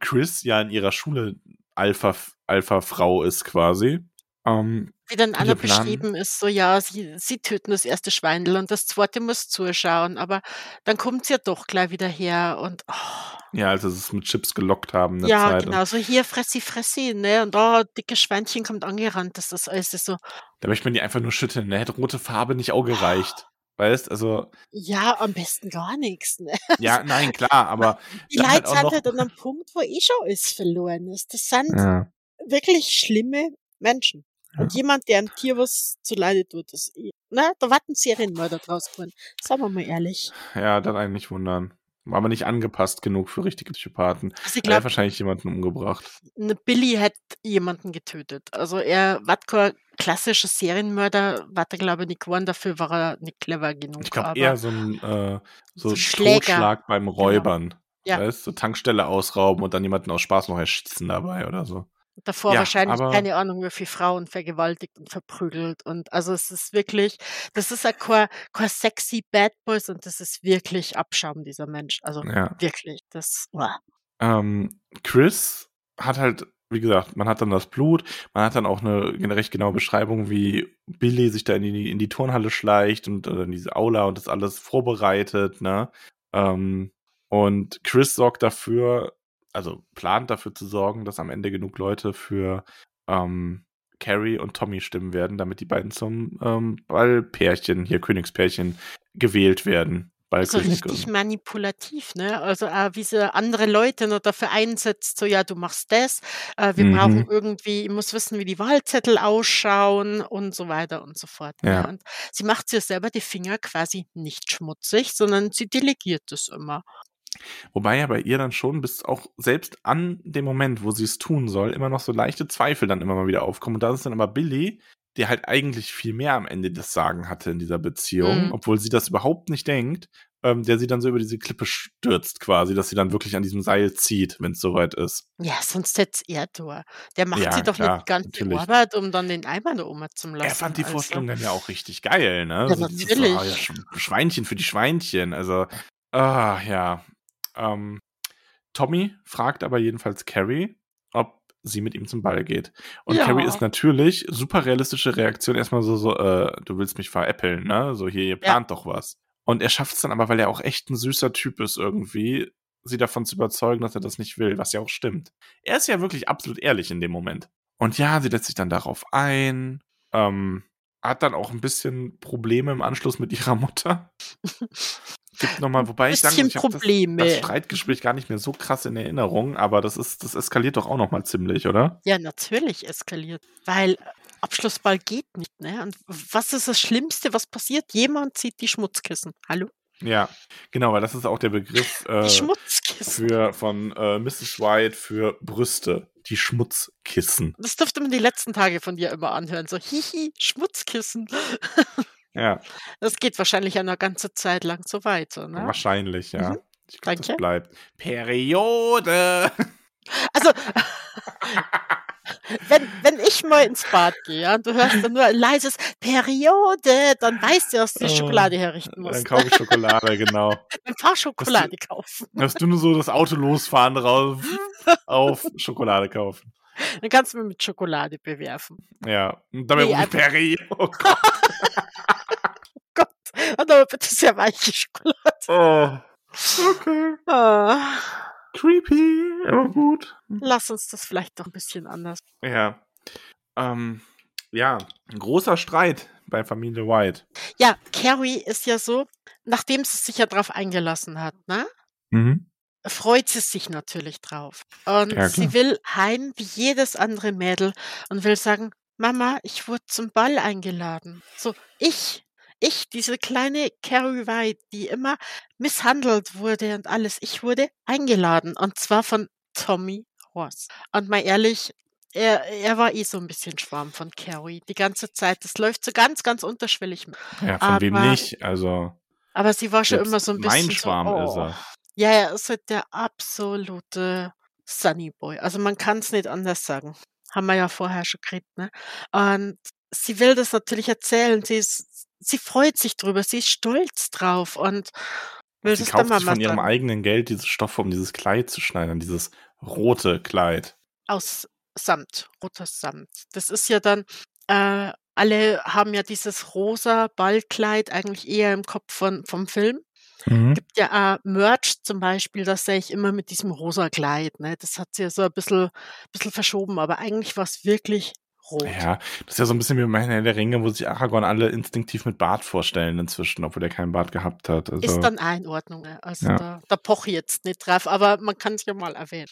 Chris ja in ihrer Schule Alpha, Alpha-Frau ist quasi. Ähm, Wie dann Anna beschrieben ist, so ja, sie, sie töten das erste Schweindel und das zweite muss zuschauen, aber dann kommt sie ja doch gleich wieder her und oh. Ja, als sie es mit Chips gelockt haben. Ja, Zeit. genau, so hier fressi, fressi, ne? Und da oh, dicke Schweinchen kommt angerannt, das ist alles so. Da möchte man die einfach nur schütteln, ne? Hätte rote Farbe nicht auch gereicht. *gasps* Weißt, also. Ja, am besten gar nichts. Ne? Ja, *laughs* nein, klar, aber. *laughs* Die Leute halt sind halt an einem Punkt, wo eh schon alles verloren ist. Das sind ja. wirklich schlimme Menschen. Ja. Und jemand, der einem Tier was zu Leide tut, das, na, da warten Serienmörder draus geworden. Sagen wir mal ehrlich. Ja, dann eigentlich wundern. War aber nicht angepasst genug für richtige Psychopathen. Also glaub, er hat wahrscheinlich jemanden umgebracht. Ne Billy hat jemanden getötet. Also er war kein klassischer Serienmörder, war er glaube ich nicht geworden, dafür war er nicht clever genug. Ich glaube eher so ein äh, so, so Totschlag beim genau. Räubern. Genau. Ja. Weißt, so Tankstelle ausrauben und dann jemanden aus Spaß noch erschießen dabei oder so. Davor ja, wahrscheinlich keine Ahnung, wie viele Frauen vergewaltigt und verprügelt. Und also es ist wirklich, das ist ja kein, kein sexy Bad Boys und das ist wirklich Abschaum, dieser Mensch. Also ja. wirklich, das. Ähm, Chris hat halt, wie gesagt, man hat dann das Blut, man hat dann auch eine, eine recht genaue Beschreibung, wie Billy sich da in die, in die Turnhalle schleicht und in diese Aula und das alles vorbereitet, ne? Ähm, und Chris sorgt dafür, also plant dafür zu sorgen, dass am Ende genug Leute für ähm, Carrie und Tommy stimmen werden, damit die beiden zum ähm, Ballpärchen, hier Königspärchen, gewählt werden. So richtig manipulativ, ne? Also, äh, wie sie andere Leute noch dafür einsetzt, so: „Ja, du machst das, äh, wir brauchen Mhm. irgendwie ich muss wissen, wie die Wahlzettel ausschauen“ und so weiter und so fort, ne? Ja. Und sie macht sich selber die Finger quasi nicht schmutzig, sondern sie delegiert es immer. Wobei ja bei ihr dann schon bis auch selbst an dem Moment, wo sie's tun soll, immer noch so leichte Zweifel dann immer mal wieder aufkommen. Und da ist dann aber Billy, der halt eigentlich viel mehr am Ende das Sagen hatte in dieser Beziehung, Mhm. obwohl sie das überhaupt nicht denkt, ähm, der sie dann so über diese Klippe stürzt quasi, dass sie dann wirklich an diesem Seil zieht, wenn's soweit ist. Ja, sonst hätt's er tun. Der macht Ja, sich doch nicht klar, die ganze natürlich. Arbeit, um dann den Eimer da oben zu Er lassen, fand die also. Vorstellung dann ja auch richtig geil, ne? Ja, So dieses so: natürlich. „Ah ja, Sch Schweinchen für die Schweinchen.“ Also, ah, ja. Ähm, Tommy fragt aber jedenfalls Carrie, ob sie mit ihm zum Ball geht. Und Carrie Ja. ist natürlich super realistische Reaktion erst mal so so: „Äh, du willst mich veräppeln, ne? So hier, ihr Ja. plant doch was.“ Und er schafft's dann aber, weil er auch echt 'n süßer Typ ist irgendwie, sie davon zu überzeugen, dass er das nicht will, was ja auch stimmt. Er ist ja wirklich absolut ehrlich in dem Moment. Und ja, sie lässt sich dann darauf ein, ähm, hat dann auch 'n bisschen Probleme im Anschluss mit ihrer Mutter. *laughs* Gibt noch mal wobei ich sagen muss, ich habe das das Probleme. Streitgespräch gar nicht mehr so krass in Erinnerung, aber das ist das eskaliert doch auch noch mal ziemlich, oder? Ja, natürlich eskaliert, weil, Abschlussball geht nicht, ne? Und was ist das Schlimmste, was passiert? Jemand zieht die Schmutzkissen. Hallo? Ja, genau, weil das ist auch der Begriff, *laughs* äh, für von, äh, Mrs. White für Brüste, die Schmutzkissen. Das durfte man die letzten Tage von dir immer anhören, so: „Hihi, Schmutzkissen.“ *laughs* Ja. Das geht wahrscheinlich ja 'ne ganze Zeit lang so weiter, ne? Wahrscheinlich, Mhm. ja. Ich glaube, das Danke. bleibt. Periode. Also, wenn wenn ich mal ins Bad gehe, ja, und du hörst dann nur ein leises „Periode“, dann weißt du, dass du die Oh, Schokolade herrichten dann musst. kaufe ich Schokolade, genau. Dann fahr Dass du Schokolade kaufen. dass du nur so das Auto losfahren raus auf *laughs* Schokolade kaufen. Dann kannst du mich mit Schokolade bewerfen. Ja, und dabei Ne, rufe ich einfach Peri oh *laughs* Gott. Und aber bitte sehr weiche Schokolade. Oh, okay. Ah. Creepy, aber gut. Lass uns das vielleicht doch 'n bisschen anders Ja. Ähm, ja, 'n großer Streit bei Familie White. Ja, Carrie ist ja so, nachdem sie sich ja drauf eingelassen hat, ne, Mhm. freut sie sich natürlich drauf. Und Ja, sie will heim wie jedes andere Mädel und will sagen: „Mama, ich wurde zum Ball eingeladen.“ So, ich ich, diese kleine Carrie White, die immer misshandelt wurde und alles, ich wurde eingeladen und zwar von Tommy Ross. Und mal ehrlich, er er war eh so 'n bisschen Schwarm von Carrie die ganze Zeit. Das läuft so ganz, ganz unterschwellig. Ja, von wem Aber nicht? Also aber sie war schon immer so 'n mein bisschen so Schwarm ist oh. er. Ja, er ist halt der absolute Sunny Boy. Also, man kann's nicht anders sagen. Haben wir ja vorher schon geredet, ne? Und sie will das natürlich erzählen. Sie ist sie freut sich drüber, sie ist stolz drauf und will Sie das der kauft sich Mama von ihrem eigenen Geld diese Stoffe, um dieses Kleid zu schneidern, dieses rote Kleid. Aus Samt, roter Samt. Das ist ja dann äh, alle haben ja dieses rosa Ballkleid eigentlich eher im Kopf von vom Film. Mhm. Gibt ja auch Merch zum Beispiel, das sehe ich immer mit diesem rosa Kleid, ne? Das hat sie ja so 'n bisschen bisschen verschoben, aber eigentlich war's wirklich rot. Ja, das ist ja so 'n bisschen wie bei Herr der Ringe, wo sich Aragorn alle instinktiv mit Bart vorstellen inzwischen, obwohl der keinen Bart gehabt hat. Ist Also dann auch in Ordnung? Also, Ja. da da poche ich jetzt nicht drauf, aber man kann's ja mal erwähnen.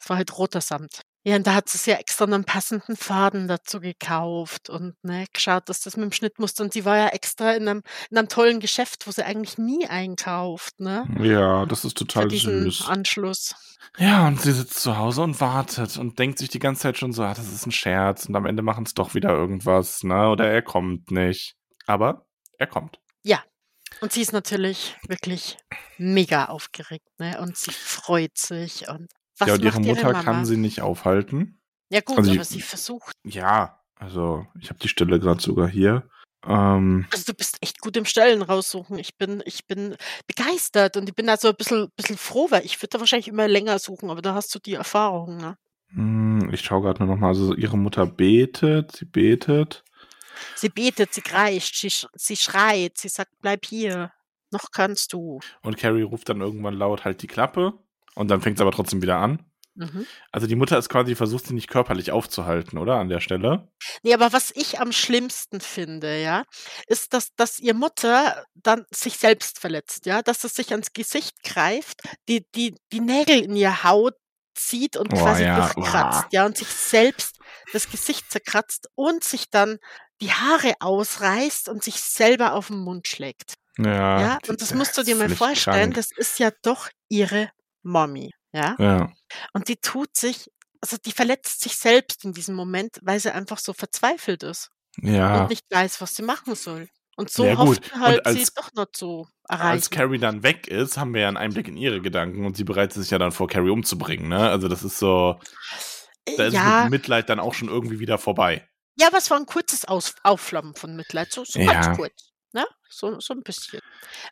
Es war halt roter Samt. Ja, und da hat sie sich ja extra 'nen passenden Faden dazu gekauft und, ne, geschaut, dass das mit'm Schnittmuster und sie war ja extra in 'nem in 'nem tollen Geschäft, wo sie eigentlich nie einkauft, ne? Ja, das ist Für total diesen süß. Anschluss. Ja, und sie sitzt zu Hause und wartet und denkt sich die ganze Zeit schon so: „Ah, das ist 'n Scherz“ und am Ende machen's doch wieder irgendwas, ne, oder er kommt nicht. Aber er kommt. Ja. Und sie ist natürlich wirklich mega aufgeregt, ne, und sie freut sich und was Ja, und ihre Mutter kann sie nicht aufhalten. Ja gut, Also, aber sie sie versucht. ja, also, ich habe die Stelle grad sogar hier. Ähm Also, du bist echt gut im Stellen raussuchen. Ich bin ich bin begeistert und ich bin da so 'n bisschen bisschen froh, weil ich würde da wahrscheinlich immer länger suchen, aber da hast du die Erfahrung, ne? Hm, ich schaue grad nur noch mal. Also, ihre Mutter betet, sie betet. Sie betet, sie kreischt, sie sch sie schreit, sie sagt: „Bleib hier, noch kannst du.“ Und Carrie ruft dann irgendwann laut: „Halt die Klappe.“ Und dann fängt's aber trotzdem wieder an. Mhm. Also die Mutter ist quasi versucht, sie nicht körperlich aufzuhalten, oder? An der Stelle. Ne, aber was ich am schlimmsten finde, ja, ist, dass dass ihr Mutter dann sich selbst verletzt, ja, dass es sich ans Gesicht greift, die die die Nägel in ihr Haut zieht und Oh quasi ja, durchkratzt, uah. ja, und sich selbst das Gesicht zerkratzt und sich dann die Haare ausreißt und sich selber auf 'n Mund schlägt. Ja, Ja, und das der musst du dir mal vorstellen, krank. das ist ja doch ihre Mommy, ja? Ja. Und die tut sich also, die verletzt sich selbst in diesem Moment, weil sie einfach so verzweifelt ist und Ja. nicht weiß, was sie machen soll. Und so Ja hofft sie und halt, sie als doch noch zu als erreichen. Carrie dann weg ist, haben wir ja 'n Einblick in ihre Gedanken und sie bereitet sich ja dann vor, Carrie umzubringen, ne? Also, das ist so Äh, da ist es mit ja. Mitleid dann auch schon irgendwie wieder vorbei. Ja, aber es war 'n kurzes Aus Aufflammen von Mitleid, so so ganz Ja. kurz, ne? So so 'n bisschen.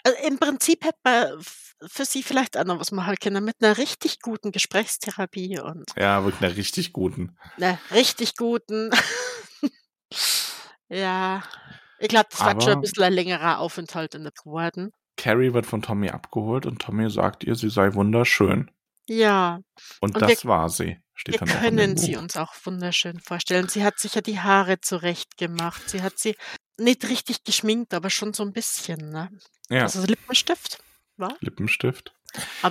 Also, im Prinzip hätte man für sie vielleicht auch noch was machen können mit 'ner richtig guten Gesprächstherapie und Ja, wirklich 'ner richtig guten. 'ner richtig guten *laughs* Ja, ich glaube, das wird schon 'n Aber bisschen ein längerer Aufenthalt in der geworden. Carrie wird von Tommy abgeholt und Tommy sagt ihr, sie sei wunderschön. Ja. Und Und wir das war sie, wir steht dem können sie uns auch wunderschön vorstellen. Sie hat sich ja die Haare zurechtgemacht. Sie hat sie nicht richtig geschminkt, aber schon so 'n bisschen, ne? Ja. Also, Lippenstift, wa? Lippenstift.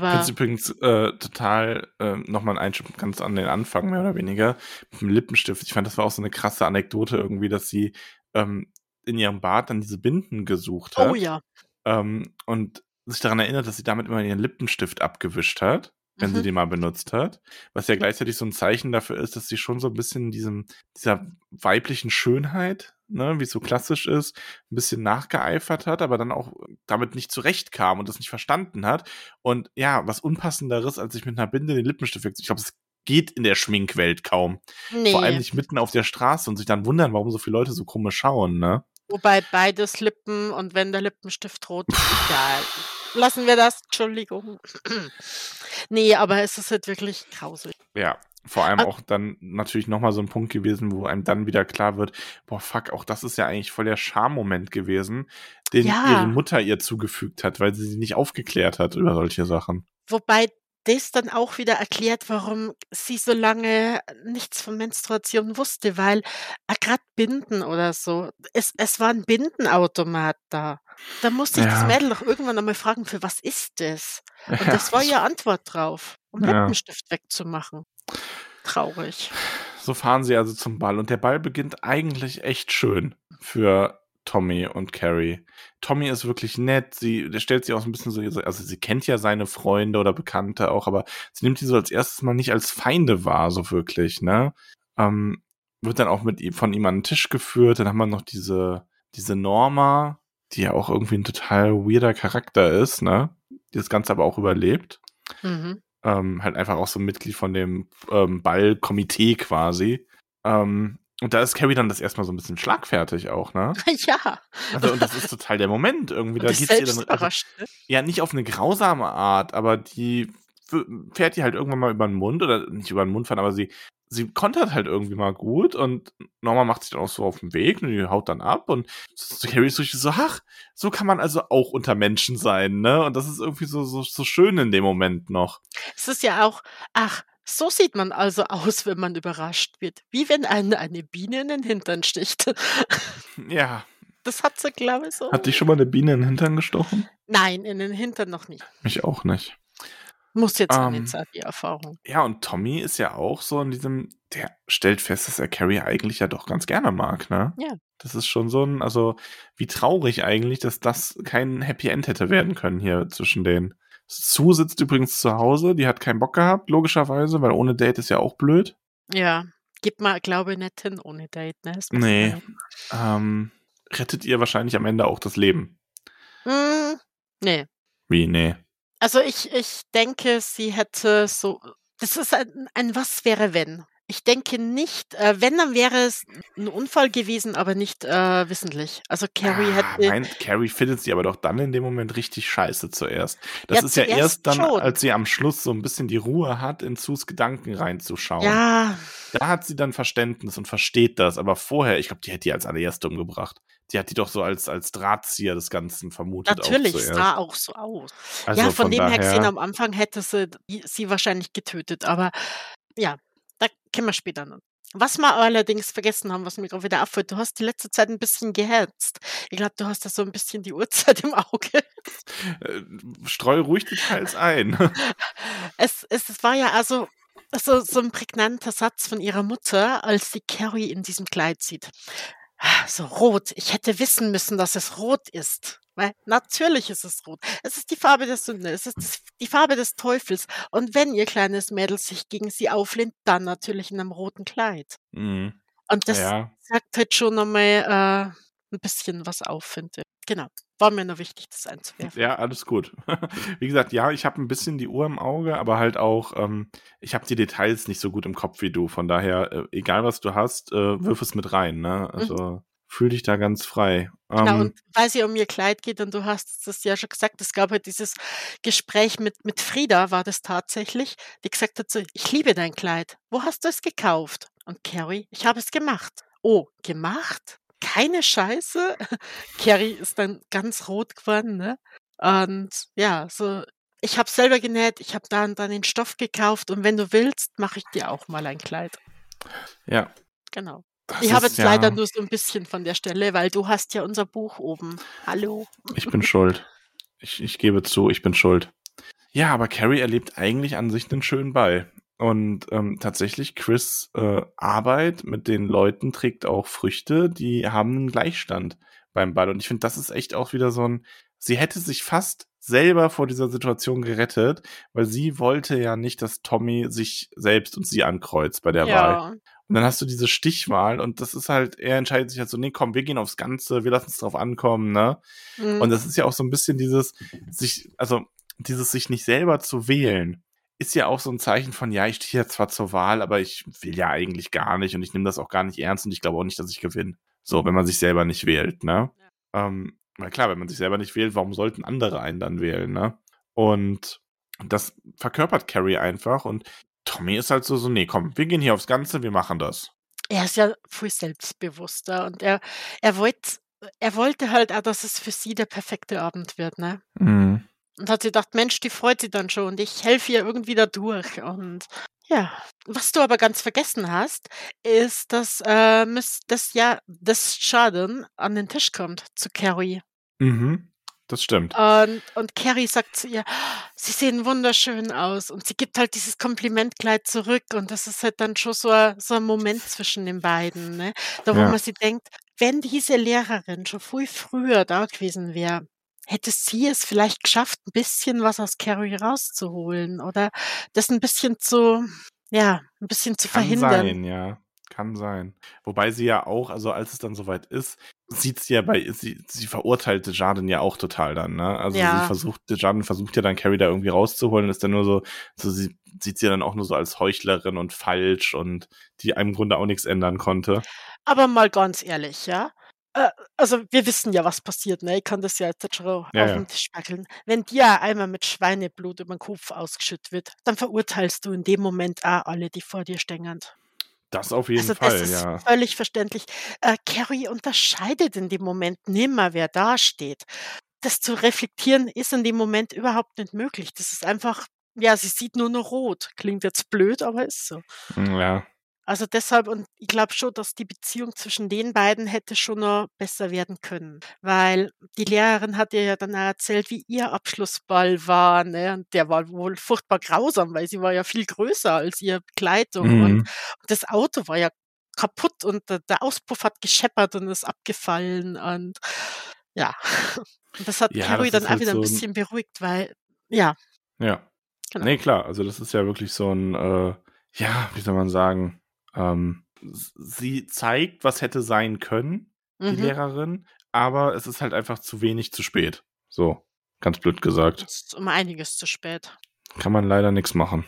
Ich finde Aber es übrigens, äh, total, ähm noch mal 'n Einschub ganz an den Anfang mehr oder weniger mit'm Lippenstift. Ich fand, das war auch so 'ne krasse Anekdote irgendwie, dass sie, ähm, in ihrem Bad dann diese Binden gesucht Oh hat, ja. ähm, und sich daran erinnert, dass sie damit immer ihren Lippenstift abgewischt hat, wenn sie Mhm. den mal benutzt hat. Was ja gleichzeitig so 'n Zeichen dafür ist, dass sie schon so 'n bisschen in diesem dieser weiblichen Schönheit, ne, wie's so klassisch ist, 'n bisschen nachgeeifert hat, aber dann auch damit nicht zurechtkam und das nicht verstanden hat. Und ja, was Unpassenderes, als sich mit 'ner Binde den Lippenstift ich glaube, das geht in der Schminkwelt kaum. Vor allem nicht mitten auf der Straße und sich dann wundern, warum so viele Leute so komisch schauen, ne? Wobei beides Lippen und wenn der Lippenstift rot ist, *laughs* egal. Lassen wir das, Entschuldigung. Ne, aber es ist halt wirklich grausig. Ja, vor allem auch dann natürlich noch mal so 'n Punkt gewesen, wo einem dann wieder klar wird: „Boah, fuck, auch das ist ja eigentlich voll der Schammoment gewesen, den ihre Ja. Mutter ihr zugefügt hat, weil sie sie nicht aufgeklärt hat über solche Sachen.“ Wobei das dann auch wieder erklärt, warum sie so lange nichts von Menstruation wusste, weil, ah, grad Binden oder so es es war 'n Bindenautomat da. Da musste sich das Ja. Mädel doch irgendwann einmal fragen: „Für was ist das?“ Und Ja, das war das ihre Antwort drauf, um Ja. Lippenstift wegzumachen. Traurig. So fahren sie also zum Ball und der Ball beginnt eigentlich echt schön für Tommy und Carrie. Tommy ist wirklich nett, sie der stellt sich auch so 'n bisschen so also, sie kennt ja seine Freunde oder Bekannte auch, aber sie nimmt die so als 1. Mal nicht als Feinde wahr, so wirklich, ne? Ähm, wird dann auch mit ihm von ihm an 'n Tisch geführt. Dann haben wir noch diese diese Norma, die ja auch irgendwie 'n total weirder Charakter ist, ne? Die das Ganze aber auch überlebt. Mhm. Ähm, halt einfach auch so 'n Mitglied von dem, ähm, Ballkomitee quasi. Ähm, und da ist Carrie dann das 1. Mal so 'n bisschen schlagfertig auch, ne? *laughs* Ja. Also, und das ist total der Moment irgendwie. Und Da geht's ihr dann also, ne? ja, nicht auf 'ne grausame Art, aber die fährt ihr halt irgendwann mal übern Mund oder nicht übern Mund fahren, aber sie sie kontert halt irgendwie mal gut und Norma macht sich dann auch so auf 'n Weg und die haut dann ab und Carrie ist so richtig so: „Ach, so kann man also auch unter Menschen sein“, ne? Und das ist irgendwie so so so schön in dem Moment noch. Es ist ja auch ach, so sieht man also aus, wenn man überrascht wird. Wie wenn einen eine Biene in den Hintern sticht. *laughs* Ja. Das hat sie, glaube ich, so Hat dich schon mal 'ne Biene in 'n Hintern gestochen? Nein, in den Hintern noch nicht. Mich auch nicht. Muss jetzt Ähm, sein, die Erfahrung. ja, und Tommy ist ja auch so in diesem der stellt fest, dass er Carrie eigentlich ja doch ganz gerne mag, ne? Ja. Das ist schon so 'n also, wie traurig eigentlich, dass das kein Happy End hätte werden können hier zwischen denen. Sue sitzt übrigens zu Hause, die hat keinen Bock gehabt, logischerweise, weil ohne Date ist ja auch blöd. Ja, gibt man, glaube ich, nicht hin ohne Date, ne? Ne, man ähm, rettet ihr wahrscheinlich am Ende auch das Leben. Hm, ne. Wie, ne? Also, ich ich denke, sie hätte so das ist ein ein Was wäre wenn. Ich denke nicht. Äh, wenn, dann wäre es ein Unfall gewesen, aber nicht, äh, wissentlich. Also, Carrie Ah, hätte nein, Carrie findet sie aber doch dann in dem Moment richtig scheiße zuerst. Das Ja, ist ja erst dann, schon. als sie am Schluss so 'n bisschen die Ruhe hat, in Sus Gedanken reinzuschauen. Ja. Da hat sie dann Verständnis und versteht das, aber vorher ich glaube, die hätte die als Allererste umgebracht. Die hat die doch so als als Drahtzieher des Ganzen vermutet auch Natürlich, es zuerst. sah auch so aus. Also, Ja, von von dem her gesehen, am Anfang hätte sie sie wahrscheinlich getötet, aber ja, da kommen wir später noch. Was wir allerdings vergessen haben, was mir grad wieder auffällt, du hast die letzte Zeit 'n bisschen gehetzt. Ich glaube, du hast da so 'n bisschen die Uhrzeit im Auge. Äh, streue ruhig Details ein. *laughs* Es es es war ja also so so 'n prägnanter Satz von ihrer Mutter, als sie Carrie in diesem Kleid sieht. So rot. Ich hätte wissen müssen, dass es rot ist, weil natürlich ist es rot. Es ist die Farbe der Sünde. Es ist das die Farbe des Teufels. Und wenn ihr kleines Mädel sich gegen sie auflehnt, dann natürlich in 'nem roten Kleid. Mhm. Und das Ja. sagt halt schon noch mal, äh, 'n bisschen was auf, finde ich. Genau. War mir nur wichtig, das einzuwerfen. Ja, alles gut. *laughs* Wie gesagt, ja, ich habe 'n bisschen die Uhr im Auge, aber halt auch, ähm, ich habe die Details nicht so gut im Kopf wie du. Von daher, äh, egal was du hast, äh, wirf es mit rein, ne? Mhm. Fühle dich da ganz frei. Genau, Ähm und weil es ja um ihr Kleid geht und du hast es ja schon gesagt, es gab halt dieses Gespräch mit mit Frieda war das tatsächlich, die gesagt hat so: „Ich liebe dein Kleid. Wo hast du es gekauft?“ Und Carrie: „Ich habe es gemacht.“ „Oh, gemacht? Keine Scheiße?“ *laughs* Carrie ist dann ganz rot geworden, ne? Und ja, so: „Ich habe selber genäht, ich habe da und dann den Stoff gekauft und wenn du willst, mache ich dir auch mal ein Kleid.“ Ja. Genau. Das Ich habe jetzt leider ja nur so 'n bisschen von der Stelle, weil du hast ja unser Buch oben. Hallo. Ich bin schuld. Ich ich gebe zu, ich bin schuld. Ja, aber Carrie erlebt eigentlich an sich 'nen schönen Ball. Und, ähm, tatsächlich Chris', äh, Arbeit mit den Leuten trägt auch Früchte, die haben 'nen Gleichstand beim Ball. Und ich finde, das ist echt auch wieder so 'n sie hätte sich fast selber vor dieser Situation gerettet, weil sie wollte ja nicht, dass Tommy sich selbst und sie ankreuzt bei der Wahl. Ja. Und dann hast du diese Stichwahl und das ist halt er entscheidet sich halt so: „Ne, komm, wir gehen aufs Ganze, wir lassen's drauf ankommen“, ne? Und Mhm. das ist ja auch so 'n bisschen dieses sich also, dieses sich nicht selber zu wählen, ist ja auch so 'n Zeichen von: „Ja, ich stehe hier zwar zur Wahl, aber ich will ja eigentlich gar nicht und ich nehme das auch gar nicht ernst und ich glaube auch nicht, dass ich gewinne.“ So, wenn man sich selber nicht wählt, ne? Ähm, weil klar, wenn man sich selber nicht wählt, warum sollten andere einen dann wählen, ne? Und das verkörpert Carrie einfach und Tommy ist halt so so: „Ne, komm, wir gehen hier aufs Ganze, wir machen das.“ Er ist ja viel selbstbewusster und er er wollt er wollte halt auch, dass es für sie der perfekte Abend wird, ne? Mhm. Und hat sich gedacht: „Mensch, die freut sich dann schon und ich helfe ihr irgendwie da durch.“ Und ja. Was du aber ganz vergessen hast, ist, dass, äh, Miss dass ja das Jordan an den Tisch kommt zu Carrie. Mhm. Das stimmt. Und und Carrie sagt zu ihr: „Sie sehen wunderschön aus.“ Und sie gibt halt dieses Komplimentkleid zurück und das ist halt dann schon so 'n so 'n Moment zwischen den beiden, ne? Da wo Ja. man sich denkt, wenn diese Lehrerin schon viel früher da gewesen wäre, hätte sie es vielleicht geschafft, 'n bisschen was aus Carrie rauszuholen oder das 'n bisschen zu ja, 'n bisschen zu Kann verhindern. sein, ja. Kann sein. Wobei sie ja auch also, als es dann so weit ist, sieht sie ja bei sie sie verurteilt Desjardins ja auch total dann, ne? Also, sie Ja. versucht Desjardins versucht ja dann Carrie da irgendwie rauszuholen ist dann nur so so sie sieht sie dann auch nur so als Heuchlerin und falsch und die im Grunde auch nix ändern konnte. Aber mal ganz ehrlich, ja? Äh, also, wir wissen ja, was passiert, ne? Ich kann das ja jetzt schon auf ja. 'n Tisch packeln. Wenn dir einmal mit Schweineblut übern Kopf ausgeschüttet wird, dann verurteilst du in dem Moment auch alle, die vor dir stehen. Das auf jeden Also, das Fall, ist ja. völlig verständlich. Äh, Carrie unterscheidet in dem Moment nimmer, wer dasteht. Das zu reflektieren ist in dem Moment überhaupt nicht möglich. Das ist einfach ja, sie sieht nur noch rot. Klingt jetzt blöd, aber ist so. Hm, ja. Also, deshalb und ich glaube schon, dass die Beziehung zwischen den beiden hätte schon noch besser werden können, weil die Lehrerin hat ihr ja dann auch erzählt, wie ihr Abschlussball war, ne? Und der war wohl furchtbar grausam, weil sie war ja viel größer als ihre Begleitung und Mhm. das Auto war ja kaputt und der der Auspuff hat gescheppert und ist abgefallen und ja. *laughs* Und das hat Ja, Carrie das dann auch halt wieder so 'n bisschen beruhigt, weil ja. Ja. Genau. Ne, klar, also, das ist ja wirklich so 'n, äh ja, wie soll man sagen, ähm, sie zeigt, was hätte sein können, die Mhm. Lehrerin, aber es ist halt einfach zu wenig zu spät. So, ganz blöd gesagt. Ist um einiges zu spät. Kann man leider nix machen.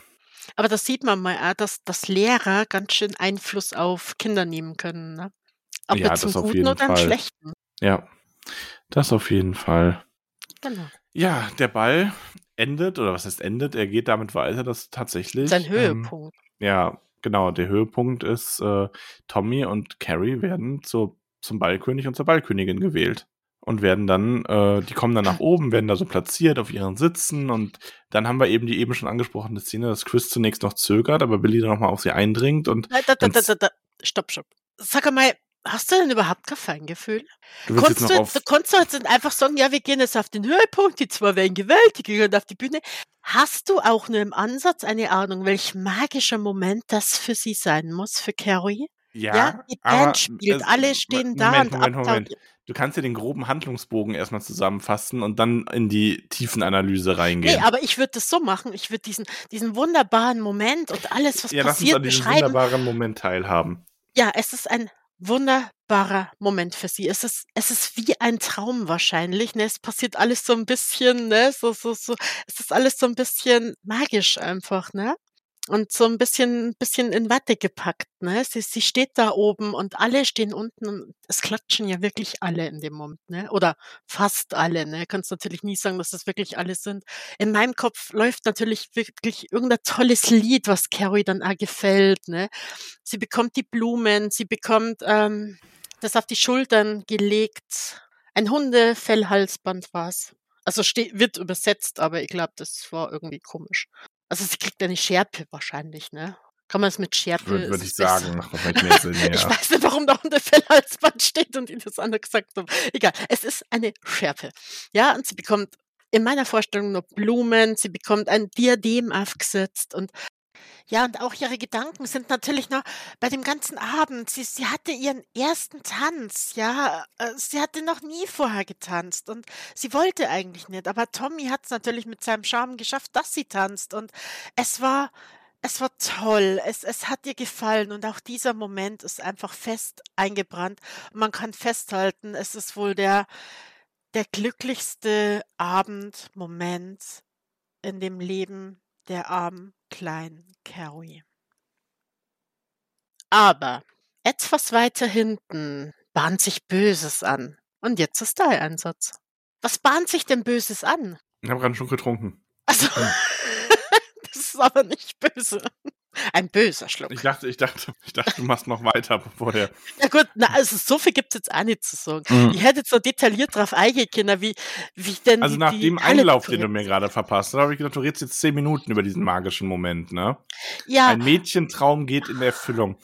Aber das sieht man mal auch, dass dass Lehrer ganz schön Einfluss auf Kinder nehmen können, ne? Ob Ja, jetzt im auf Guten jeden oder im Fall. Schlechten. Ja, das auf jeden Fall. Genau. Ja, der Ball endet oder was heißt endet? Er geht damit weiter, dass tatsächlich, Sein ähm Höhepunkt. ja, genau, der Höhepunkt ist, äh, Tommy und Carrie werden zur zum Ballkönig und zur Ballkönigin gewählt und werden dann äh, die kommen dann nach oben, werden da so platziert auf ihren Sitzen und dann haben wir eben die eben schon angesprochene Szene, dass Chris zunächst noch zögert, aber Billy dann noch mal auf sie eindringt und Da, da, da, da, da, da. Stopp, stopp. Sag einmal, hast du denn überhaupt kein Feingefühl? Du Konntest du auf konntest du jetzt einfach sagen: „Ja, wir gehen jetzt auf den Höhepunkt, die 2 werden gewählt, die gehen auf die Bühne.“ Hast du auch nur im Ansatz eine Ahnung, welch magischer Moment das für sie sein muss, für Carrie? Ja, Ja, die Band spielt, es alle stehen da Moment, und Moment, Moment. Du kannst ja den groben Handlungsbogen erst mal zusammenfassen und dann in die Tiefenanalyse Ne, reingehen. aber ich würde das so machen, ich würde diesen diesen wunderbaren Moment und alles, was Ja, lass uns passiert, an diesem beschreiben. wunderbaren Moment teilhaben. Ja, es ist ein wunderbarer Moment für sie. Es ist es ist wie ein Traum wahrscheinlich, ne? Es passiert alles so 'n bisschen, ne, so so so es ist alles so 'n bisschen magisch einfach, ne? Und so 'n bisschen bisschen in Watte gepackt, ne? Sie sie steht da oben und alle stehen unten und es klatschen ja wirklich alle in dem Moment, ne? Oder fast alle, ne? Kannst natürlich nie sagen, dass das wirklich alle sind. In meinem Kopf läuft natürlich wirklich irgend 'n tolles Lied, was Carrie dann auch gefällt, ne? Sie bekommt die Blumen, sie bekommt, ähm, das auf die Schultern gelegt. Ein Hundefellhalsband war's. Also, ste wird übersetzt, aber ich glaube, das war irgendwie komisch. Also, sie kriegt eine Schärpe wahrscheinlich, ne? Kann man's mit Schärpe Würde würde es ich besser. sagen, macht wahrscheinlich mehr Sinn, Ich ja. weiß nicht, warum da Hundefellhalsband steht und die das anders gesagt haben. Egal, es ist eine Schärpe. Ja, und sie bekommt in meiner Vorstellung noch Blumen, sie bekommt ein Diadem aufgesetzt und ja, und auch ihre Gedanken sind natürlich noch bei dem ganzen Abend. Sie sie hatte ihren ersten Tanz, ja, äh, sie hatte noch nie vorher getanzt und sie wollte eigentlich nicht, aber Tommy hat's natürlich mit seinem Charme geschafft, dass sie tanzt und es war es war toll. Es es hat ihr gefallen und auch dieser Moment ist einfach fest eingebrannt. Und man kann festhalten, es ist wohl der der glücklichste Abend Moment in dem Leben der armen kleinen Carrie. Aber etwas weiter hinten bahnt sich Böses an. Und jetzt ist dein Einsatz. Was bahnt sich denn Böses an? Ich habe grad 'n Schluck getrunken. Ach so. Hm. *laughs* Das ist aber nicht böse. Ein böser Ich Schluck. dachte ich dachte ich dachte, du machst noch weiter, bevor der *laughs* Ja gut, na, also so viel gibt's jetzt auch nicht zu sagen. Mhm. Ich hätte jetzt so detailliert drauf eingehen können, wie wie denn Also, die nach dem Einlauf, den du mir ist. grade verpasst hast, habe ich gedacht, du redest jetzt 10 Minuten über diesen magischen Moment, ne? Ja. Ein Mädchentraum geht in Erfüllung.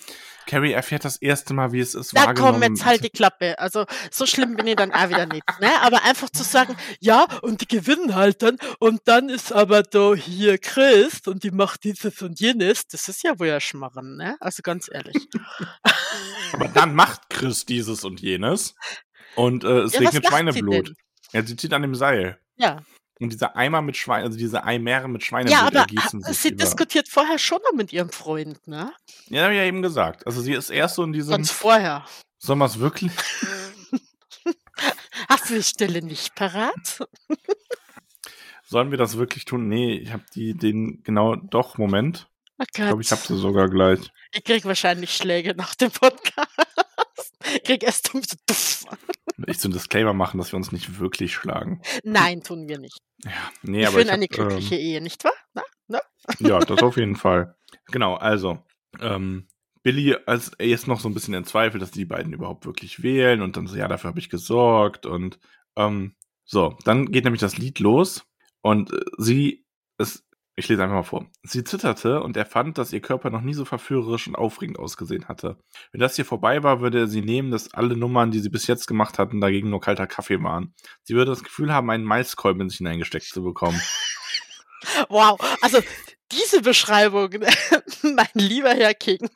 Carrie erfährt das erste Mal, wie es ist, Na komm, jetzt halt die Klappe. Also, so schlimm bin ich dann auch wieder nicht, ne? Aber einfach zu sagen: „Ja, und die gewinnen halt dann und dann ist aber da hier Chris und die macht dieses und jenes.“ Das ist ja wohl ein Schmarren, ne? Also, ganz ehrlich. *laughs* Aber dann macht Chris dieses und jenes und, äh, es Ja, regnet Schweineblut. Ja, sie zieht an dem Seil. Ja. Und dieser Eimer mit Schwein also, diese Eimähren mit Ja, Schweineblut aber ergießen sich sie über diskutiert vorher schon noch mit ihrem Freund, ne? Ja, habe ich ja eben gesagt. Also, sie ist erst so in diesem Ganz vorher. Sollen wir's wirklich? *laughs* Hast du die Stelle nicht parat? Sollen wir das wirklich tun? Ne, ich habe die den genau doch, Moment. Oh Ich glaube, ich habe sie sogar gleich. Ich kriege wahrscheinlich Schläge nach dem Podcast. *laughs* Ich kriege erst so *laughs* Ich so 'n Disclaimer machen, dass wir uns nicht wirklich schlagen. Nein, tun wir nicht. Ja, ne, Wir aber führen ich eine habe, ähm glückliche Ehe, nicht wahr? Ne? Ne? Ja, *laughs* das auf jeden Fall. Genau, also, ähm, Billy als er ist noch so 'n bisschen in Zweifel, dass die beiden überhaupt wirklich wählen und dann so: „Ja, dafür habe ich gesorgt“ und, ähm, so, dann geht nämlich das Lied los und, äh, sie es ich lese einfach mal vor. Sie zitterte und erfand, dass ihr Körper noch nie so verführerisch und aufregend ausgesehen hatte. Wenn das hier vorbei war, würde er sie nehmen, dass alle Nummern, die sie bis jetzt gemacht hatten, dagegen nur kalter Kaffee waren. Sie würde das Gefühl haben, einen Maiskolben in sich hineingesteckt zu bekommen. *laughs* Wow, also diese Beschreibung, *laughs* mein lieber Herr King,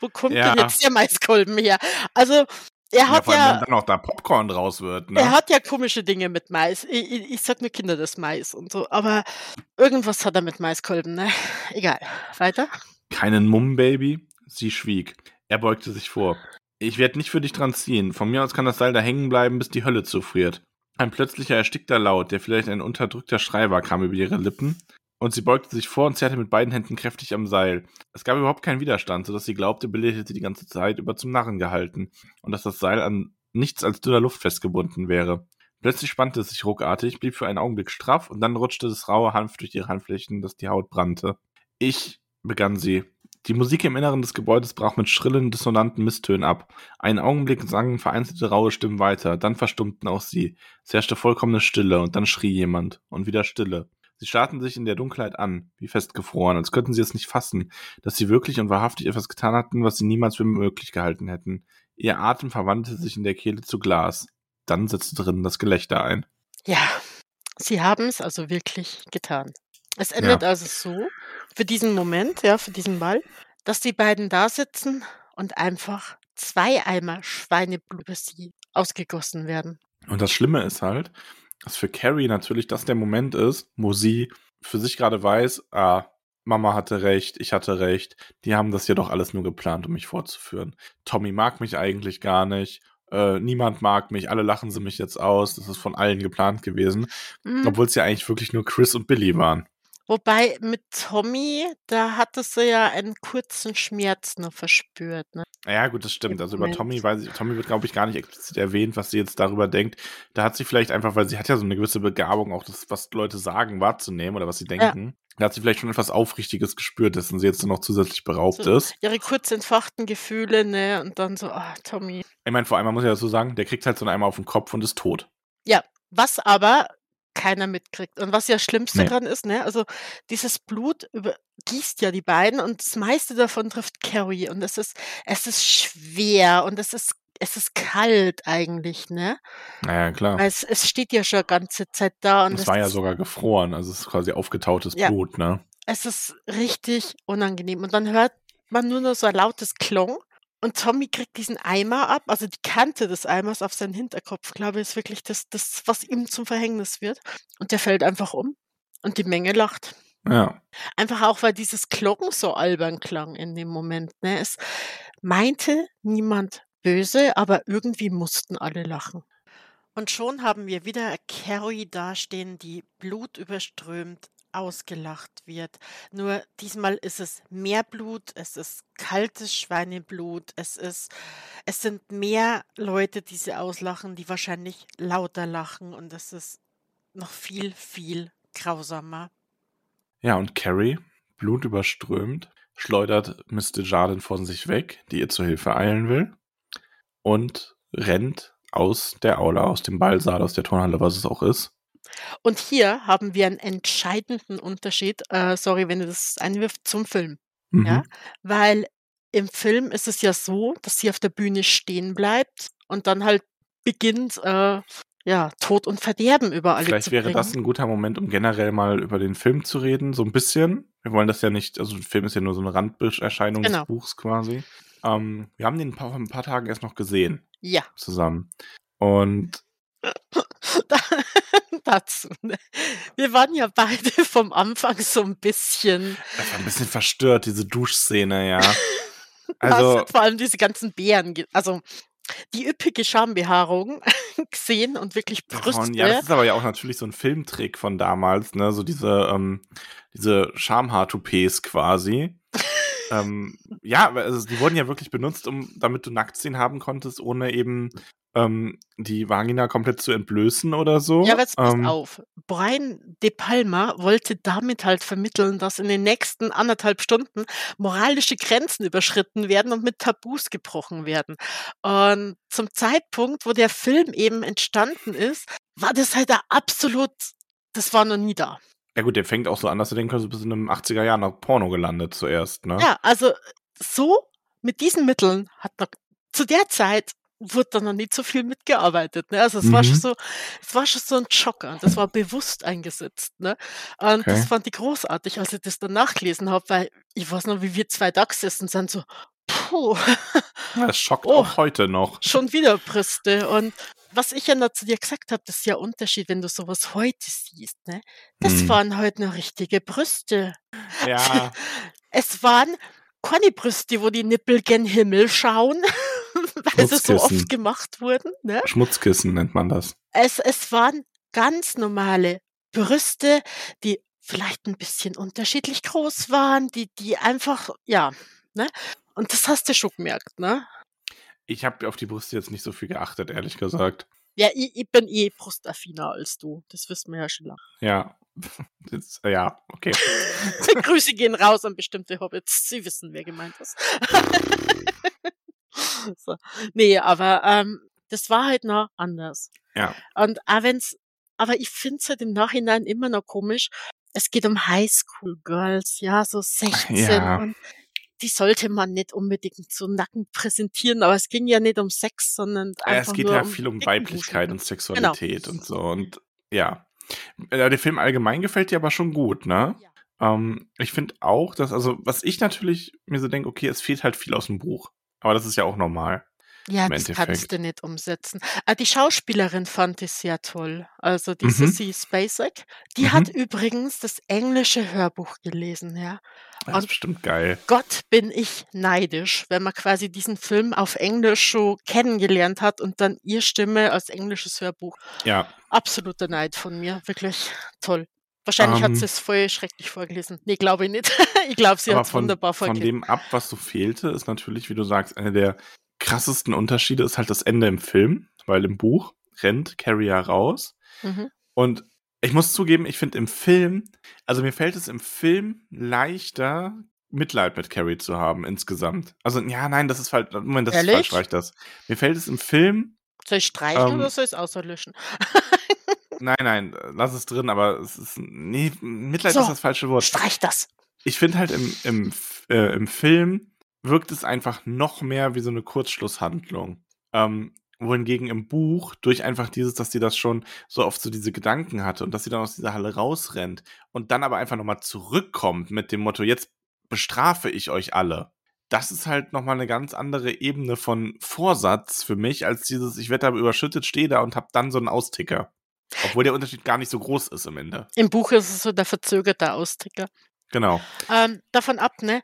wo kommt denn Ja. jetzt der Maiskolben her? Also, er Ja, hat vor allem, ja wenn dann auch da Popcorn draus wird, er ne? hat ja komische Dinge mit Mais. I i ich sage nur Kinder das Mais und so, aber irgendwas hat er mit Maiskolben, ne? *laughs* Egal. Weiter? Keinen Mumm, Baby? Sie schwieg. Er beugte sich vor. Ich werde nicht für dich dran ziehen. Von mir aus kann das Seil da hängen bleiben, bis die Hölle zufriert. Ein plötzlicher erstickter Laut, der vielleicht ein unterdrückter Schrei war, kam über ihre Lippen. Und sie beugte sich vor und zerrte mit beiden Händen kräftig am Seil. Es gab überhaupt keinen Widerstand, sodass sie glaubte, Billy hätte die ganze Zeit über zum Narren gehalten und dass das Seil an nichts als dünner Luft festgebunden wäre. Plötzlich spannte es sich ruckartig, blieb für einen Augenblick straff und dann rutschte das raue Hanf durch ihre Handflächen, dass die Haut brannte. Ich, begann sie. Die Musik im Inneren des Gebäudes brach mit schrillen, dissonanten Misstönen ab. Einen Augenblick sangen vereinzelte raue Stimmen weiter, dann verstummten auch sie. Es herrschte vollkommene Stille und dann schrie jemand. Und wieder Stille. Sie starrten sich in der Dunkelheit an, wie festgefroren, als könnten sie es nicht fassen, dass sie wirklich und wahrhaftig etwas getan hatten, was sie niemals für möglich gehalten hätten. Ihr Atem verwandelte sich in der Kehle zu Glas. Dann setzte drinnen das Gelächter ein. Ja, sie haben es also wirklich getan. Es endet Ja. also so, für diesen Moment, ja, für diesen Ball, dass die beiden da sitzen und einfach zwei Eimer Schweineblut über sie ausgegossen werden. Und das Schlimme ist halt, dass für Carrie natürlich das der Moment ist, wo sie für sich gerade weiß, ah, Mama hatte recht, ich hatte recht, die haben das ja doch alles nur geplant, um mich vorzuführen. Tommy mag mich eigentlich gar nicht, äh, niemand mag mich, alle lachen sie mich jetzt aus, das ist von allen geplant gewesen, Mhm. obwohl es ja eigentlich wirklich nur Chris und Billy waren. Wobei mit Tommy, da hatte sie ja einen kurzen Schmerz noch verspürt. Ne? Ja, gut, das stimmt. Also über. Tommy weiß ich, Tommy wird, glaube ich, gar nicht explizit erwähnt, was sie jetzt darüber denkt. Da hat sie vielleicht einfach, weil sie hat ja so eine gewisse Begabung, auch das, was Leute sagen, wahrzunehmen oder was sie denken. Da hat sie vielleicht schon etwas Aufrichtiges gespürt, dessen sie jetzt noch zusätzlich beraubt So. ist. Ihre kurz entfachten Gefühle, ne? Und dann so, ah, Tommy. Ich meine, vor allem, man muss ja dazu sagen, der kriegt halt so einmal auf den Kopf und ist tot. Was aber keiner mitkriegt. Und was ja das Schlimmste Nee. dran ist, ne? Also dieses Blut übergießt ja die beiden und das meiste davon trifft Carrie. Und es ist, es ist schwer und es ist, es ist kalt eigentlich, ne? Naja, klar. Weil es, es steht ja schon ganze Zeit da und es war ja sogar gefroren, also es ist quasi aufgetautes Ja. Blut, ne? es ist richtig unangenehm. Und dann hört man nur noch so ein lautes Klong. Und Tommy kriegt diesen Eimer ab, also die Kante des Eimers auf seinen Hinterkopf, glaube ich, ist wirklich das, das, was ihm zum Verhängnis wird. Und der fällt einfach um. Und die Menge lacht. Ja. Einfach auch, weil dieses Glocken so albern klang in dem Moment. Ne? Es meinte niemand böse, aber irgendwie mussten alle lachen. Und schon haben wir wieder Carrie dastehen, die blutüberströmt ausgelacht wird. Nur diesmal ist es mehr Blut, es ist kaltes Schweineblut, es ist, es sind mehr Leute, die sie auslachen, die wahrscheinlich lauter lachen und es ist noch viel, viel grausamer. Ja, und Carrie, blutüberströmt, schleudert Miss Desjardins von sich weg, die ihr zur Hilfe eilen will, und rennt aus der Aula, aus dem Ballsaal, aus der Turnhalle, was es auch ist. Und hier haben wir einen entscheidenden Unterschied, äh, sorry, wenn du das einwirft, zum Film. Mhm. Ja, weil im Film ist es ja so, dass sie auf der Bühne stehen bleibt und dann halt beginnt, äh, ja, Tod und Verderben über alle Vielleicht wäre das ein guter Moment, um generell mal über den Film zu reden, so ein bisschen. Wir wollen das ja nicht, also der Film ist ja nur so eine Randerscheinung Genau. des Buchs quasi. Ähm, wir haben den vor ein paar Tagen erst noch gesehen, Ja, zusammen. Und *laughs* da, dazu. Ne? Wir waren ja beide *laughs* vom Anfang so ein bisschen, das war ein bisschen verstört, diese Duschszene, ja. *laughs* also, vor allem diese ganzen Bären, also die üppige Schambehaarung *laughs* gesehen und wirklich Brüste. Ja, das ist aber ja auch natürlich so ein Filmtrick von damals, ne? So diese, ähm, diese Schamhaar-Toupets quasi. Ähm, ja, also die wurden ja wirklich benutzt, um, damit du Nacktszenen haben konntest, ohne eben ähm, die Vagina komplett zu entblößen oder so. Ja, aber jetzt pass ähm, auf. Brian De Palma wollte damit halt vermitteln, dass in den nächsten anderthalb Stunden moralische Grenzen überschritten werden und mit Tabus gebrochen werden. Und zum Zeitpunkt, wo der Film eben entstanden ist, war das halt da absolut, das war noch nie da. Ja gut, der fängt auch so an, dass du denken kannst, du bist in einem 80er Jahren noch Porno gelandet zuerst, ne? Ja, also so mit diesen Mitteln hat noch zu der Zeit wurde da noch nicht so viel mitgearbeitet. Ne? Also es war schon Mhm. so, es war schon so ein Schocker und das war bewusst eingesetzt. Ne? Und Okay. das fand ich großartig, als ich das dann nachgelesen habe, weil ich weiß noch, wie wir zwei da gesessen sind, so, puh, Das schockt *laughs* Oh. auch heute noch. schon wieder Brüste. Und was ich ja noch zu dir gesagt habe, das ist ja Unterschied, wenn du sowas heute siehst. Ne? Das Mhm. waren heute noch richtige Brüste. Ja, *laughs* Es waren keine Brüste, wo die Nippel gen Himmel schauen, *laughs* weil sie so oft gemacht wurden. Ne? Schmutzkissen nennt man das. Es, es waren ganz normale Brüste, die vielleicht ein bisschen unterschiedlich groß waren, die die einfach ja, ne? Und das hast du schon gemerkt, ne? Ich habe auf die Brüste jetzt nicht so viel geachtet, ehrlich gesagt. Ja, ich ich bin eh brustaffiner als du. Das wissen wir ja schon lange. Ja. *laughs* Äh, ja, okay. *laughs* Grüße gehen raus an bestimmte Hobbits. Sie wissen, wer gemeint ist. *laughs* so. Ne, aber, ähm, das war halt noch anders. Ja. Und auch wenn's aber ich finde es halt im Nachhinein immer noch komisch. Es geht um Highschool-Girls, ja, so 16 Ja. und die sollte man nicht unbedingt so nackend präsentieren, aber es ging ja nicht um Sex, sondern Ja, es einfach geht nur ja um viel um Weiblichkeit und Genau. Sexualität und so und ja. Äh, der Film allgemein gefällt dir aber schon gut, ne? Ja. Ähm, ich finde auch, dass also, was ich natürlich mir so denke, okay, es fehlt halt viel aus dem Buch. Aber das ist ja auch normal Ja, das kannst Endeffekt. du nicht umsetzen. Ah, die Schauspielerin fand ich sehr toll. Also die Mhm. Sissy Spacek, die hat Mhm. übrigens das englische Hörbuch gelesen, ja. Das ist bestimmt geil. Gott, bin ich neidisch, wenn man quasi diesen Film auf Englisch schon kennengelernt hat und dann ihr Stimme als englisches Hörbuch. Ja. Absoluter Neid von mir, wirklich toll. Wahrscheinlich hat Ähm. sie es voll schrecklich vorgelesen. Ne, glaube ich nicht. *laughs* Ich glaube, sie hat's von wunderbar von vorgelesen. dem ab, was so fehlte, ist natürlich, wie du sagst, einer der krassesten Unterschiede ist halt das Ende im Film, weil im Buch rennt Carrie ja raus Mhm. und ich muss zugeben, ich finde im Film also, mir fällt es im Film leichter, Mitleid mit Carrie zu haben insgesamt. Also, ja, nein, das ist falsch. Moment, das ist falsch, Ehrlich? streich das. Mir fällt es im Film Soll ich streichen Ähm. oder soll ich's außerlöschen? *laughs* nein, nein, lass es drin, aber es ist ne, Mitleid So, ist das falsche Wort. Streich das. Ich finde halt im im äh, im Film wirkt es einfach noch mehr wie so 'ne Kurzschlusshandlung. Ähm, wohingegen im Buch durch einfach dieses, dass sie das schon so oft so diese Gedanken hatte und dass sie dann aus dieser Halle rausrennt und dann aber einfach noch mal zurückkommt mit dem Motto: „Jetzt bestrafe ich euch alle.“ Das ist halt noch mal 'ne ganz andere Ebene von Vorsatz für mich als dieses: „Ich werde da überschüttet, stehe da und habe dann so 'n Austicker.“ Obwohl der Unterschied gar nicht so groß ist am Ende. Im Buch ist es so der verzögerte Austicker. Genau. Ähm, davon ab, ne,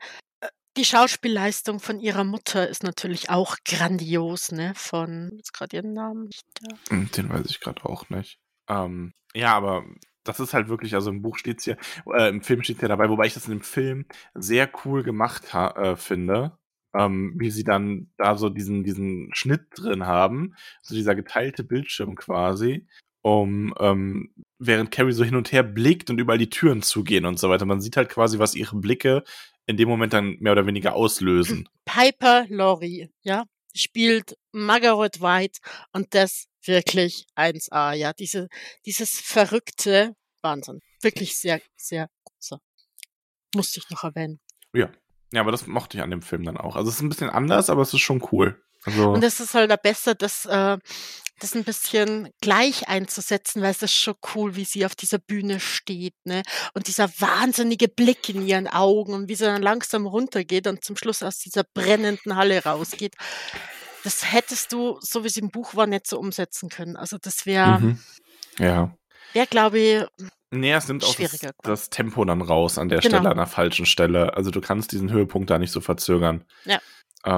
die Schauspielleistung von ihrer Mutter ist natürlich auch grandios, ne, von jetzt grad ihren Namen nicht da. Hm, den weiß ich grad auch nicht. Ähm, ja, aber das ist halt wirklich also, im Buch steht's hier äh, im Film steht's ja dabei, wobei ich das in dem Film sehr cool gemacht ha äh, finde, ähm, wie sie dann da so diesen diesen Schnitt drin haben, so dieser geteilte Bildschirm quasi, um ähm, während Carrie so hin und her blickt und überall die Türen zugehen und so weiter. Man sieht halt quasi, was ihre Blicke in dem Moment dann mehr oder weniger auslösen. Piper Laurie, ja, spielt Margaret White und das wirklich 1A, ja. Diese dieses verrückte Wahnsinn. Wirklich sehr, sehr so. Musste ich noch erwähnen. Ja. Ja, aber das mochte ich an dem Film dann auch. Also, es ist 'n bisschen anders, aber es ist schon cool. Also Und es ist halt da besser, das äh, das 'n bisschen gleich einzusetzen, weil es ist schon cool, wie sie auf dieser Bühne steht, ne? Und dieser wahnsinnige Blick in ihren Augen und wie sie dann langsam runtergeht und zum Schluss aus dieser brennenden Halle rausgeht. Das hättest du, so wie's im Buch war, nicht so umsetzen können. Also, das wäre Mhm. Ja. wäre, glaube ich Ne, es nimmt auch das das Tempo dann raus an der Genau. Stelle, an der falschen Stelle. Also, du kannst diesen Höhepunkt da nicht so verzögern. Ja.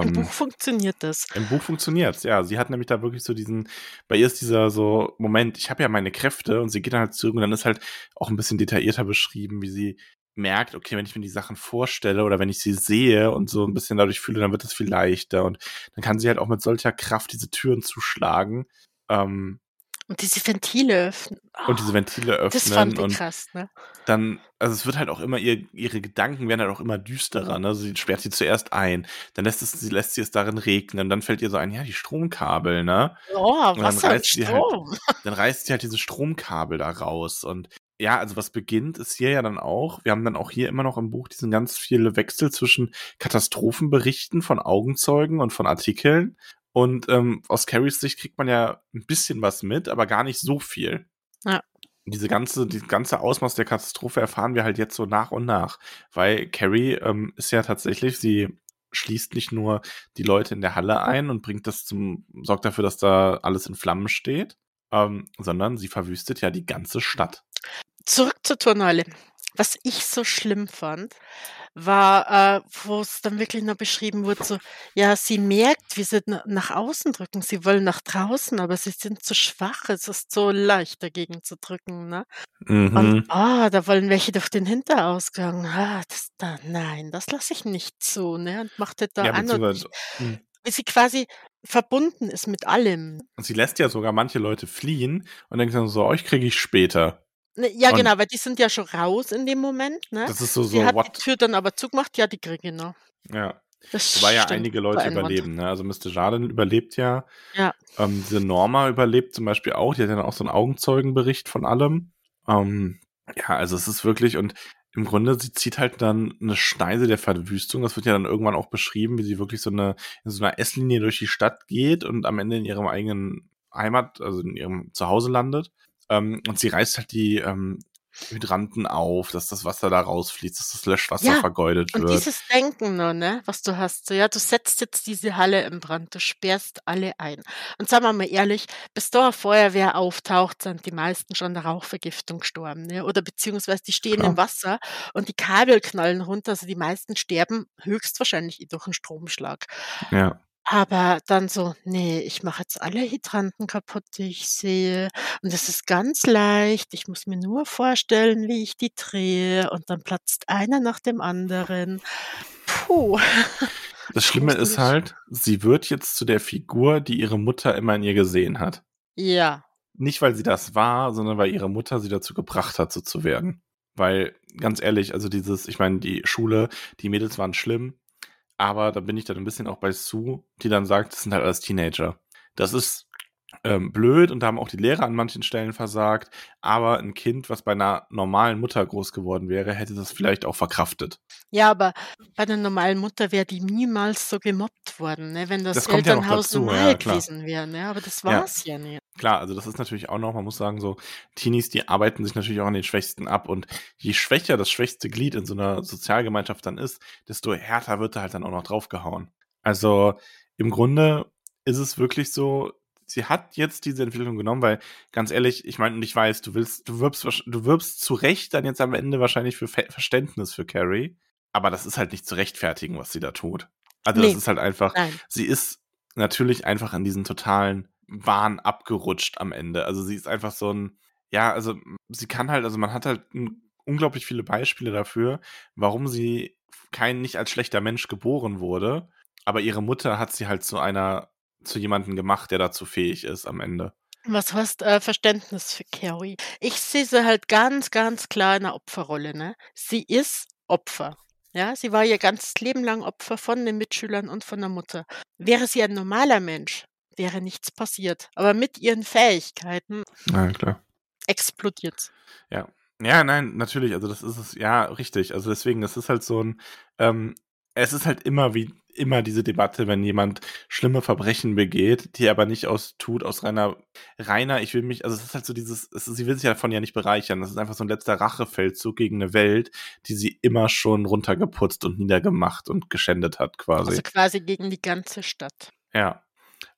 Im Ähm, Buch funktioniert das. im Buch funktioniert's, ja. Sie hat nämlich da wirklich so diesen bei ihr ist dieser so: „Moment, ich habe ja meine Kräfte“ und sie geht dann halt zurück und dann ist halt auch 'n bisschen detaillierter beschrieben, wie sie merkt: „Okay, wenn ich mir die Sachen vorstelle oder wenn ich sie sehe und so 'n bisschen dadurch fühle, dann wird das viel leichter.“ Und dann kann sie halt auch mit solcher Kraft diese Türen zuschlagen, ähm Und diese Ventile öffnen. und diese Ventile Das fand öffnen ich und krass, ne? dann also, es wird halt auch immer ihr ihre Gedanken werden halt auch immer düsterer, ne? Sie sperrt sie zuerst ein, dann lässt es sie lässt sie es darin regnen, dann fällt ihr so ein: „Ja, die Stromkabel, ne?“ Oh, Und dann Wasser und reißt sie halt Strom. *laughs* dann reißt sie halt diese Stromkabel da raus und ja, also, was beginnt, ist hier ja dann auch wir haben dann auch hier immer noch im Buch diesen ganz viele Wechsel zwischen Katastrophenberichten von Augenzeugen und von Artikeln und, ähm, aus Carries Sicht kriegt man ja 'n bisschen was mit, aber gar nicht so viel. Ja. Diese ganze dieses ganze Ausmaß der Katastrophe erfahren wir halt jetzt so nach und nach, weil Carrie, ähm, ist ja tatsächlich sie schließt nicht nur die Leute in der Halle ein und bringt das zum sorgt dafür, dass da alles in Flammen steht, ähm, sondern sie verwüstet ja die ganze Stadt. Zurück zur Turnhalle. Was ich so schlimm fand, war, äh, wo es dann wirklich noch beschrieben wurde, so, ja, sie merkt, wie sie nach außen drücken. Sie wollen nach draußen, aber sie sind zu schwach. Es ist so leicht dagegen zu drücken, ne? Mhm. Und ah, da wollen welche durch den Hinterausgang. Ah, das da, nein, das lasse ich nicht zu, ne? Und machte da Ja, an und mhm. wie sie quasi verbunden ist mit allem. Und sie lässt ja sogar manche Leute fliehen und denkt dann so, euch kriege ich später. Ne, ja, Und genau, weil die sind ja schon raus in dem Moment, ne? das ist so, so, hat die what? Tür dann aber zugemacht, ja, die kriege ich noch. Ja. Das Wobei ja einige Leute überleben, ne? Also Mr. Jardin überlebt ja. Ja. Ähm, diese Norma überlebt zum Beispiel auch. Die hat ja dann auch so einen Augenzeugenbericht von allem. Ähm, ja, also es ist wirklich, und im Grunde, sie zieht halt dann eine Schneise der Verwüstung. Das wird ja dann irgendwann auch beschrieben, wie sie wirklich so eine, in so einer S-Linie durch die Stadt geht und am Ende in ihrem eigenen Heimat, also in ihrem Zuhause landet. Ähm, und sie reißt halt die ähm, Hydranten auf, dass das Wasser da rausfließt, dass das Löschwasser Ja, vergeudet und wird. dieses Denken nur, ne, was du hast, so, ja, du setzt jetzt diese Halle in Brand, du sperrst alle ein. Und sagen wir mal ehrlich, bis da eine Feuerwehr auftaucht, sind die meisten schon der Rauchvergiftung gestorben, ne? Oder beziehungsweise die stehen Klar. im Wasser und die Kabel knallen runter, also die meisten sterben höchstwahrscheinlich eh durch einen Stromschlag. Ja. Aber dann so: „Ne, ich mache jetzt alle Hydranten kaputt, die ich sehe und das ist ganz leicht. Ich muss mir nur vorstellen, wie ich die drehe und dann platzt einer nach dem anderen.“ Puh. *laughs* Das Schlimme ist halt, sie wird jetzt zu der Figur, die ihre Mutter immer in ihr gesehen hat. Ja. Nicht, weil sie das war, sondern weil ihre Mutter sie dazu gebracht hat, so zu werden. Weil, ganz ehrlich, also dieses, ich meine, die Schule, die Mädels waren schlimm, aber da bin ich dann ein bisschen auch bei Sue, die dann sagt, das sind halt alles Teenager. Das ist ähm, blöd und da haben auch die Lehrer an manchen Stellen versagt, aber ein Kind, was bei einer normalen Mutter groß geworden wäre, hätte das vielleicht auch verkraftet. Ja, aber bei der normalen Mutter wäre die niemals so gemobbt worden, ne, wenn das Das ja Elternhaus dazu, normal ja, gewesen wäre, ne? Aber das Ja. war's ja nicht. Klar, also das ist natürlich auch noch, man muss sagen, so Teenies, die arbeiten sich natürlich auch an den Schwächsten ab und je schwächer das schwächste Glied in so einer Sozialgemeinschaft dann ist, desto härter wird da halt dann auch noch draufgehauen. Also im Grunde ist es wirklich so, sie hat jetzt diese Entwicklung genommen, weil ganz ehrlich, ich meine, und ich weiß, du willst, du wirbst, du wirbst zu Recht dann jetzt am Ende wahrscheinlich für Ver Verständnis für Carrie, aber das ist halt nicht zu rechtfertigen, was sie da tut. Also das Ne, ist halt einfach, nein. sie ist natürlich einfach in diesen totalen Wahn abgerutscht am Ende. Also sie ist einfach so ein, ja, also sie kann halt, also man hat halt unglaublich viele Beispiele dafür, warum sie kein nicht als schlechter Mensch geboren wurde, aber ihre Mutter hat sie halt zu einer, zu jemandem gemacht, der dazu fähig ist am Ende. Was heißt, äh, Verständnis für Carrie? Ich sehe sie halt ganz, ganz klar in 'ner Opferrolle, ne? Sie ist Opfer. Ja, sie war ihr ganzes Leben lang Opfer von den Mitschülern und von der Mutter. Wäre sie ein normaler Mensch, wäre nichts passiert. Aber mit ihren Fähigkeiten Ja, klar. explodiert's. Ja. Ja, nein, natürlich, also das ist es, ja, richtig. Also deswegen, das ist halt so ein, ähm, es ist halt immer wie immer diese Debatte, wenn jemand schlimme Verbrechen begeht, die er aber nicht aus tut, aus reiner, reiner, ich will mich, also es ist halt so dieses, es sie will sich davon ja nicht bereichern. Das ist einfach so ein letzter Rachefeldzug gegen eine Welt, die sie immer schon runtergeputzt und niedergemacht und geschändet hat, quasi. Also quasi gegen die ganze Stadt. Ja.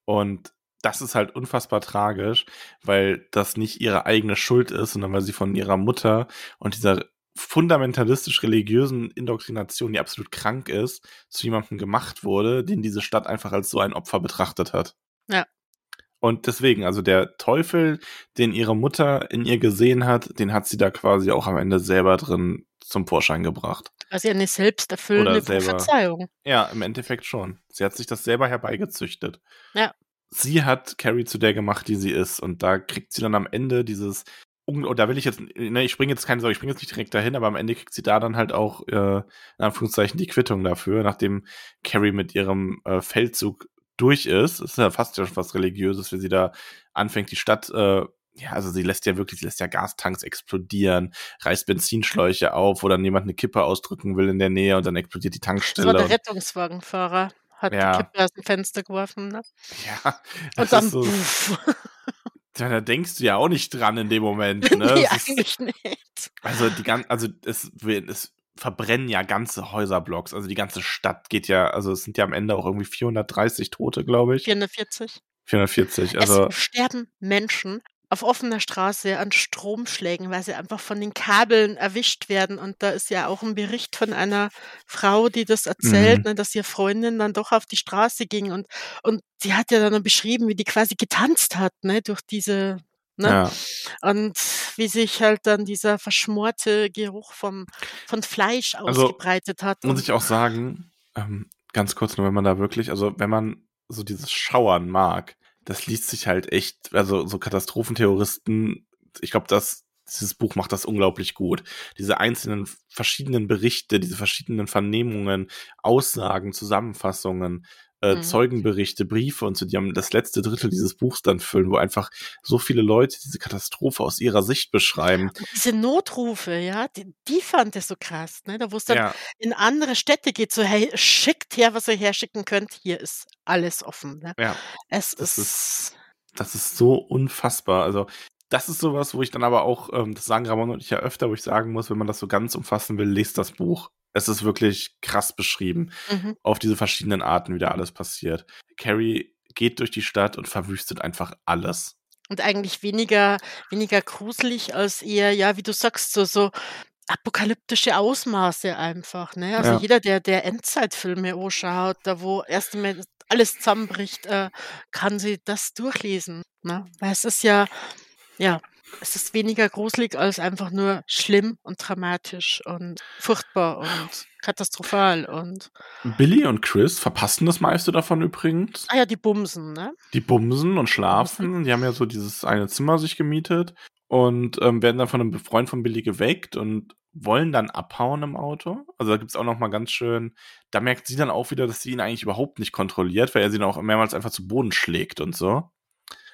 Und das ist halt unfassbar tragisch, weil das nicht ihre eigene Schuld ist, sondern weil sie von ihrer Mutter und dieser fundamentalistisch-religiösen Indoktrination, die absolut krank ist, zu jemandem gemacht wurde, den diese Stadt einfach als so ein Opfer betrachtet hat. Ja. Und deswegen, also der Teufel, den ihre Mutter in ihr gesehen hat, den hat sie da quasi auch am Ende selber drin zum Vorschein gebracht. Quasi eine selbsterfüllende Prophezeiung. Ja, im Endeffekt schon. Sie hat sich das selber herbeigezüchtet. Ja. Sie hat Carrie zu der gemacht, die sie ist. Und da kriegt sie dann am Ende dieses. Da will ich jetzt, ne, ich springe jetzt keine Sorge, ich springe jetzt nicht direkt dahin, aber am Ende kriegt sie da dann halt auch, äh, in Anführungszeichen, die Quittung dafür, nachdem Carrie mit ihrem äh, Feldzug durch ist. Das ist ja fast schon was Religiöses, wenn sie da anfängt, die Stadt, äh, ja, also sie lässt ja wirklich, sie lässt ja Gastanks explodieren, reißt Benzinschläuche auf, wo dann jemand eine Kippe ausdrücken will in der Nähe und dann explodiert die Das war Tankstelle. der Rettungswagenfahrer, hat Ja. die Kippe aus dem Fenster geworfen, ne? ja, Und dann so. *laughs* ja, da denkst du ja auch nicht dran in dem Moment, *laughs* ne? Ne, ist, eigentlich nicht. also die ganze, also es, es verbrennen ja ganze Häuserblocks, also die ganze Stadt geht ja, also es sind ja am Ende auch irgendwie 430 Tote, glaube ich. 440. 440, also es sterben Menschen auf offener Straße an Stromschlägen, weil sie einfach von den Kabeln erwischt werden. Und da ist ja auch ein Bericht von einer Frau, die das erzählt, Mhm. ne, dass ihre Freundin dann doch auf die Straße ging und und sie hat ja dann beschrieben, wie die quasi getanzt hat, ne, durch diese ne? Ja. Und wie sich halt dann dieser verschmorte Geruch vom von Fleisch Also, ausgebreitet hat muss ich auch sagen, ähm, ganz kurz nur, wenn man da wirklich also, wenn man so dieses Schauern mag, das liest sich halt echt also, so Katastrophentheoristen ich glaube, das dieses Buch macht das unglaublich gut. Diese einzelnen verschiedenen Berichte, diese verschiedenen Vernehmungen, Aussagen, Zusammenfassungen, äh, Mhm. Zeugenberichte, Briefe und so, die haben das letzte Drittel dieses Buchs dann füllen, wo einfach so viele Leute diese Katastrophe aus ihrer Sicht beschreiben. Und diese Notrufe, ja, die die fand ich so krass, ne? Da wo's dann Ja. in andere Städte geht, so: „Hey, schickt her, was ihr herschicken könnt. Hier ist alles offen“, ne? Ja. Es Das ist ist das ist so unfassbar. Also, das ist so was, wo ich dann aber auch ähm, das sagen Ramon und ich ja öfter, wo ich sagen muss, wenn man das so ganz umfassen will, lest das Buch. Es ist wirklich krass beschrieben Mhm. auf diese verschiedenen Arten, wie da alles passiert. Carrie geht durch die Stadt und verwüstet einfach alles. Und eigentlich weniger weniger gruselig als eher, ja, wie du sagst, so so apokalyptische Ausmaße einfach, ne? Also, Ja. jeder, der der Endzeitfilme anschaut, da wo erst einmal alles zusammenbricht, äh, kann sich das durchlesen, ne? Weil es ist ja ja, es ist weniger gruselig als einfach nur schlimm und dramatisch und furchtbar und katastrophal und Billy und Chris verpassen das meiste davon übrigens. ah ja, die bumsen, ne? Die bumsen und Bumsen. schlafen. Die haben ja so dieses eine Zimmer sich gemietet und, ähm, werden dann von 'nem Freund von Billy geweckt und wollen dann abhauen im Auto. Also, da gibt's auch noch mal ganz schön da merkt sie dann auch wieder, dass sie ihn eigentlich überhaupt nicht kontrolliert, weil er sie dann auch mehrmals einfach zu Boden schlägt und so.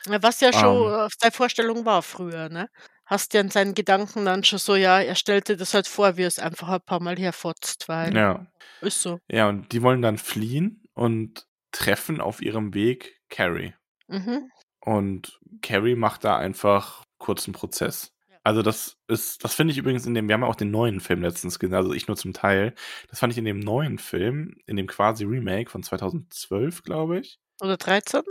Was ja schon, Ähm. äh, seine Vorstellung war früher, ne? Hast ja in seinen Gedanken dann schon so ja, er stellte das halt vor, wie er's einfach ein paar Mal herfotzt, weil Ja. ist so. Ja, und die wollen dann fliehen und treffen auf ihrem Weg Carrie. Mhm. Und Carrie macht da einfach kurzen Prozess. Also, das ist das finde ich übrigens in dem wir haben ja auch den neuen Film letztens gesehen, also ich nur zum Teil. Das fand ich in dem neuen Film, in dem quasi Remake von 2012, glaube ich Oder 13?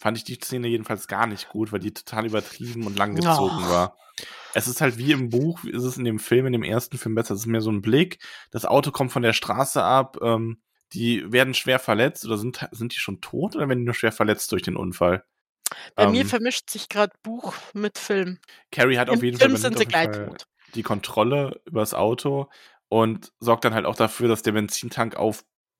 Fand ich die Szene jedenfalls gar nicht gut, weil die total übertrieben und langgezogen Och. war. Es ist halt wie im Buch, ist es in dem Film, in dem ersten Film besser. Es ist mehr so 'n Blick. Das Auto kommt von der Straße ab, ähm, die werden schwer verletzt oder sind sind die schon tot oder werden die nur schwer verletzt durch den Unfall? Bei mir Ähm. vermischt sich grad Buch mit Film. Carrie hat auf Im jeden Fall Film übernimmt sind auf sie jeden gleich Fall tot. die Kontrolle übers Auto und sorgt dann halt auch dafür, dass der Benzintank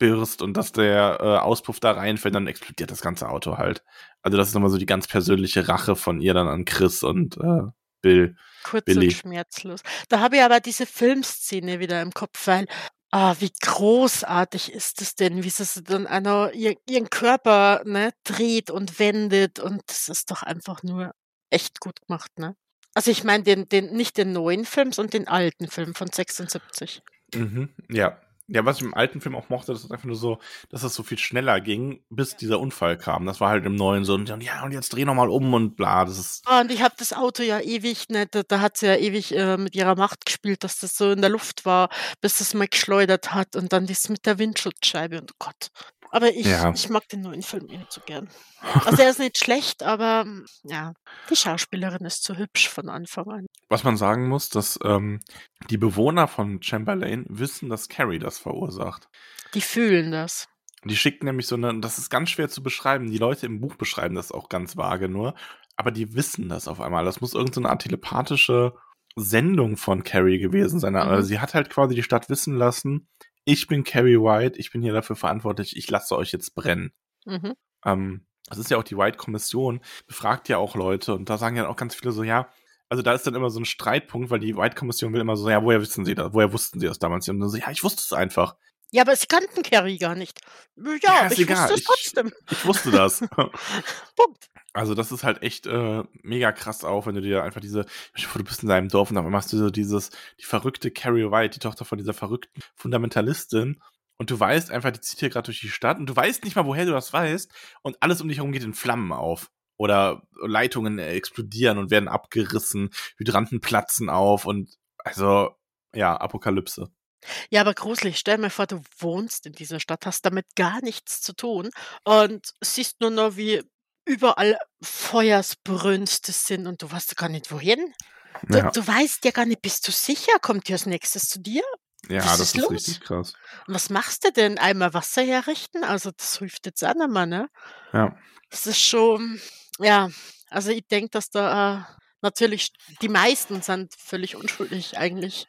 aufbirst und dass der, äh, Auspuff da reinfällt, dann explodiert das ganze Auto halt. Also, das ist noch mal so die ganz persönliche Rache von ihr dann an Chris und, äh, Bill Kurz und Billy. schmerzlos. Da habe ich aber diese Filmszene wieder im Kopf, weil, ah, wie großartig ist es denn, wie sie dann einer ihr ihren Körper, ne, dreht und wendet und das ist doch einfach nur echt gut gemacht, ne? Also, ich meine den den nicht den neuen Film, sondern den alten Film von 76. Mhm, ja. Ja, was ich im alten Film auch mochte, das ist einfach nur so, dass das so viel schneller ging, bis dieser Unfall kam. Das war halt im neuen so und „Ja, und jetzt dreh noch mal um“ und bla. Das ist Ah, und ich habe das Auto ja ewig ne, da da hat sie ja ewig, äh, mit ihrer Macht gespielt, dass das so in der Luft war, bis es mal geschleudert hat und dann das mit der Windschutzscheibe und Gott. Aber ich Ja. ich mag den neuen Film eh nicht so gern. Also, er ist nicht schlecht, aber, hm, ja, die Schauspielerin ist zu hübsch von Anfang an. Was man sagen muss, dass, ähm, die Bewohner von Chamberlain wissen, dass Carrie das verursacht. Die fühlen das. Die schicken nämlich so 'ne das ist ganz schwer zu beschreiben. Die Leute im Buch beschreiben das auch ganz vage nur, aber die wissen das auf einmal. Das muss irgend so Art telepathische Sendung von Carrie gewesen sein. Also, Mhm. sie hat halt quasi die Stadt wissen lassen: „Ich bin Carrie White, ich bin hier dafür verantwortlich, ich lasse euch jetzt brennen.“ Mhm. Ähm, das ist ja auch die White-Kommission, befragt ja auch Leute und da sagen ja auch ganz viele so, ja also, da ist dann immer so 'n Streitpunkt, weil die White-Kommission will immer so: „Ja, woher wissen Sie das? Woher wussten Sie das damals?“ Und dann so: „Ja, ich wusste es einfach.“ Ja, aber sie kannten Carrie gar nicht. Ja, Ja, ich egal. wusste es Ich trotzdem. ich wusste das. *laughs* *laughs* Punkt. Also, das ist halt echt, äh, mega krass auch, wenn du dir einfach diese du bist in deinem Dorf und einmal hast du so dieses die verrückte Carrie White, die Tochter von dieser verrückten Fundamentalistin und du weißt einfach, die zieht hier grad durch die Stadt und du weißt nicht mal, woher du das weißt und alles um dich herum geht in Flammen auf. Oder Leitungen explodieren und werden abgerissen, Hydranten platzen auf und also, ja, Apokalypse. Ja, aber gruselig. Stell mir vor, du wohnst in dieser Stadt, hast damit gar nichts zu tun und siehst nur noch, wie überall Feuersbrünste sind und du weißt gar nicht wohin. Du, Ja, du weißt ja gar nicht, bist du sicher? Kommt die als nächstes zu dir? ja Was das ist ist los? richtig krass. Und was machst du denn? Einmal Wasser herrichten? Also das hilft jetzt auch nicht mehr, ne? Ja. Das ist schon, ja, also ich denke, dass da äh, natürlich die meisten sind völlig unschuldig eigentlich.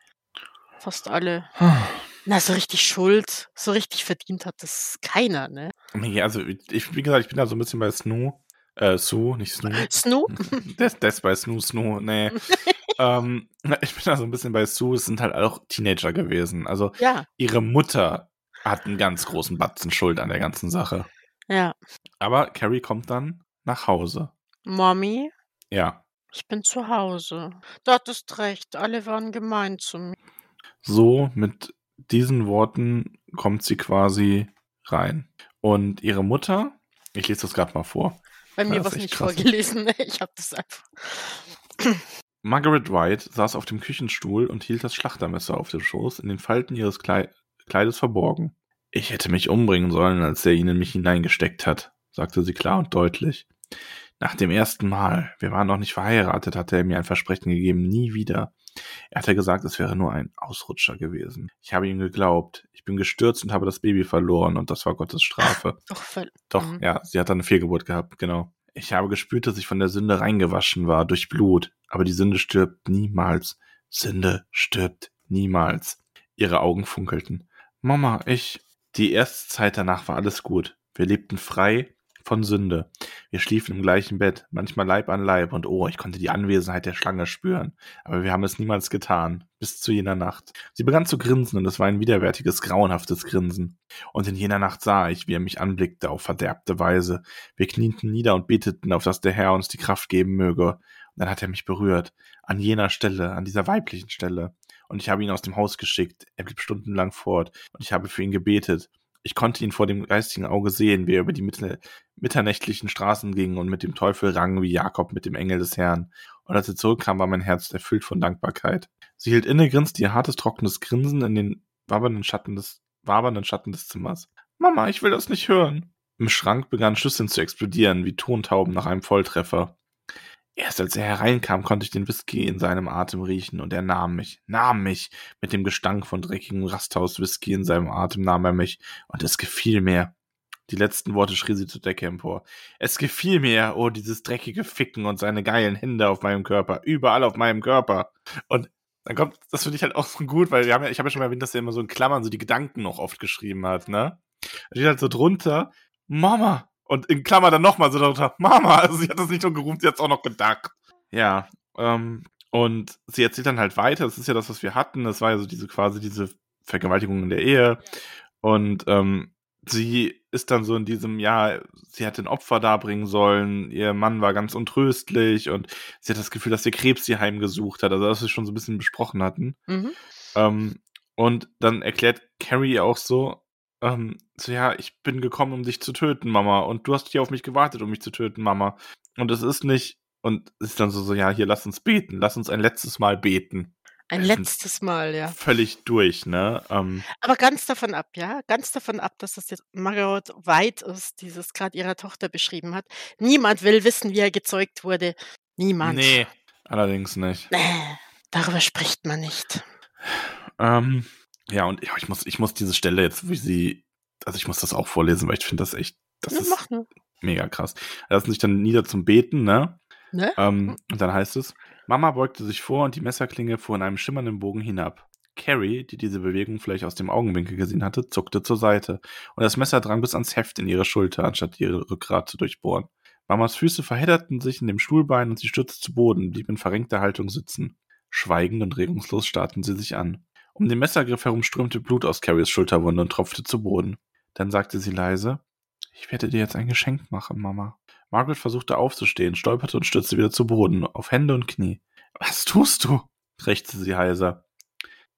Fast alle. *sighs* Na, so richtig Schuld, so richtig verdient hat das keiner, ne? Nee, also ich, wie gesagt, ich bin da so ein bisschen bei Snoo. Äh, Sue, nicht Snoo. Snoop? Das, das bei Snoo, Snoo, nee. *laughs* ähm, ich bin da so ein bisschen bei Sue, es sind halt auch Teenager gewesen. Also Ja, ihre Mutter hat einen ganz großen Batzen Schuld an der ganzen Sache. ja. Aber Carrie kommt dann nach Hause. Mommy, Ja, ich bin zu Hause. Du hattest recht, alle waren gemein zu mir. so mit diesen Worten kommt sie quasi rein. Und ihre Mutter, ich lese das gerade mal vor. Bei mir war es nicht krass. vorgelesen. Ich habe das einfach. *clears throat* Margaret White saß auf dem Küchenstuhl und hielt das Schlachtermesser auf dem Schoß, in den Falten ihres Klei Kleides verborgen. Ich hätte mich umbringen sollen, als er ihn in mich hineingesteckt hat, sagte sie klar und deutlich. Nach dem ersten Mal, wir waren noch nicht verheiratet, hatte er mir ein Versprechen gegeben, nie wieder. Er hatte gesagt, es wäre nur ein Ausrutscher gewesen. Ich habe ihm geglaubt. Ich bin gestürzt und habe das Baby verloren und das war Gottes Strafe. *laughs* Doch. Doch, Mhm. ja, sie hat dann eine Fehlgeburt gehabt, genau. Ich habe gespürt, dass ich von der Sünde reingewaschen war, durch Blut. Aber die Sünde stirbt niemals. Sünde stirbt niemals. Ihre Augen funkelten. Mama, ich. Die erste Zeit danach war alles gut. Wir lebten frei von Sünde. Wir schliefen im gleichen Bett, manchmal Leib an Leib, und oh, ich konnte die Anwesenheit der Schlange spüren. Aber wir haben es niemals getan, bis zu jener Nacht. Sie begann zu grinsen, und es war ein widerwärtiges, grauenhaftes Grinsen. Und in jener Nacht sah ich, wie er mich anblickte auf verderbte Weise. Wir knieten nieder und beteten, auf dass der Herr uns die Kraft geben möge. Und dann hat er mich berührt. An jener Stelle, an dieser weiblichen Stelle. Und ich habe ihn aus dem Haus geschickt. Er blieb stundenlang fort. Und ich habe für ihn gebetet. Ich konnte ihn vor dem geistigen Auge sehen, wie er über die mitte- mitternächtlichen Straßen ging und mit dem Teufel rang wie Jakob mit dem Engel des Herrn. Und als er zurückkam, war mein Herz erfüllt von Dankbarkeit. Sie hielt inne, grinste ihr hartes, trockenes Grinsen in den wabernden Schatten des, wabernden Schatten des Zimmers. Mama, ich will das nicht hören. Im Schrank begannen Schüsseln zu explodieren, wie Tontauben nach einem Volltreffer. Erst als er hereinkam, konnte ich den Whisky in seinem Atem riechen und er nahm mich, nahm mich. Mit dem Gestank von dreckigem Rasthaus-Whisky in seinem Atem nahm er mich und es gefiel mir. Die letzten Worte schrie sie zur Decke empor. Es gefiel mir, oh, dieses dreckige Ficken und seine geilen Hände auf meinem Körper, überall auf meinem Körper. Und dann kommt, das finde ich halt auch so gut, weil wir haben ja, ich habe ja schon mal erwähnt, dass er immer so in Klammern so die Gedanken noch oft geschrieben hat, ne? Da steht halt so drunter, Mama. Und in Klammer dann nochmal so drunter, Mama. Also sie hat das nicht nur gerufen, sie hat es auch noch gedacht. Ja, ähm, und sie erzählt dann halt weiter, das ist ja das, was wir hatten. Das war ja so diese quasi diese Vergewaltigung in der Ehe. Und ähm, sie ist dann so in diesem, ja, sie hätte ein Opfer darbringen sollen, ihr Mann war ganz untröstlich und sie hat das Gefühl, dass ihr Krebs sie heimgesucht hat, also das wir schon so ein bisschen besprochen hatten. Mhm. Ähm, und dann erklärt Carrie auch so, ähm, so, ja, ich bin gekommen, um dich zu töten, Mama, und du hast hier auf mich gewartet, um mich zu töten, Mama. Und es ist nicht, und es ist dann so, so, ja, hier, lass uns beten, lass uns ein letztes Mal beten. Ein sind letztes Mal, ja. Völlig durch, ne? Ähm, Aber ganz davon ab, ja, ganz davon ab, dass das jetzt Margaret White ist, die es gerade ihrer Tochter beschrieben hat. Niemand will wissen, wie er gezeugt wurde. Niemand. nee, allerdings nicht. Nee, darüber spricht man nicht. Ähm, ja, und ja, ich muss, ich muss diese Stelle jetzt, wie sie, also ich muss das auch vorlesen, weil ich finde das echt, das Ja, ist mach nur. mega krass. Er lassen sich dann nieder zum Beten, ne? Ne? Ähm, und dann heißt es, Mama beugte sich vor und die Messerklinge fuhr in einem schimmernden Bogen hinab. Carrie, die diese Bewegung vielleicht aus dem Augenwinkel gesehen hatte, zuckte zur Seite und das Messer drang bis ans Heft in ihre Schulter, anstatt ihre Rückgrat zu durchbohren. Mamas Füße verhedderten sich in dem Stuhlbein und sie stürzte zu Boden, blieb in verrenkter Haltung sitzen. Schweigend und regungslos starrten sie sich an. Um den Messergriff herum strömte Blut aus Carries Schulterwunde und tropfte zu Boden. Dann sagte sie leise, ich werde dir jetzt ein Geschenk machen, Mama. Margaret versuchte aufzustehen, stolperte und stürzte wieder zu Boden, auf Hände und Knie. Was tust du? krächzte sie heiser.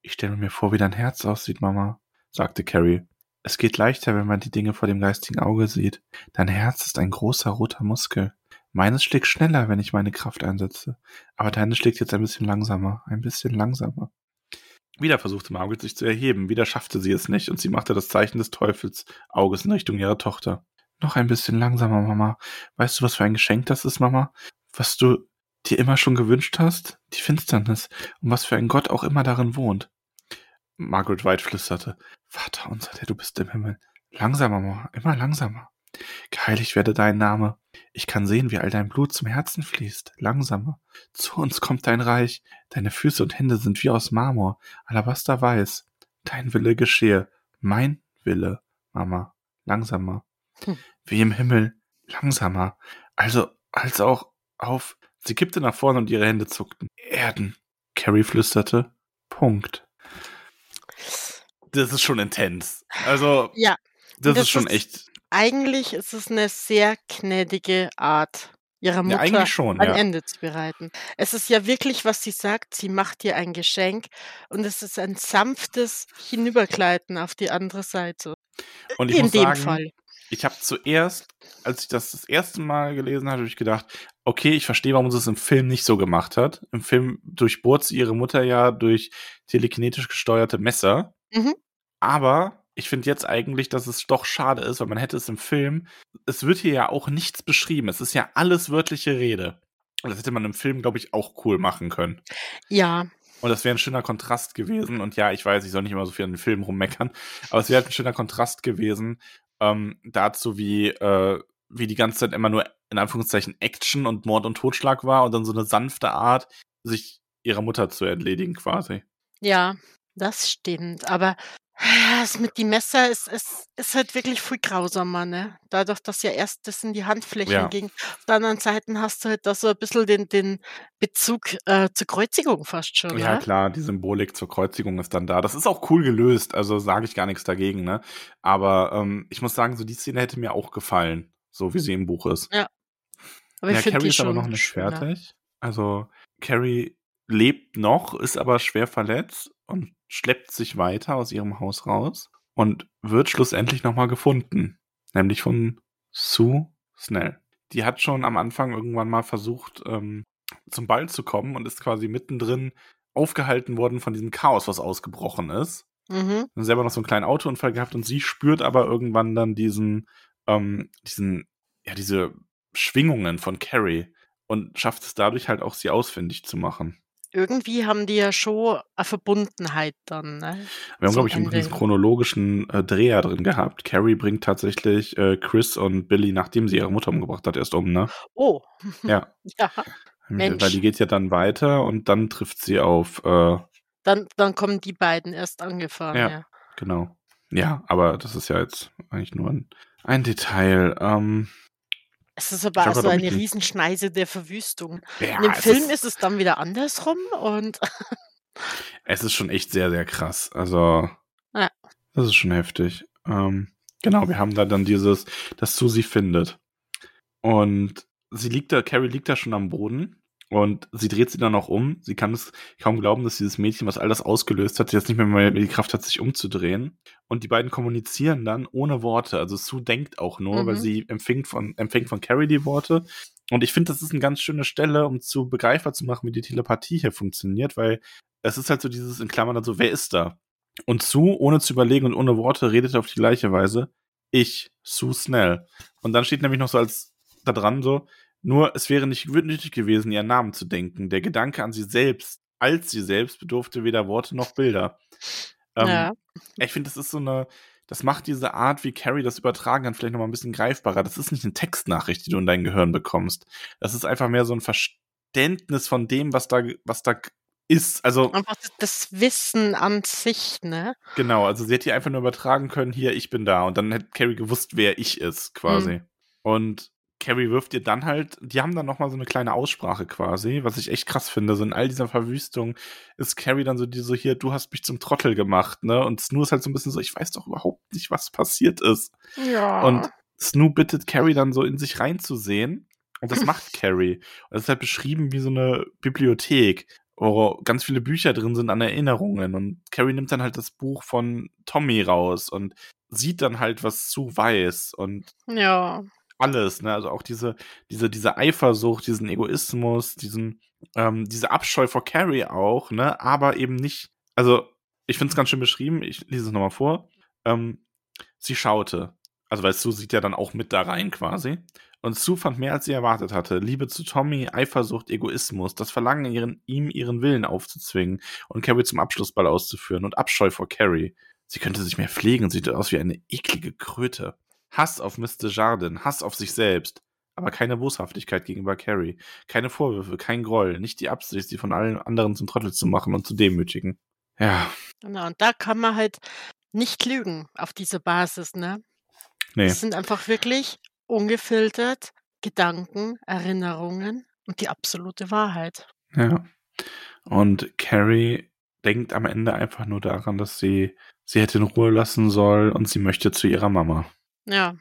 Ich stelle mir vor, wie dein Herz aussieht, Mama, sagte Carrie. Es geht leichter, wenn man die Dinge vor dem geistigen Auge sieht. Dein Herz ist ein großer roter Muskel. Meines schlägt schneller, wenn ich meine Kraft einsetze. Aber deine schlägt jetzt ein bisschen langsamer, ein bisschen langsamer. Wieder versuchte Margaret sich zu erheben, wieder schaffte sie es nicht und sie machte das Zeichen des Teufels Auges in Richtung ihrer Tochter. Noch ein bisschen langsamer, Mama. Weißt du, was für ein Geschenk das ist, Mama? Was du dir immer schon gewünscht hast? Die Finsternis. Und was für ein Gott auch immer darin wohnt. Margaret White flüsterte. Vater unser, der du bist im Himmel. Langsamer, Mama. Immer langsamer. Geheiligt werde dein Name. Ich kann sehen, wie all dein Blut zum Herzen fließt. Langsamer. Zu uns kommt dein Reich. Deine Füße und Hände sind wie aus Marmor. Alabaster weiß. Dein Wille geschehe. Mein Wille, Mama. Langsamer. Hm. Wie im Himmel. Langsamer. Also, als auch auf. Sie kippte nach vorne und ihre Hände zuckten. Erden. Carrie flüsterte. Punkt. Das ist schon intens. Also, ja. Das, das ist schon ist, echt. Eigentlich ist es eine sehr gnädige Art, ihrer Mutter ja, schon, ein ja. Ende zu bereiten. Es ist ja wirklich, was sie sagt, sie macht ihr ein Geschenk und es ist ein sanftes Hinübergleiten auf die andere Seite. Und ich In muss dem sagen, Fall. Ich habe zuerst, als ich das das erste Mal gelesen habe, habe ich gedacht, okay, ich verstehe, warum sie es im Film nicht so gemacht hat. Im Film durchbohrt sie ihre Mutter ja durch telekinetisch gesteuerte Messer. Mhm. Aber ich finde jetzt eigentlich, dass es doch schade ist, weil man hätte es im Film, es wird hier ja auch nichts beschrieben. Es ist ja alles wörtliche Rede. Und das hätte man im Film, glaube ich, auch cool machen können. Ja. Und das wäre ein schöner Kontrast gewesen. Und ja, ich weiß, ich soll nicht immer so viel an den Film rummeckern, aber es wäre halt ein schöner Kontrast gewesen ähm, dazu, wie, äh, wie die ganze Zeit immer nur in Anführungszeichen Action und Mord und Totschlag war und dann so eine sanfte Art, sich ihrer Mutter zu entledigen quasi. Ja, das stimmt. Aber ja, das mit die Messer ist, ist, ist halt wirklich viel grausamer, ne? Dadurch, dass ja erst das in die Handflächen Ja. ging. Auf der anderen Seite hast du halt da so ein bisschen den, den Bezug äh, zur Kreuzigung fast schon, Ja, ne? klar, die Symbolik zur Kreuzigung ist dann da. Das ist auch cool gelöst, also sage ich gar nichts dagegen, ne? Aber ähm, ich muss sagen, so die Szene hätte mir auch gefallen, so wie sie im Buch ist. Ja. Aber ich Ja, finde Carrie die ist aber schon noch nicht schöner. fertig. Also Carrie lebt noch, ist aber schwer verletzt und schleppt sich weiter aus ihrem Haus raus und wird schlussendlich nochmal gefunden. Nämlich von Sue Snell. Die hat schon am Anfang irgendwann mal versucht, ähm, zum Ball zu kommen und ist quasi mittendrin aufgehalten worden von diesem Chaos, was ausgebrochen ist. Mhm. Dann selber noch so einen kleinen Autounfall gehabt und sie spürt aber irgendwann dann diesen, ähm, diesen, ja, diese Schwingungen von Carrie und schafft es dadurch halt auch, sie ausfindig zu machen. Irgendwie haben die ja schon eine Verbundenheit dann, ne? Wir haben, glaube ich, einen Ende. chronologischen äh, Dreher drin gehabt. Carrie bringt tatsächlich äh, Chris und Billy, nachdem sie ihre Mutter umgebracht hat, erst um, ne? Oh, Ja. *laughs* ja. Weil Mensch. die geht ja dann weiter und dann trifft sie auf, äh, Dann, dann kommen die beiden erst angefahren, Ja. ja. genau. Ja, aber das ist ja jetzt eigentlich nur ein, ein Detail. Ähm, Es ist aber also auch eine nicht- Riesenschneise der Verwüstung. ja, In dem Film ist, ist es dann wieder andersrum und *laughs* es ist schon echt sehr, sehr krass. Also, Ja. das ist schon heftig. Ähm, genau, wir haben da dann dieses, dass Susi findet. Und sie liegt da, Carrie liegt da schon am Boden und sie dreht sie dann auch um. Sie kann es kaum glauben, dass dieses Mädchen, was all das ausgelöst hat, jetzt nicht mehr mal die Kraft hat, sich umzudrehen. Und die beiden kommunizieren dann ohne Worte. Also Sue denkt auch nur, weil Mhm. sie empfängt von, empfängt von Carrie die Worte. Und ich finde, das ist eine ganz schöne Stelle, um zu begreifbar zu machen, wie die Telepathie hier funktioniert, weil es ist halt so dieses in Klammern dann so, wer ist da? Und Sue, ohne zu überlegen und ohne Worte, redet auf die gleiche Weise. Ich, Sue Snell. Und dann steht nämlich noch so als da dran so, nur es wäre nicht nötig gewesen, ihren Namen zu denken. Der Gedanke an sie selbst, als sie selbst, bedurfte weder Worte noch Bilder. Ähm, ja. Ich finde, das ist so eine, das macht diese Art, wie Carrie das übertragen kann, vielleicht nochmal ein bisschen greifbarer. Das ist nicht eine Textnachricht, die du in dein Gehirn bekommst. Das ist einfach mehr so ein Verständnis von dem, was da, was da ist. Also, einfach das- das Wissen an sich, ne? genau, also sie hätte hier einfach nur übertragen können, hier, ich bin da. Und dann hätte Carrie gewusst, wer ich ist, quasi. Und Carrie wirft ihr dann halt, die haben dann nochmal so eine kleine Aussprache quasi, was ich echt krass finde. So in all dieser Verwüstung ist Carrie dann so die so, hier, du hast mich zum Trottel gemacht, ne? Und Snoo ist halt so ein bisschen so, ich weiß doch überhaupt nicht, was passiert ist. Ja. Und Snoo bittet Carrie dann so in sich reinzusehen. Und das macht *laughs* Carrie. Und das ist halt beschrieben wie so eine Bibliothek, wo ganz viele Bücher drin sind an Erinnerungen. Und Carrie nimmt dann halt das Buch von Tommy raus und sieht dann halt, was Sue weiß. Und ja. Alles, ne? Also auch diese, diese, diese Eifersucht, diesen Egoismus, diesen, ähm, diese Abscheu vor Carrie auch, ne? Aber eben nicht, also ich finde es ganz schön beschrieben, ich lese es nochmal vor. Ähm, sie schaute. Also, weil Sue sieht ja dann auch mit da rein quasi. Und Sue fand mehr, als sie erwartet hatte. Liebe zu Tommy, Eifersucht, Egoismus, das Verlangen, ihren, ihm ihren Willen aufzuzwingen und Carrie zum Abschlussball auszuführen und Abscheu vor Carrie. Sie könnte sich mehr pflegen sieht aus wie eine eklige Kröte. Hass auf Mr. Jardin, Hass auf sich selbst. Aber keine Boshaftigkeit gegenüber Carrie. Keine Vorwürfe, kein Groll. Nicht die Absicht, sie von allen anderen zum Trottel zu machen und zu demütigen. Ja. Genau, und da kann man halt nicht lügen auf dieser Basis, ne? Nee. Es sind einfach wirklich ungefiltert Gedanken, Erinnerungen und die absolute Wahrheit. Ja. Und Carrie denkt am Ende einfach nur daran, dass sie sie hätte in Ruhe lassen soll und sie möchte zu ihrer Mama. Ja.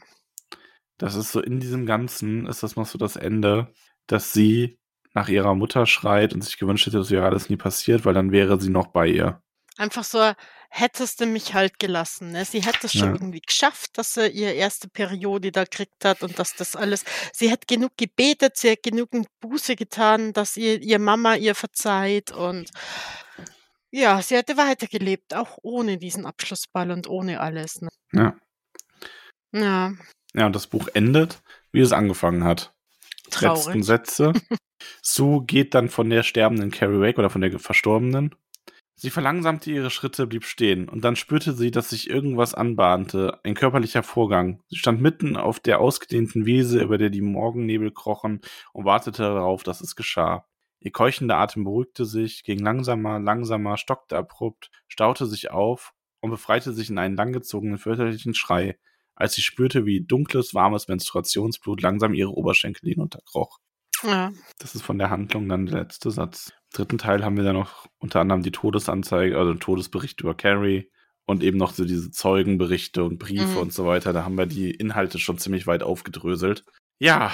Das ist so in diesem Ganzen ist das noch so das Ende, dass sie nach ihrer Mutter schreit und sich gewünscht hätte, das wäre alles nie passiert, weil dann wäre sie noch bei ihr. Einfach so, hättest du mich halt gelassen. Ne? Sie hätte es schon Ja. irgendwie geschafft, dass sie ihre erste Periode da gekriegt hat und dass das alles. Sie hat genug gebetet, sie hat genügend Buße getan, dass ihr, ihr Mama ihr verzeiht und ja, sie hätte weitergelebt, auch ohne diesen Abschlussball und ohne alles. Ne? Ja. Ja, Ja, und das Buch endet, wie es angefangen hat. Letzten traurig. Sätze. *laughs* Sue geht dann von der sterbenden Carrie weg oder von der Verstorbenen. Sie verlangsamte ihre Schritte, blieb stehen, und dann spürte sie, dass sich irgendwas anbahnte, ein körperlicher Vorgang. Sie stand mitten auf der ausgedehnten Wiese, über der die Morgennebel krochen, und wartete darauf, dass es geschah. Ihr keuchender Atem beruhigte sich, ging langsamer, langsamer, stockte abrupt, staute sich auf und befreite sich in einen langgezogenen, fürchterlichen Schrei, als sie spürte, wie dunkles, warmes Menstruationsblut langsam ihre Oberschenkel hinunterkroch. Ja, Das ist von der Handlung dann der letzte Satz. Im dritten Teil haben wir dann noch unter anderem die Todesanzeige, also den Todesbericht über Carrie und eben noch so diese Zeugenberichte und Briefe Mhm. und so weiter. Da haben wir die Inhalte schon ziemlich weit aufgedröselt. Ja,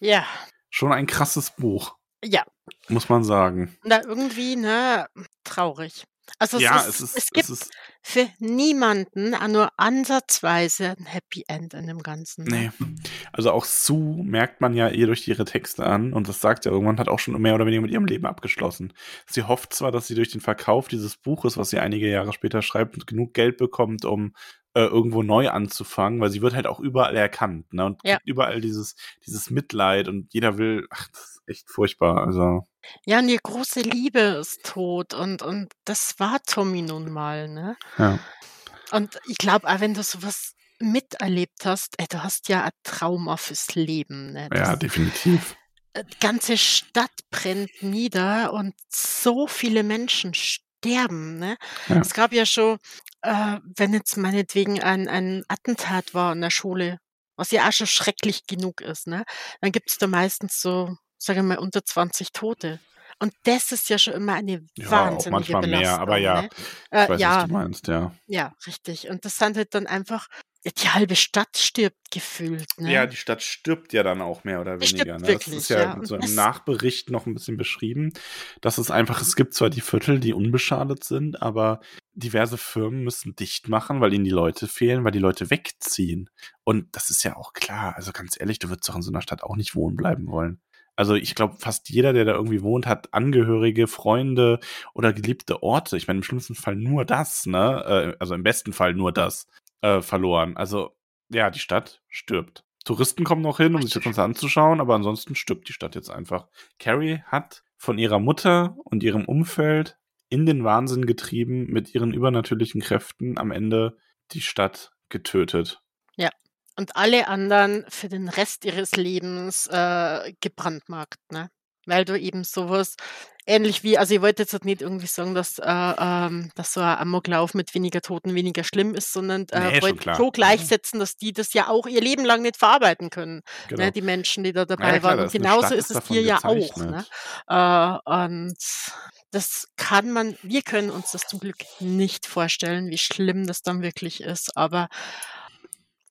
ja, schon ein krasses Buch, ja. muss man sagen. Na, irgendwie, ne, traurig. Also es, ja, ist, es ist, es gibt es ist, für niemanden auch nur ansatzweise ein Happy End in dem Ganzen. Ne? nee. Also auch Sue merkt man ja ihr durch ihre Texte an und das sagt ja irgendwann, hat auch schon mehr oder weniger mit ihrem Leben abgeschlossen. Sie hofft zwar, dass sie durch den Verkauf dieses Buches, was sie einige Jahre später schreibt, genug Geld bekommt, um äh, irgendwo neu anzufangen, weil sie wird halt auch überall erkannt, ne? Und Ja. überall dieses, dieses Mitleid und jeder will, ach, das echt furchtbar. Also, Ja, und ihre große Liebe ist tot und, und das war Tommy nun mal, ne? ja. Und ich glaube auch, wenn du sowas miterlebt hast, ey, du hast ja ein Trauma fürs Leben, ne? Ja, Das, definitiv. äh, die ganze Stadt brennt nieder und so viele Menschen sterben, ne? Ja. Es gab ja schon, äh, wenn jetzt meinetwegen ein, ein Attentat war in der Schule, was ja auch schon schrecklich genug ist, ne? Dann gibt es da meistens so, sagen wir mal, unter 20 Tote. Und das ist ja schon immer eine Ja, auch wahnsinnige manchmal Belastung. mehr, aber ja, Ne? ich Äh, weiß, was ja, du meinst, ja. ja, richtig. Und das sind halt dann einfach, die halbe Stadt stirbt gefühlt, ne? Ja, die Stadt stirbt ja dann auch mehr oder stirbt weniger. Ne? Das wirklich, ist ja, ja. So im das- Nachbericht noch ein bisschen beschrieben, dass es einfach, es gibt zwar die Viertel, die unbeschadet sind, aber diverse Firmen müssen dicht machen, weil ihnen die Leute fehlen, weil die Leute wegziehen. Und das ist ja auch klar. Also ganz ehrlich, du würdest doch in so einer Stadt auch nicht wohnen bleiben wollen. Also ich glaube, fast jeder, der da irgendwie wohnt, hat Angehörige, Freunde oder geliebte Orte. Ich meine, im schlimmsten Fall nur das, ne? Äh, Also im besten Fall nur das äh, verloren. Also ja, die Stadt stirbt. Touristen kommen noch hin, um sich das Ganze anzuschauen, aber ansonsten stirbt die Stadt jetzt einfach. Carrie hat von ihrer Mutter und ihrem Umfeld in den Wahnsinn getrieben, mit ihren übernatürlichen Kräften am Ende die Stadt getötet. Und alle anderen für den Rest ihres Lebens äh, gebrandmarkt, ne? Weil du eben sowas, ähnlich wie, also ich wollte jetzt nicht irgendwie sagen, dass, äh, ähm, dass so ein Amoklauf mit weniger Toten weniger schlimm ist, sondern äh, Nee, wollte so gleichsetzen, dass die das ja auch ihr Leben lang nicht verarbeiten können, Genau. ne? die Menschen, die da dabei Ja, klar, waren. Und genauso ist es dir ja auch, ne? Äh, und das kann man, wir können uns das zum Glück nicht vorstellen, wie schlimm das dann wirklich ist, aber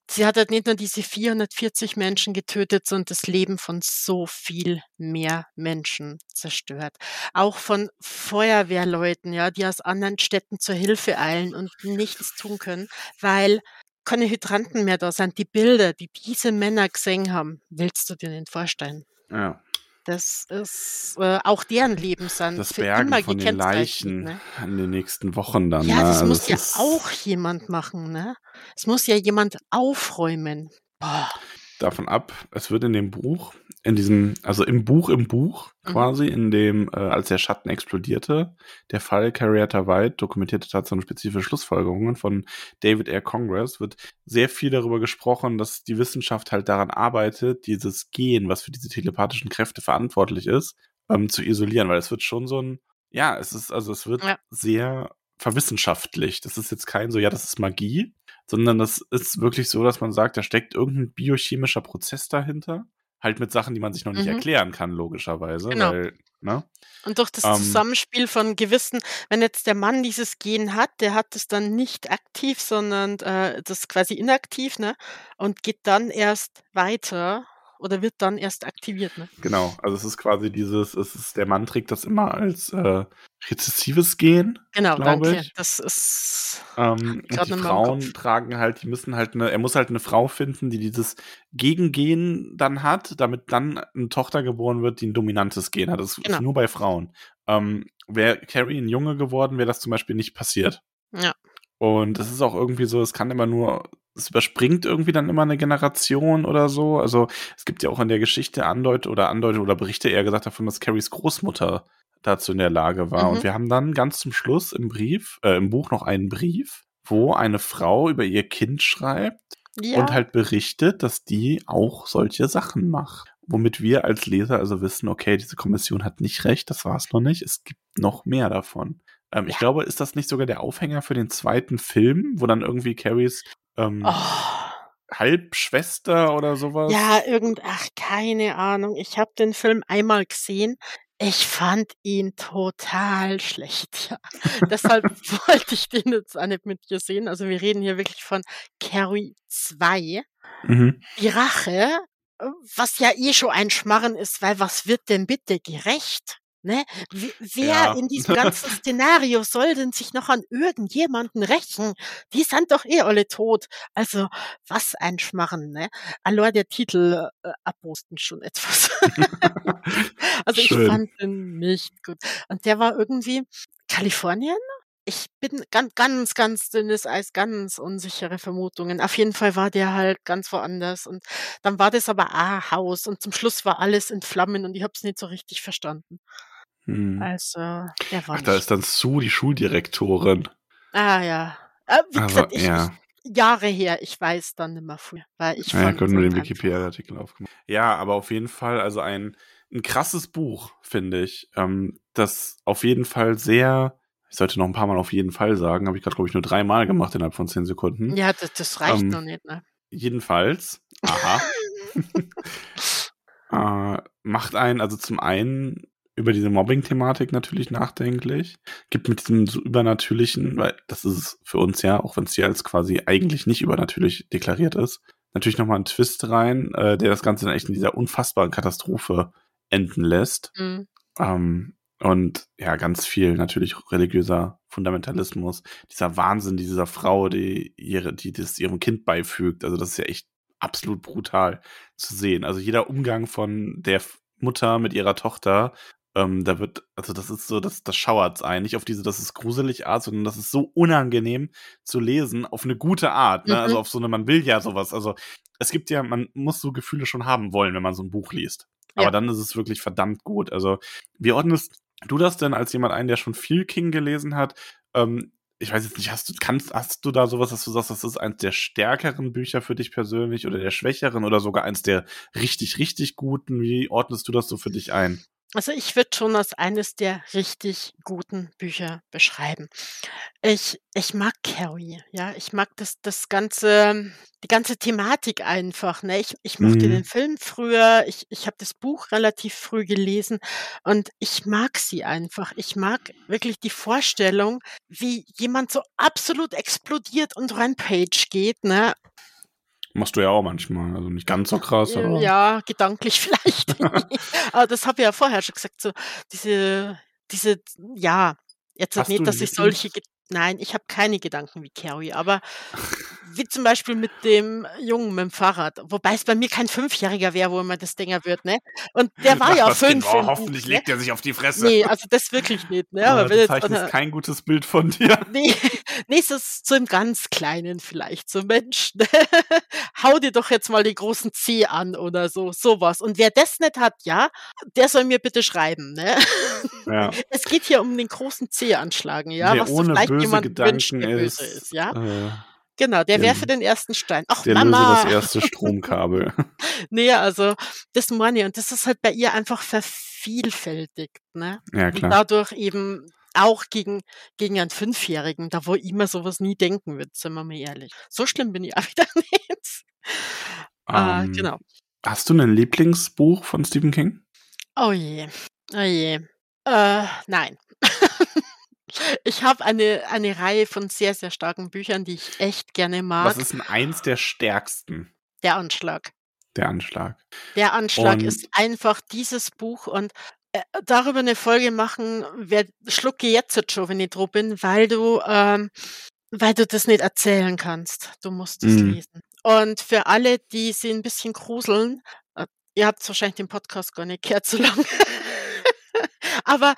sie hat halt nicht nur diese 440 Menschen getötet, sondern das Leben von so viel mehr Menschen zerstört. Auch von Feuerwehrleuten, ja, die aus anderen Städten zur Hilfe eilen und nichts tun können, weil keine Hydranten mehr da sind. Die Bilder, die diese Männer gesehen haben, willst du dir nicht vorstellen. Ja. Das ist äh, auch deren Leben sind Das für Bergen immer von den gekennzeichnet, Leichen ne? in den nächsten Wochen dann, Ja, ne? das Also, muss es ja auch jemand machen, ne? Es muss ja jemand aufräumen. Boah. Davon ab, es wird in dem Buch, in diesem, also im Buch im Buch Mhm. quasi, in dem, äh, als der Schatten explodierte, der Fall Carrietta White dokumentierte tatsächlich spezifische Schlussfolgerungen von David R. Congress, wird sehr viel darüber gesprochen, dass die Wissenschaft halt daran arbeitet, dieses Gen, was für diese telepathischen Kräfte verantwortlich ist, ähm, zu isolieren, weil es wird schon so ein, ja, es ist, also es wird Ja. sehr verwissenschaftlicht. Das ist jetzt kein so, ja, das ist Magie, sondern das ist wirklich so, dass man sagt, da steckt irgendein biochemischer Prozess dahinter. Halt mit Sachen, die man sich noch nicht Mhm. erklären kann, logischerweise, Genau. weil, ne? Und durch das Ähm, Zusammenspiel von gewissen wenn jetzt der Mann dieses Gen hat, der hat es dann nicht aktiv, sondern, äh, das quasi inaktiv, ne, und geht dann erst weiter oder wird dann erst aktiviert, ne? Genau, also es ist quasi dieses, es ist, der Mann trägt das immer als äh, rezessives Gen, Genau, danke. ich. Das ist Ähm, und die Frauen tragen halt, die müssen halt eine, er muss halt eine Frau finden, die dieses Gegengen dann hat, damit dann eine Tochter geboren wird, die ein dominantes Gen hat. Das Genau. ist nur bei Frauen. Ähm, wäre Carrie ein Junge geworden, wäre das zum Beispiel nicht passiert. Ja. Und es ist auch irgendwie so, es kann immer nur, es überspringt irgendwie dann immer eine Generation oder so. Also es gibt ja auch in der Geschichte Andeut oder Andeutung oder Berichte eher gesagt davon, dass Carries Großmutter dazu in der Lage war. Mhm. Und wir haben dann ganz zum Schluss im Brief, äh, im Buch noch einen Brief, wo eine Frau über ihr Kind schreibt Ja. und halt berichtet, dass die auch solche Sachen macht. Womit wir als Leser also wissen, okay, diese Kommission hat nicht recht, das war es noch nicht, es gibt noch mehr davon. Ähm, Ich Ja. glaube, ist das nicht sogar der Aufhänger für den zweiten Film, wo dann irgendwie Carries ähm, Oh. Halbschwester oder sowas? Ja, irgend ach, keine Ahnung. Ich habe den Film einmal gesehen. Ich fand ihn total schlecht, *laughs* ja. Deshalb *laughs* wollte ich den jetzt auch nicht mit dir sehen. Also, wir reden hier wirklich von Carrie 2. Mhm. Die Rache, äh, was ja eh schon ein Schmarren ist, weil was wird denn bitte gerecht, ne? Wer Ja. in diesem *laughs* ganzen Szenario soll denn sich noch an irgendjemanden rächen? Die sind doch eh alle tot. Also, was ein Schmarren, ne? Allein der Titel, äh, mich schon etwas. *laughs* Also, ich Schön. fand den nicht gut. Und der war irgendwie Kalifornien? Ich bin gan ganz, ganz dünnes Eis, ganz unsichere Vermutungen. Auf jeden Fall war der halt ganz woanders und dann war das aber auch ein Haus und zum Schluss war alles in Flammen und ich habe es nicht so richtig verstanden. Hm. Also, der war Ach, da nicht ist dann Sue, die Schuldirektorin. Ah ja. Äh, wie Also, gesagt, ich ja. Jahre her, ich weiß dann nimmer viel, weil ich Ja, habe nur den Wikipedia-Artikel aufgemacht. Ja, aber auf jeden Fall, also ein, ein krasses Buch, finde ich. Ähm, das auf jeden Fall sehr, ich sollte noch ein paar Mal auf jeden Fall sagen, habe ich gerade, glaube ich, nur dreimal gemacht innerhalb von zehn Sekunden. Ja, das das reicht Ähm, noch nicht, ne? Jedenfalls, aha, *laughs* *laughs* äh, macht einen also zum einen über diese Mobbing-Thematik natürlich nachdenklich, gibt mit diesem so übernatürlichen, weil das ist für uns ja, auch wenn es hier als quasi eigentlich nicht übernatürlich deklariert ist, natürlich nochmal einen Twist rein, äh, der das Ganze dann echt in dieser unfassbaren Katastrophe enden lässt. Mhm. Ähm, und ja, ganz viel natürlich religiöser Fundamentalismus, dieser Wahnsinn dieser Frau, die ihre, die das ihrem Kind beifügt. Also das ist ja echt absolut brutal zu sehen. Also jeder Umgang von der Mutter mit ihrer Tochter, ähm, da wird, also das ist so, das, das schauert's ein. Nicht auf diese, das ist gruselig Art, sondern das ist so unangenehm zu lesen, auf eine gute Art. Ne? Mhm. Also auf so eine, man will ja sowas. Also es gibt ja, man muss so Gefühle schon haben wollen, wenn man so ein Buch liest. Aber Ja. dann ist es wirklich verdammt gut. Also, wie ordnest du das denn als jemand ein, der schon viel King gelesen hat? Ähm, ich weiß jetzt nicht, hast du, kannst, hast du da sowas, dass du sagst, das ist eins der stärkeren Bücher für dich persönlich oder der schwächeren oder sogar eins der richtig, richtig guten? Wie ordnest du das so für dich ein? Also, ich würde schon als eines der richtig guten Bücher beschreiben. Ich ich mag Carrie, ja. Ich mag das das ganze die ganze Thematik einfach, ne? Ich ich mochte den Mhm. Film früher, ich ich habe das Buch relativ früh gelesen und ich mag sie einfach. Ich mag wirklich die Vorstellung, wie jemand so absolut explodiert und Rampage geht, ne? Machst du ja auch manchmal. Also nicht ganz so krass, aber. ja, gedanklich *laughs* vielleicht. Aber das habe ich ja vorher schon gesagt, so diese diese ja, jetzt Hast nicht, dass ich solche Nein, ich habe keine Gedanken wie Carrie, aber wie zum Beispiel mit dem Jungen mit dem Fahrrad, wobei es bei mir kein Fünfjähriger wäre, wo immer das Dinger wird, ne? Und der *laughs* war Ach, ja das Kind, fünf. oh, im hoffentlich Buch, ne? legt er sich auf die Fresse. Nee, also das wirklich nicht, ne? Aber jetzt zeichnest einer, kein gutes Bild von dir. *laughs* nee, nee, so, so im ganz Kleinen vielleicht, so Mensch, *laughs* ne? hau dir doch jetzt mal den großen C an oder so, sowas. Und wer das nicht hat, ja, der soll mir bitte schreiben, ne? Ja. Es geht hier um den großen C anschlagen, ja, Wer was du ohne vielleicht böse jemand wünscht, Gedanken böse ist, ist, ja? äh, Genau, der werfe den ersten Stein. Ach, der löse Mama! das *laughs* erste Stromkabel. *laughs* Nee, also das ich. Und das ist halt bei ihr einfach vervielfältigt, ne? Ja, Und klar. dadurch eben auch gegen, gegen einen Fünfjährigen, da wo ich mir sowas nie denken würde, sind wir mal ehrlich. So schlimm bin ich auch *laughs* wieder nicht. Äh, Ähm, genau. hast du ein Lieblingsbuch von Stephen King? Oh je. Oh je. Äh, nein. Ich habe eine, eine Reihe von sehr, sehr starken Büchern, die ich echt gerne Was mag. ist denn eins der stärksten? Der Anschlag. Der Anschlag. Der Anschlag Und ist einfach dieses Buch und äh, darüber eine Folge machen, wer schlucke jetzt schon, wenn ich drauf bin, weil du, ähm, weil du das nicht erzählen kannst. Du musst es Mhm. lesen. Und für alle, die sie ein bisschen gruseln, äh, ihr habt wahrscheinlich den Podcast gar nicht gehört *laughs* so lang. Aber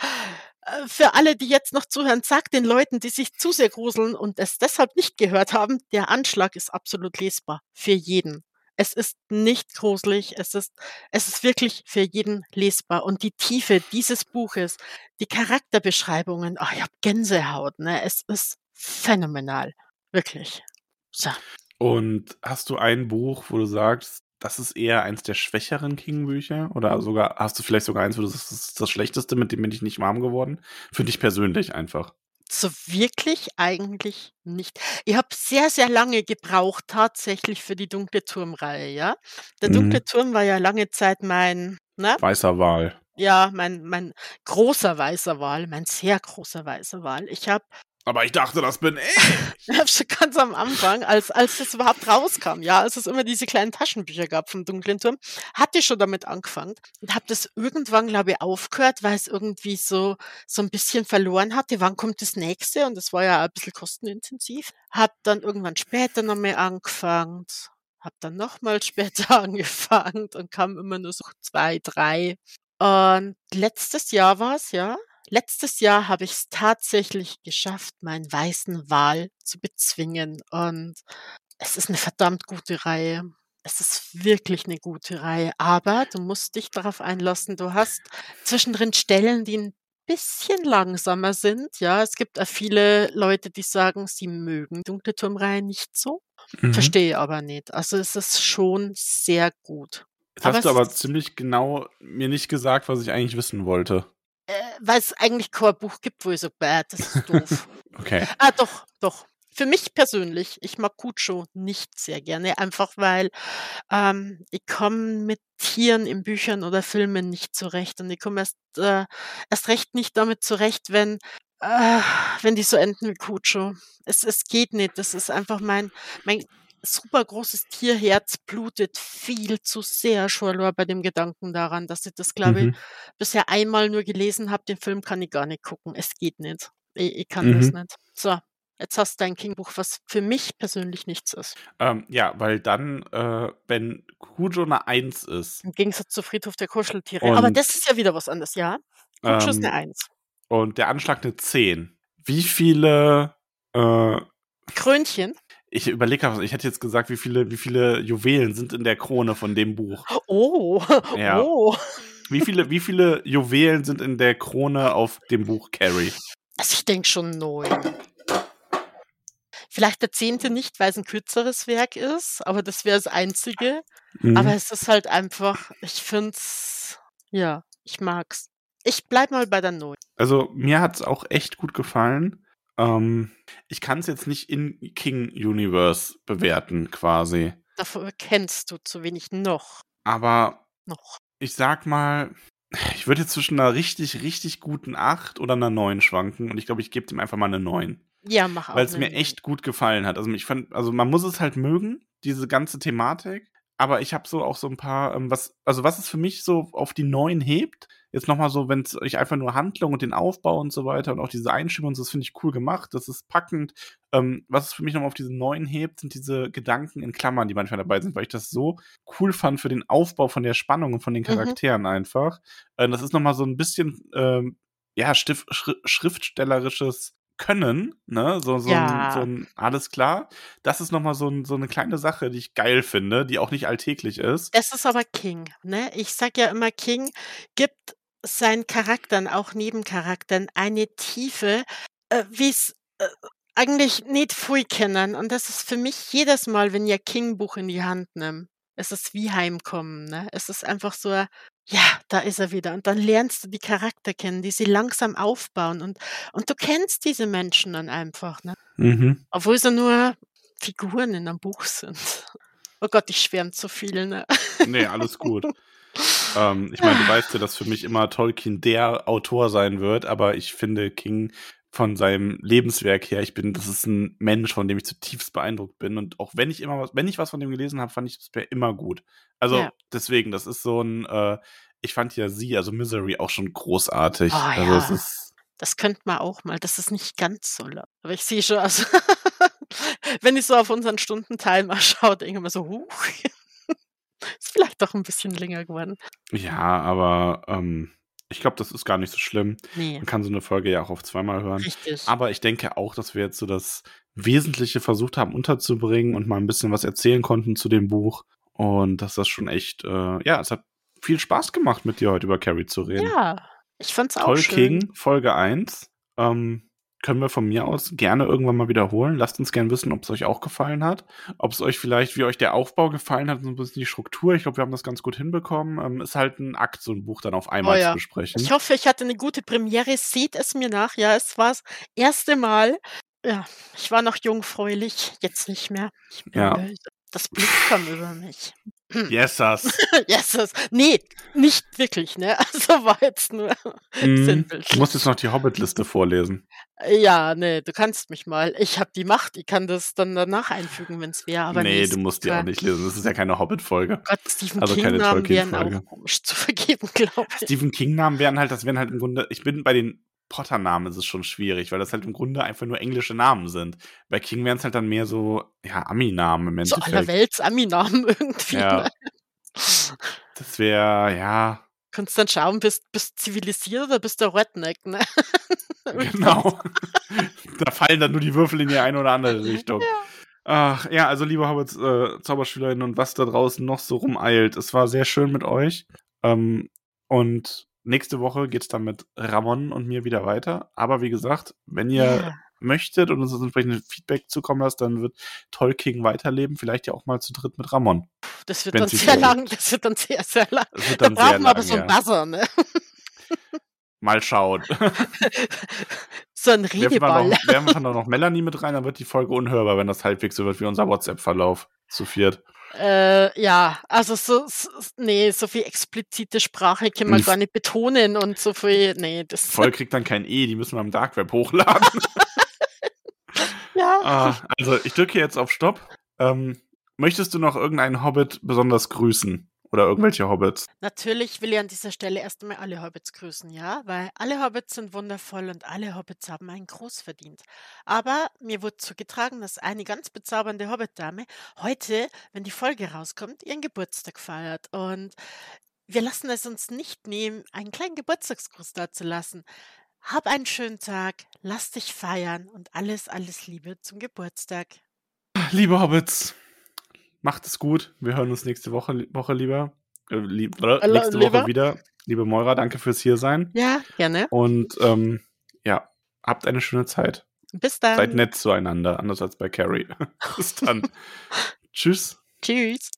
für alle, die jetzt noch zuhören, sagt den Leuten, die sich zu sehr gruseln und es deshalb nicht gehört haben, der Anschlag ist absolut lesbar. Für jeden. Es ist nicht gruselig, es ist, es ist wirklich für jeden lesbar. Und die Tiefe dieses Buches, die Charakterbeschreibungen, ach, ich habe Gänsehaut, ne? Es ist phänomenal. Wirklich. So. Und hast du ein Buch, wo du sagst, das ist eher eins der schwächeren King-Bücher? Oder sogar, hast du vielleicht sogar eins, wo du sagst, das ist das Schlechteste, mit dem bin ich nicht warm geworden? Für dich persönlich einfach. So wirklich eigentlich nicht. Ich habe sehr, sehr lange gebraucht, tatsächlich für die Dunkle Turm-Reihe, ja. Der Dunkle Mhm. Turm war ja lange Zeit mein, ne? Weißer Wal. Ja, mein, mein großer weißer Wal, mein sehr großer weißer Wal. Ich habe Aber ich dachte, das bin ich. *laughs* habe ganz am Anfang, als, als das überhaupt rauskam, ja, als es immer diese kleinen Taschenbücher gab vom Dunklen Turm, hatte ich schon damit angefangen und habe das irgendwann, glaube ich, aufgehört, weil es irgendwie so, so ein bisschen verloren hatte. Wann kommt das nächste? Und das war ja ein bisschen kostenintensiv. Hab dann irgendwann später noch mal angefangen, hab dann nochmal *laughs* später angefangen und kam immer nur so zwei, drei. Und letztes Jahr war es, ja. Letztes Jahr habe ich es tatsächlich geschafft, meinen weißen Wal zu bezwingen. Und es ist eine verdammt gute Reihe. Es ist wirklich eine gute Reihe. Aber du musst dich darauf einlassen. Du hast zwischendrin Stellen, die ein bisschen langsamer sind. Ja, es gibt auch viele Leute, die sagen, sie mögen Dunkle Turmreihe nicht so. Mhm. Verstehe aber nicht. Also es ist schon sehr gut. Jetzt Aber hast du aber ziemlich genau mir nicht gesagt, was ich eigentlich wissen wollte. Weil es eigentlich kein Buch gibt, wo ich so, bäh, das ist doof. *laughs* Okay. Ah, doch, doch. Für mich persönlich, ich mag Cujo nicht sehr gerne, einfach weil ähm, ich komme mit Tieren in Büchern oder Filmen nicht zurecht und ich komme erst, äh, erst recht nicht damit zurecht, wenn, äh, wenn die so enden wie Cujo. Es, es geht nicht. Das ist einfach mein, mein super großes Tierherz blutet viel zu sehr schon nur bei dem Gedanken daran, dass ich das, glaube ich, Mhm. bisher einmal nur gelesen habe. Den Film kann ich gar nicht gucken. Es geht nicht. Ich, ich kann das Mhm. nicht. So, jetzt hast du ein King-Buch, was für mich persönlich nichts ist. Ähm, ja, weil dann, äh, wenn Cujo eine Eins ist Im Gegensatz zu Friedhof der Kuscheltiere. Aber das ist ja wieder was anderes, ja. Cujo ist eine ähm, Eins. und der Anschlag eine Zehn, wie viele, äh, Krönchen. Ich überlege ich hätte jetzt gesagt, wie viele, wie viele Juwelen sind in der Krone von dem Buch? Oh, *laughs* Ja. oh. Wie viele, wie viele Juwelen sind in der Krone auf dem Buch Carrie? Also ich denke schon neun. Vielleicht der zehnte nicht, weil es ein kürzeres Werk ist, aber das wäre das einzige. Aber Mhm. es ist halt einfach, ich find's, ja, ich mag's. Ich bleib mal bei der neun. Also mir hat's auch echt gut gefallen. Ähm, ich kann es jetzt nicht in King Universe bewerten, quasi. Dafür kennst du zu wenig noch. Aber Noch. ich sag mal, ich würde jetzt zwischen einer richtig, richtig guten 8 oder einer 9 schwanken und ich glaube, ich gebe dem einfach mal eine 9. Ja, mach auch Weil es mir echt gut gefallen hat. Also ich fand, also man muss es halt mögen, diese ganze Thematik. Aber ich habe so auch so ein paar, ähm, was, also was es für mich so auf die neuen hebt, jetzt nochmal so, wenn es euch einfach nur Handlung und den Aufbau und so weiter und auch diese Einstimmung das finde ich cool gemacht, das ist packend. Ähm, was es für mich nochmal auf diesen neuen hebt, sind diese Gedanken in Klammern, die manchmal dabei sind, weil ich das so cool fand für den Aufbau von der Spannung und von den Mhm. Charakteren einfach. Äh, das ist nochmal so ein bisschen, ähm, ja, Stif Schri schriftstellerisches Können, ne? So, so, Ja. ein, so ein, alles klar. Das ist nochmal so, ein, so eine kleine Sache, die ich geil finde, die auch nicht alltäglich ist. Es ist aber King, ne? Ich sage ja immer, King gibt seinen Charakteren, auch Nebencharakteren, eine Tiefe, äh, wie's, äh, eigentlich nicht viel kennen. Und das ist für mich jedes Mal, wenn ihr King-Buch in die Hand nimmt, es ist wie Heimkommen, ne? Es ist einfach so, ja, da ist er wieder. Und dann lernst du die Charakter kennen, die sie langsam aufbauen und und du kennst diese Menschen dann einfach, ne? Mhm. Obwohl sie nur Figuren in 'nem Buch sind. Oh Gott, ich schwärme zu viel, ne? Nee, alles gut. *laughs* ähm, ich meine, du weißt ja, dass für mich immer Tolkien der Autor sein wird, aber ich finde King von seinem Lebenswerk her, ich bin, das ist ein Mensch, von dem ich zutiefst beeindruckt bin. Und auch wenn ich immer was, wenn ich was von dem gelesen habe, fand ich das immer gut. Also Ja. deswegen, das ist so ein, äh, ich fand ja sie, also Misery, auch schon großartig. Oh also es ja. ist. Das könnte man auch mal. Das ist nicht ganz so lang. Aber ich sehe schon, also *laughs* wenn ich so auf unseren Stundenteil mal schaue, denke ich mir so: „Huch, *laughs* ist vielleicht doch 'n bisschen länger geworden.“ Ja, aber ähm, ich glaube, das ist gar nicht so schlimm. Ne. Man kann so eine Folge ja auch auf zweimal hören. Richtig. Aber ich denke auch, dass wir jetzt so das Wesentliche versucht haben unterzubringen und mal ein bisschen was erzählen konnten zu dem Buch. Und dass das schon echt, äh, ja, es hat viel Spaß gemacht, mit dir heute über Carrie zu reden. Ja, ich fand's auch Toll schön. King, Folge 1. Ähm, können wir von mir aus gerne irgendwann mal wiederholen. Lasst uns gerne wissen, ob es euch auch gefallen hat. Ob es euch vielleicht, wie euch der Aufbau gefallen hat, so ein bisschen die Struktur. Ich glaube, wir haben das ganz gut hinbekommen. Ähm, ist halt ein Akt, so ein Buch dann auf Oh einmal ja. zu besprechen. Ich hoffe, ich hatte 'ne gute Premiere. Seht es mir nach. Ja, es war's erste Mal. Ja, ich war noch jungfräulich, jetzt nicht mehr. Ja. böse. Das Blut kam über mich. Yesas. *laughs* Yeses. Ne, nicht wirklich, ne? *laughs* Also, war jetzt nur *laughs* sinnbildlich. Du musst jetzt noch die Hobbit-Liste vorlesen. Ja, ne, du kannst mich mal. Ich habe die Macht, ich kann das dann danach einfügen, wenn's wäre, aber ne, nee, ist du musst die auch nicht lesen. Das ist ja keine Hobbit-Folge. Gott, Stephen Also keine King-Namen wären auch komisch zu vergeben, glaube ich. Stephen King-Namen wären halt, das wären halt im Grunde, ich bin bei den Potter-Namen ist es schon schwierig, weil das halt im Grunde einfach nur englische Namen sind. Bei King wären es halt dann mehr so, ja, Ami-Namen im So Endeffekt. allerwelts Ami-Namen *laughs* irgendwie, Ja. ne? Das wäre, ja, Kannst dann schauen, bist bist zivilisiert oder bist du Redneck, ne? *laughs* genau. *laughs* da fallen dann nur die Würfel in die eine oder andere Richtung. Ja. Ach, ja, also liebe Hobbits, äh, Zauberschülerinnen und was da draußen noch so rumeilt. Es war sehr schön mit euch. Ähm, und nächste Woche geht's dann mit Ramon und mir wieder weiter. Aber wie gesagt, wenn ihr Ja. möchtet und uns das entsprechende Feedback zukommen lasst, dann wird Tolkien weiterleben. Vielleicht ja auch mal zu dritt mit Ramon. Das wird dann sehr lang, das wird dann sehr, sehr lang. Das wird Da dann sehr brauchen wir aber lang, so 'n ja. Buzzer, ne? *laughs* Mal schauen. *laughs* So 'n Werfen wir, Redeball. noch, werfen wir noch Melanie mit rein, dann wird die Folge unhörbar, wenn das halbwegs so wird wie unser WhatsApp-Verlauf zu viert. Äh, ja, also so s s ne, so viel explizite Sprache kann man Hm. gar nicht betonen und so viel ne, Die das Folge kriegt dann kein E, die müssen wir im Dark Web hochladen. *laughs* Ja. Ah, also ich drücke jetzt auf Stopp. Ähm, möchtest du noch irgendeinen Hobbit besonders grüßen? Oder irgendwelche Hobbits? Natürlich will ich an dieser Stelle erst einmal alle Hobbits grüßen, ja, weil alle Hobbits sind wundervoll und alle Hobbits haben einen Gruß verdient. Aber mir wurde zugetragen, dass eine ganz bezaubernde Hobbitdame heute, wenn die Folge rauskommt, ihren Geburtstag feiert. Und wir lassen es uns nicht nehmen, einen kleinen Geburtstagsgruß dazulassen. Hab einen schönen Tag, lass dich feiern und alles, alles Liebe zum Geburtstag. Liebe Hobbits, macht es gut. Wir hören uns nächste Woche, Woche lieber. Äh, lieb, äh, nächste lieber. Woche wieder. Liebe Moira, danke fürs hier sein. Ja, gerne. Und ähm, ja, habt eine schöne Zeit. Bis dann. Seid nett zueinander, anders als bei Carrie. *laughs* Bis dann. *laughs* Tschüss. Tschüss.